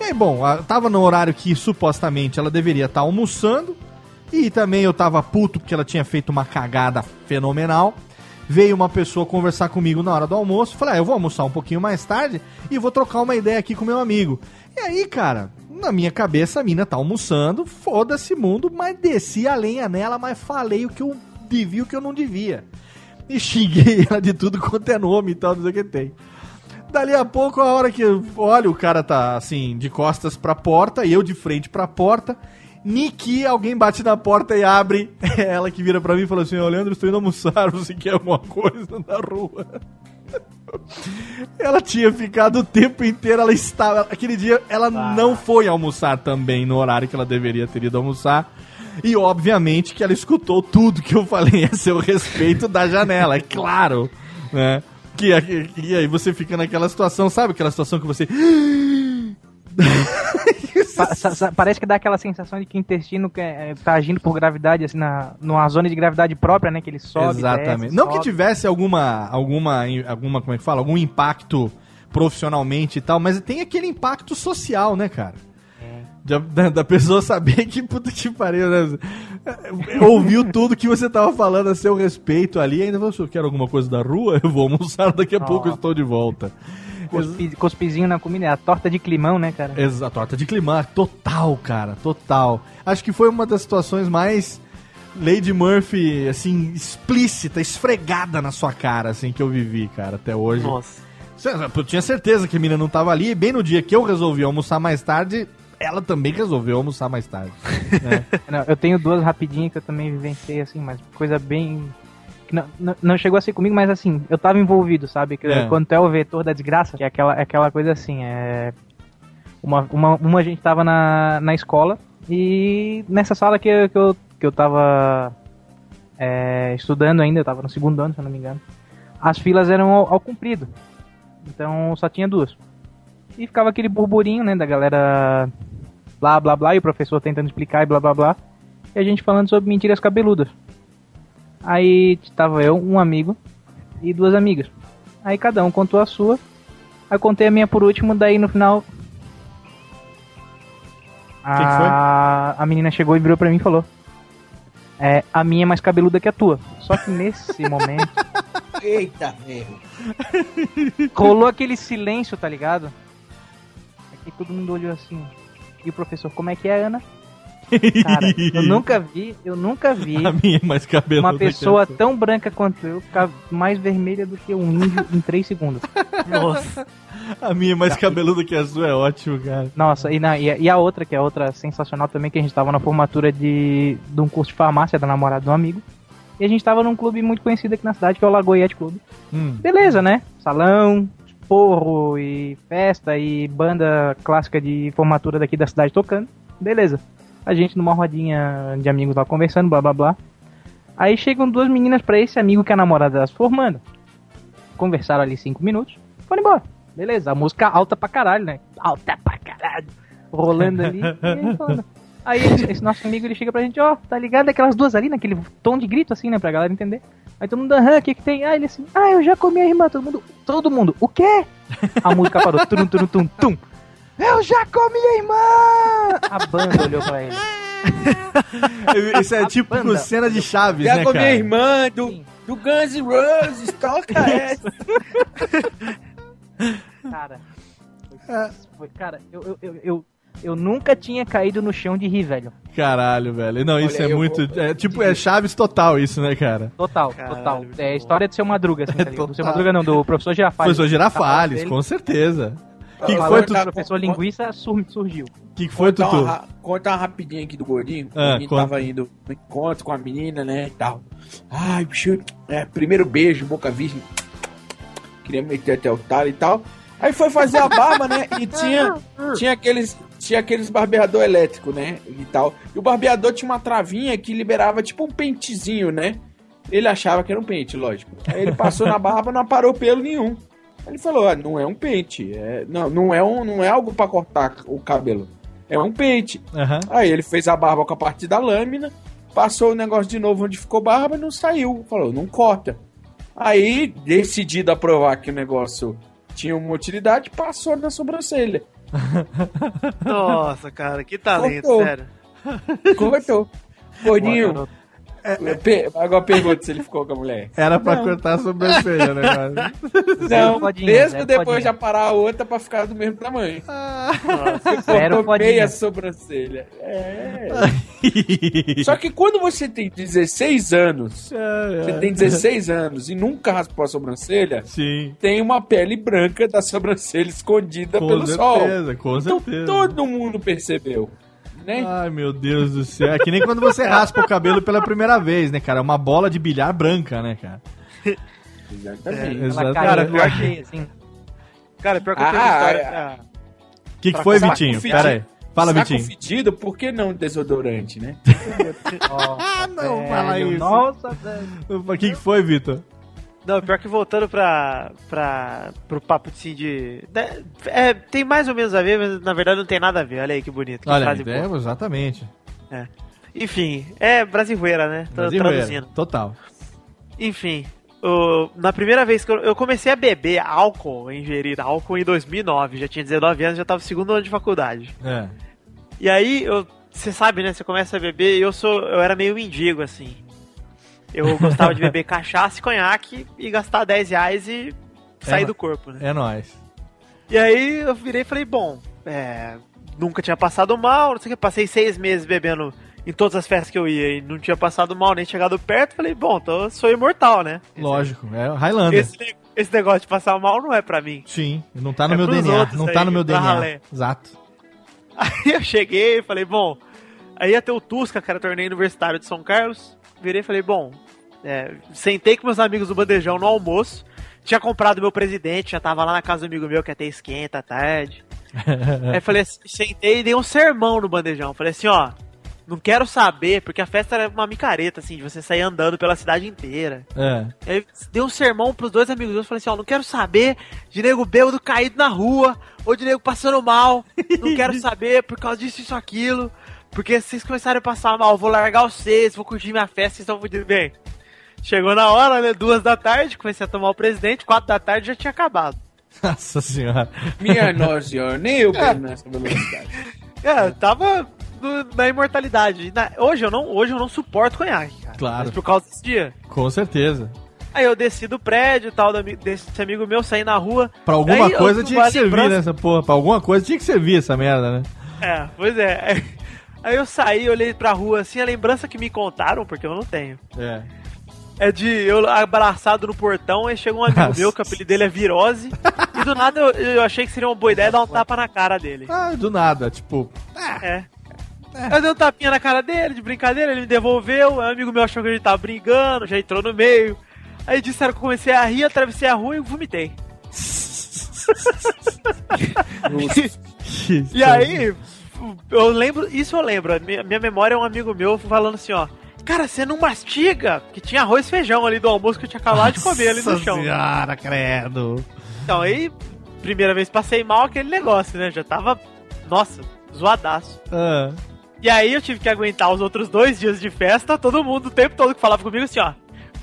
E aí, bom, tava no horário que supostamente ela deveria estar almoçando, e também eu tava puto porque ela tinha feito uma cagada fenomenal. Veio uma pessoa conversar comigo na hora do almoço. Falei, ah, eu vou almoçar um pouquinho mais tarde e vou trocar uma ideia aqui com meu amigo. E aí, cara, na minha cabeça a mina tá almoçando, foda-se mundo, mas desci a lenha nela, mas falei o que eu devia o que eu não devia. E xinguei ela de tudo quanto é nome e tal, não sei o que tem. Dali a pouco, a hora que eu olho, o cara tá assim, de costas pra porta e eu de frente pra porta. Niki, alguém bate na porta e abre. É ela que vira pra mim e fala assim: Ô Leandro, estou indo almoçar, você quer alguma coisa na rua? Ela tinha ficado o tempo inteiro, ela estava. Aquele dia ela não foi almoçar também no horário que ela deveria ter ido almoçar. E obviamente que ela escutou tudo que eu falei a seu respeito da janela, é claro, né? Que, e aí você fica naquela situação, sabe? Aquela situação que você. Parece que dá aquela sensação de que o intestino que, é, tá agindo por gravidade, assim, na, numa zona de gravidade própria, né? Que ele sobe. Exatamente. desce, não sobe. que tivesse alguma, alguma, alguma, como é que fala? Algum impacto profissionalmente e tal, mas tem aquele impacto social, né, cara? Da, da- da pessoa saber que puta que pariu, né? Ouviu tudo que você tava falando a seu respeito ali, ainda falou, "Se eu quero alguma coisa da rua, eu vou almoçar, daqui a pouco eu estou de volta. Cuspi, cuspizinho na comida, é a torta de climão, né, cara? Exato, torta de clima, total, cara, total. Acho que foi uma das situações mais Lady Murphy, assim, explícita, esfregada na sua cara, assim, que eu vivi, cara, até hoje. Nossa. Eu tinha certeza que a menina não tava ali, e bem no dia que eu resolvi almoçar mais tarde, ela também resolveu almoçar mais tarde. né? Não, eu tenho duas rapidinhas que eu também vivenciei, assim, mas coisa bem. Não, não, não chegou a ser comigo, mas assim, eu tava envolvido, sabe? Que, É. Quando tu é o vetor da desgraça, que é aquela, é aquela coisa assim, é. Uma, uma, uma gente tava na, na escola e nessa sala que, eu- que, eu, que eu tava é, estudando ainda, eu tava no segundo ano, se eu não me engano, as filas eram ao, ao comprido. Então só tinha duas. E ficava aquele burburinho, né, da galera blá blá blá, e o professor tentando explicar e blá blá blá. E a gente falando sobre mentiras cabeludas. Aí tava eu, um amigo e duas amigas. Aí cada um contou a sua. Aí eu contei a minha por último, daí no final. A, a menina chegou e virou pra mim e falou: É, a minha é mais cabeluda que a tua. Só que nesse momento Eita, ferro. rolou aquele silêncio, tá ligado? Aqui todo mundo olhou assim. E o professor, como é que é, Ana? Cara, eu nunca vi, eu nunca vi A minha é uma pessoa tão branca quanto eu ficar mais vermelha do que um índio em 3 segundos. Nossa. A minha é mais cabeluda que a sua é ótimo, cara. Nossa, e, na, e, a- e a outra, que é outra sensacional também, que a gente tava na formatura de, de um curso de farmácia da namorada de um amigo. E a gente tava num clube muito conhecido aqui na cidade, que é o Lagoiete Clube. Hum. Beleza, né? Salão, porro e festa e banda clássica de formatura daqui da cidade tocando. Beleza. A gente numa rodinha de amigos lá conversando, blá blá blá. Aí chegam duas meninas pra esse amigo que é a namorada delas formando. Conversaram ali cinco minutos, foram embora. Beleza, a música alta pra caralho, né? Alta pra caralho. Rolando ali. e aí. Aí esse, nosso amigo ele chega pra gente, ó, tá ligado? Aquelas duas ali, naquele tom de grito assim, né? Pra galera entender. Aí todo mundo, aham, o que que tem? Ah, ele assim, ah, eu já comi a irmã. Todo mundo, todo mundo, o quê? A música parou, tum, tum, tum, tum. Eu já comi a irmã! A banda olhou pra ele. Isso é tipo banda. cena de Chaves, Já né, cara? minha irmã do, do Guns N' Roses, toca essa. Cara, foi, foi- cara, eu, eu, eu, eu, eu nunca tinha caído no chão de rir, velho. Caralho, velho. Não, isso Olha, é eu muito. vou- É tipo, é Chaves total isso, né, cara? Total, Caralho, total. É a história do seu Madruga, assim, tá ligado? Do seu. Madruga não, do professor Girafales. Professor Girafales, Dele, com certeza. O que, que falando foi, que Tutu? o professor Linguiça sur- surgiu. O que, que foi, Conta Tutu? uma, conta uma rapidinho aqui do gordinho. Ah, o menino conta. tava indo no encontro com a menina, né, e tal. Ai, bicho, é, primeiro beijo, boca virgem. Queria meter até o talo e tal. Aí foi fazer a barba, né, e tinha, tinha aqueles... Tinha aqueles barbeador elétrico, né? E tal. E o barbeador tinha uma travinha que liberava tipo um pentezinho, né? Ele achava que era um pente, lógico. Aí ele passou na barba, não aparou pelo nenhum. Aí Ele falou: ah, não é um pente. É, não, não é, um, não é algo pra cortar o cabelo. É um pente. Aham. Aí ele fez a barba com a parte da lâmina, passou o negócio de novo onde ficou barba e não saiu. Falou, não corta. Aí, decidido a provar que o negócio tinha uma utilidade, passou na sobrancelha. Nossa, cara, que talento, Cortou. sério. Cortou. Gordinho. Pe- Agora pergunta se ele ficou com a mulher. Era pra cortar a sobrancelha, né, cara? Não, Fodinha, mesmo Zé depois Fodinha. de aparar a outra pra ficar do mesmo tamanho. Você Zero cortou fodinha. meia sobrancelha. É. Só que quando você tem 16 anos, você tem 16 anos e nunca raspou a sobrancelha, Sim. tem uma pele branca da sobrancelha escondida Com pelo sol. certeza, com Então certeza. todo mundo percebeu. Né? Ai, meu Deus do céu. É que nem quando você raspa o cabelo pela primeira vez, né, cara? É uma bola de bilhar branca, né, cara? Exatamente. Ela Exatamente. cara, pior que- cheia, assim. Cara, pior que eu tenho Ah, história. é. O que, que foi, Vitinho? fedido. Pera aí. Fala, Saco Vitinho. fedido, por que não desodorante, né? Ah, não, fala isso. Nossa, velho. O que, que foi, Vitor? Não, pior que voltando pra, pra, pro papo assim de. né, É, tem mais ou menos a ver, mas na verdade não tem nada a ver. Olha aí que bonito. Que Olha, é, exatamente. Enfim, é brasileira, né? Tô Brasileiro, traduzindo. Total. Enfim, o- na primeira vez que eu, eu comecei a beber álcool, a ingerir álcool em 2009, já tinha 19 anos, já tava no segundo ano de faculdade. É. E aí, você sabe, né? Você começa a beber e eu sou, eu era meio mendigo, assim. Eu gostava de beber cachaça e conhaque e gastar 10 reais e sair É, do corpo, né? É nóis. E aí eu virei e falei, bom, é, nunca tinha passado mal, não sei o que, passei seis meses bebendo em todas as festas que eu ia e não tinha passado mal, nem chegado perto, falei, bom, então eu sou imortal, né? Lógico. É Highlander. Esse, esse negócio de passar mal não é pra mim. Sim. Não tá no É meu DNA. Não tá aí, no meu DNA. ralé. Exato. Aí eu cheguei e falei, bom, aí ia ter o Tusca, que era torneio universitário de São Carlos. Virei e falei, bom, é, sentei com meus amigos do bandejão no almoço. Tinha comprado meu presidente, já tava lá na casa do amigo meu que até esquenta à tarde. Aí falei assim, sentei e dei um sermão no bandejão. Falei assim, ó, não quero saber, porque a festa era uma micareta, assim, de você sair andando pela cidade inteira. É. Aí dei um sermão pros dois amigos meus, falei assim, ó, não quero saber de nego bêbado caído na rua, ou de nego passando mal, não quero saber por causa disso, isso, aquilo, porque se vocês começarem a passar mal, vou largar vocês, vou curtir minha festa, vocês estão fudidos bem. Chegou na hora, né, duas da tarde, comecei a tomar o presidente, quatro da tarde já tinha acabado. Nossa senhora. Minha nossa senhora, nem eu bebo nessa velocidade. É, tava no- na imortalidade. Na- hoje, eu não, hoje eu não suporto conhaque, cara. Claro. Mas por causa desse dia. Com certeza. Aí eu desci do prédio, tal, do desse amigo meu, saí na rua. Pra alguma Aí eu- coisa tinha que servir lembrança- nessa porra. Pra alguma coisa tinha que servir essa merda, né? É, pois é. Aí eu saí, olhei pra rua assim, a lembrança que me contaram, porque eu não tenho. É. É de eu abraçado no portão, aí chega um amigo meu, que o apelido dele é Virose, e do nada eu, eu achei que seria uma boa ideia dar um tapa na cara dele. Ah, do nada. Tipo, É. Eu dei um tapinha na cara dele, de brincadeira, ele me devolveu, um amigo meu achou que gente tava brigando, já entrou no meio. Aí disseram que eu comecei a rir, atravessei a rua e vomitei. E aí, eu lembro, isso eu lembro, a minha, minha memória é um amigo meu falando assim, ó. Cara, você não mastiga? Que tinha arroz e feijão ali do almoço que eu tinha acabado de comer ali no Nossa chão. senhora, credo. Então, aí, primeira vez passei mal aquele negócio, né? Já tava, nossa, zoadaço. Ah. E aí eu tive que aguentar os outros dois dias de festa, todo mundo o tempo todo que falava comigo assim, ó.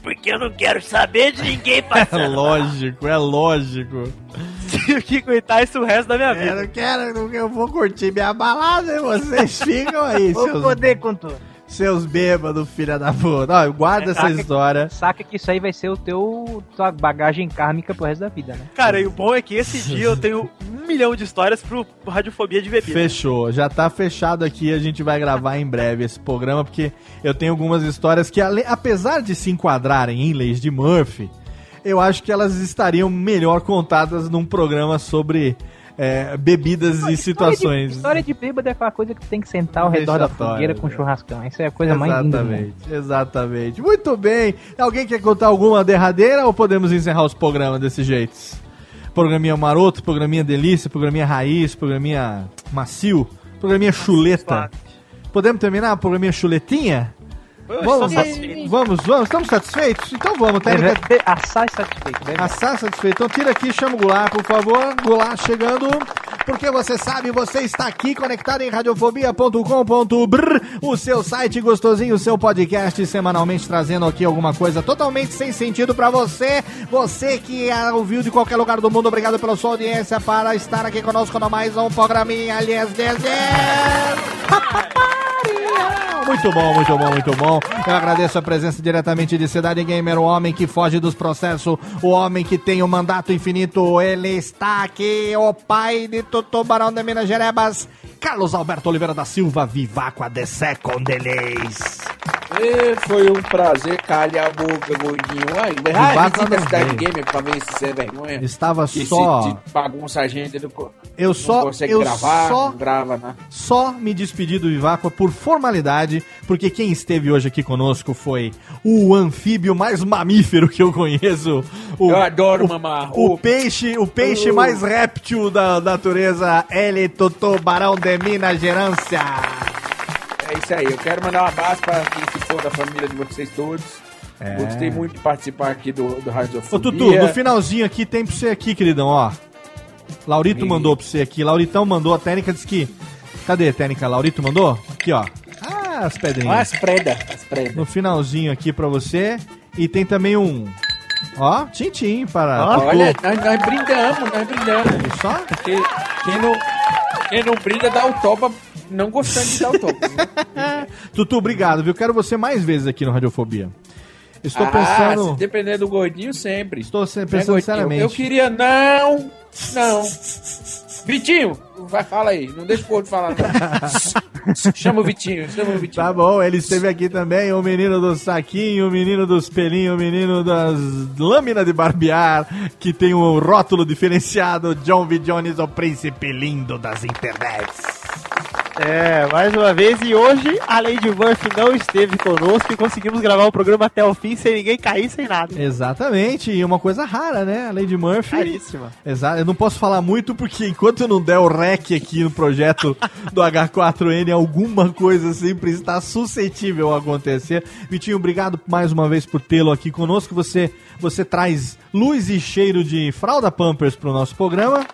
Porque eu não quero saber de ninguém É passando. mal." lógico, é lógico. Tive que aguentar isso o resto da minha Eu vida. não quero, eu vou curtir minha balada e vocês ficam aí, Vou seus, poder com tudo. Seus bêbados, filha da puta. Ó, guarda essa Saca- história. Saca que isso aí vai ser o teu tua bagagem kármica pro resto da vida, né? Cara, e o bom é que esse dia eu tenho um milhão de histórias pro Radiofobia de bebida. Fechou, já tá fechado aqui. A gente vai gravar em breve esse programa, porque eu tenho algumas histórias que, apesar de se enquadrarem em leis de Murphy, eu acho que elas estariam melhor contadas num programa sobre é, bebidas e situações. História de bêbado é aquela coisa que tem que sentar ao redor da fogueira com né? churrascão. Isso é a coisa mais linda. Exatamente, exatamente. Muito bem. Alguém quer contar alguma derradeira ou podemos encerrar os programas desse jeito? Programinha maroto, programinha delícia, programinha raiz, programinha macio, programinha chuleta. Podemos terminar? Programinha chuletinha? Vamos, vamos, vamos. Estamos satisfeitos? Então vamos. Técnica... Assar satisfeito. Deve Assar satisfeito. Então tira aqui, chama o Goulart, por favor. Goulart chegando. porque você sabe, você está aqui conectado em radiofobia.com.br, o seu site gostosinho, o seu podcast semanalmente trazendo aqui alguma coisa totalmente sem sentido pra você. Você que ouviu de qualquer lugar do mundo, obrigado pela sua audiência para estar aqui conosco no mais um programinha Aliás 10 muito bom, muito bom, muito bom. Eu agradeço a presença diretamente de Cidade Gamer, o homem que foge dos processos, o homem que tem o mandato infinito. Ele está aqui, o pai de Tutubarão de Minas Gerebas, Carlos Alberto Oliveira da Silva, Vivaco a The Second Delays. E foi um prazer, calha a boca, gordinho. Vivaco ah, visita não a cidade gamer pra ver se você é vergonha. Estava Que só- Se, se bagunça a gente, não, Eu não só- consegue eu gravar, só- não grava, né? Só me despedi do Viváqua por formalidade, porque quem esteve hoje aqui conosco foi o anfíbio mais mamífero que eu conheço. O, Eu adoro o, mamar. O, O- peixe, o peixe o- mais réptil da natureza, ele Tutubarão de Minas Gerância. É isso aí, eu quero mandar um abraço pra quem se for da família de vocês todos. É. Gostei muito de participar aqui do, do Rádio Ô Tutu, no finalzinho aqui tem pra você aqui, queridão, ó. Laurito E- mandou pra você aqui. Lauritão mandou, a técnica disse que... Cadê a técnica? Laurito mandou? Aqui, ó. Ah, as pedrinhas. As preda, as preda. no finalzinho aqui pra você. E tem também um. Ó, tintim para. Olha, nós, nós brindamos, nós brindamos. Só? Porque quem não, quem não brinda dá o topa, não gostando de dar o né? Tutu, obrigado, viu? Quero você mais vezes aqui no Radiofobia. Estou Ah, pensando. se depender do gordinho, sempre. Estou se- Né, pensando gordinho? seriamente. Eu queria não, não. Vitinho, vai, fala aí, não deixa o gordo falar chama o Vitinho, chama o Vitinho. Tá bom, ele esteve aqui também, o menino do saquinho, o menino dos pelinhos, o menino das lâminas de barbear, que tem o rótulo diferenciado, John V. Jones, o príncipe lindo das internets. É, mais uma vez, e hoje a Lady Murphy não esteve conosco e conseguimos gravar o programa até o fim sem ninguém cair, sem nada. Exatamente, e uma coisa rara, né? A Lady Murphy. Caríssima. Exato, eu não posso falar muito porque enquanto eu não der o rec aqui no projeto do H4N, alguma coisa sempre está suscetível a acontecer. Vitinho, obrigado mais uma vez por tê-lo aqui conosco. Você, você traz luz e cheiro de fralda Pampers para o nosso programa.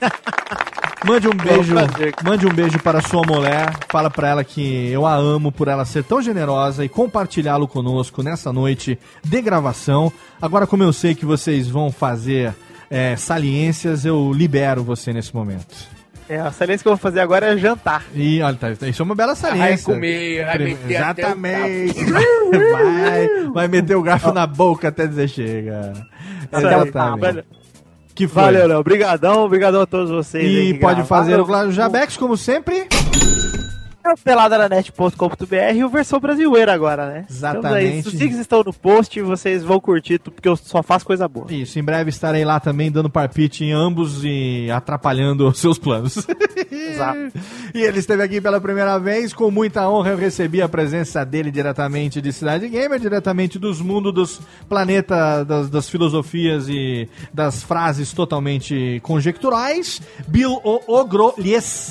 Mande um beijo, mande um beijo para sua mulher. Fala para ela que eu a amo por ela ser tão generosa e compartilhá-lo conosco nessa noite de gravação. Agora, como eu sei que vocês vão fazer é, saliências, eu libero você nesse momento. É, a saliência que eu vou fazer agora é jantar. E olha, tá, isso é uma bela Vai saliência. comer, vai meter até o Exatamente. Vai, vai meter o garfo na boca até dizer chega. Exatamente. Que foi? Valeu, Léo. Obrigadão, obrigadão a todos vocês. E pode fazer o Jabex, como sempre. peladaranet.com.br e o versão brasileira agora, né? Exatamente. Estamos aí. Os links estão no post e vocês vão curtir, porque eu só faço coisa boa. Isso, em breve estarei lá também dando parpite em ambos e atrapalhando os seus planos. Exato. E ele esteve aqui pela primeira vez, com muita honra eu recebi a presença dele diretamente de Cidade Gamer, diretamente dos mundos dos planetas, das, das filosofias e das frases totalmente conjecturais. Bill o.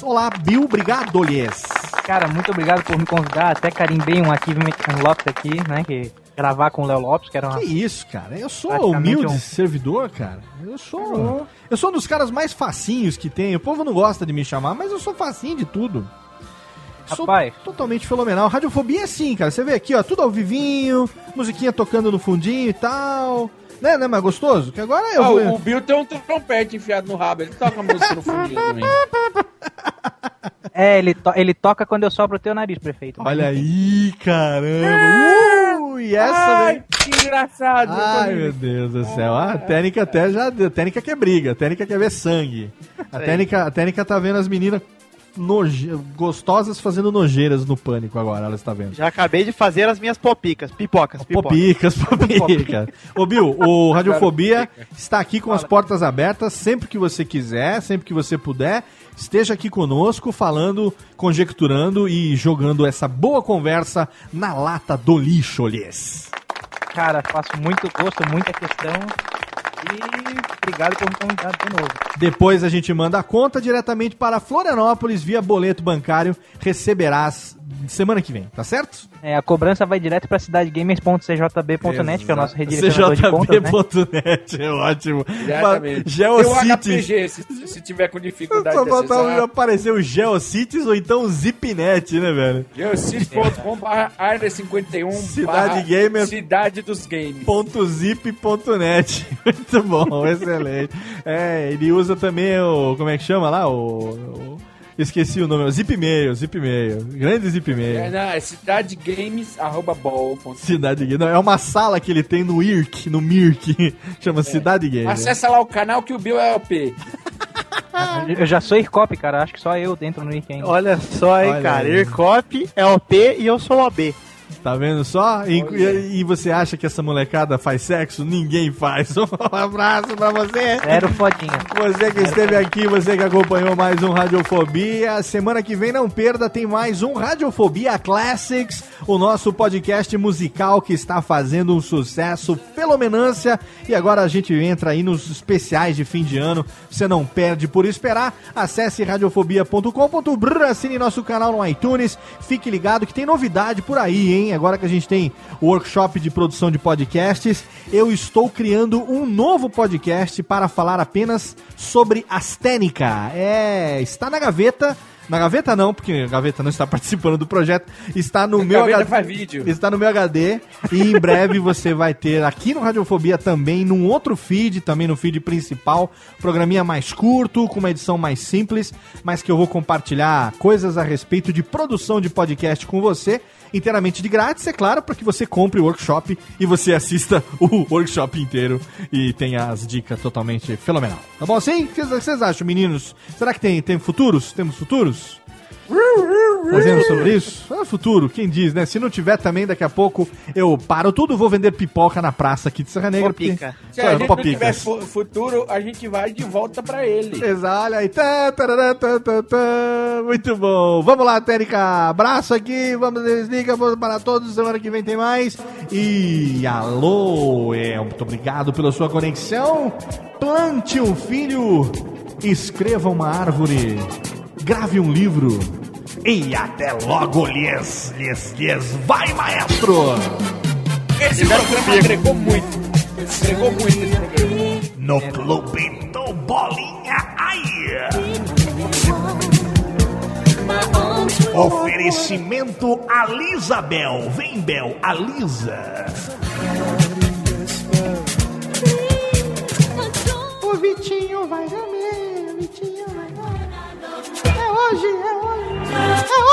Olá, Bill, obrigado, Lies. Cara, muito obrigado por me convidar. Até carimbei um Achievement Unlocked aqui, né? Que gravar com o Léo Lopes, que era uma. Que isso, cara? Eu sou humilde um- servidor, cara. Eu sou. Eu sou um dos caras mais facinhos que tem. O povo não gosta de me chamar, mas eu sou facinho de tudo. Sou Rapaz. totalmente fenomenal. Radiofobia é assim, cara. Você vê aqui, ó, tudo ao vivinho, musiquinha tocando no fundinho e tal. Né, né, mas gostoso? Que agora eu Ah, vou. o Bill tem um trompete enfiado no rabo, ele toca música no fundinho também. É, ele, to- ele toca quando eu sopro o teu nariz, prefeito. Olha aí, caramba. Uh, e essa, Ai, né? que engraçado. Ai, meu Deus do céu. Ah, A técnica até já. A técnica quer briga, a técnica quer ver sangue. A técnica, a técnica tá vendo as meninas noje- gostosas fazendo nojeiras no pânico agora, ela está vendo. Já acabei de fazer as minhas popicas, pipocas, pipocas. Popicas, popicas. Ô, Bill, o Radiofobia está aqui com as portas abertas sempre que você quiser, sempre que você puder. Esteja aqui conosco, falando, conjecturando e jogando essa boa conversa na lata do lixo, lhes. Cara, faço muito gosto, muita questão. E obrigado por me convidar de novo. Depois a gente manda a conta diretamente para Florianópolis via boleto bancário. Receberás semana que vem, tá certo? É, a cobrança vai direto pra cidadegamers.cjb.net, que é o nosso redirecionador de contas, né? CJB.net, é ótimo. Exatamente. Geocities. HPG, se, se tiver com dificuldade Só faltava acessar. aparecer o Geocities ou então o Zipnet, né, velho? Geocities.com.br área 51 Cidade Gamer. Cidade dos Games. .zip.net. Muito bom, excelente. É, ele usa também o. Como é que chama lá? O. o- esqueci o nome. Zipmail, Zipmail. Grande É, Zipmail. não, é cidadegames.bol. Cidade Gamer. Não, é uma sala que ele tem no IRC, no MIRC. Chama Cidade Gamer. Acessa lá o canal que o Bill é OP. Eu já sou IRCOP, cara. Acho que só eu dentro no Nick ainda. Olha só, hein, Olha cara. aí. Ircop é o P e eu sou o B. Tá vendo só? E, e- e você acha que essa molecada faz sexo? Ninguém faz. Um abraço pra você. Era o fodinha. Você que esteve aqui, você que acompanhou mais um Radiofobia. Semana que vem, não perda, tem mais um Radiofobia Classics, o nosso podcast musical que está fazendo um sucesso fenomenância. E agora a gente entra aí nos especiais de fim de ano. Você não perde por esperar. Acesse radiofobia.com.br, assine nosso canal no iTunes. Fique ligado que tem novidade por aí, hein? Agora que a gente tem o workshop de produção de podcasts, eu estou criando um novo podcast para falar apenas sobre astênica. É, está na gaveta. Na gaveta não, porque a gaveta não está participando do projeto. Está no A meu HD. Está no meu HD. E em breve você vai ter aqui no Radiofobia também, num outro feed, também no feed principal. Programinha mais curto, com uma edição mais simples, mas que eu vou compartilhar coisas a respeito de produção de podcast com você. Inteiramente de grátis, é claro, para que você compre o workshop e você assista o workshop inteiro e tenha as dicas totalmente fenomenal. Tá bom assim? O que vocês acham, meninos? Será que tem, tem futuros? Temos futuros? Fazendo sobre isso? É futuro, quem diz, né? Se não tiver também, daqui a pouco eu paro tudo, vou vender pipoca na praça aqui de Serra Negra. porque-. Se a gente não tiver fu- futuro, a gente vai de volta pra ele. Exato, olha aí. Tá, tarará, tá, tá, tá. Muito bom. Vamos lá, Térica. Abraço aqui. Vamos, desliga. Vamos para todos. Semana que vem tem mais. E alô. É, muito obrigado pela sua conexão. Plante um filho. Escreva uma árvore. Grave um livro. E até logo, lhes, lhes, lhes. Vai, maestro! Esse programa agregou muito. Agregou muito esse programa. No Clube do Bolinha. Ai! Oferecimento Alisabel. Vem, Bel, Alisa. O Vitinho vai comer, hoje, é hoje, é hoje.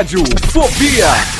Rádio Fobia.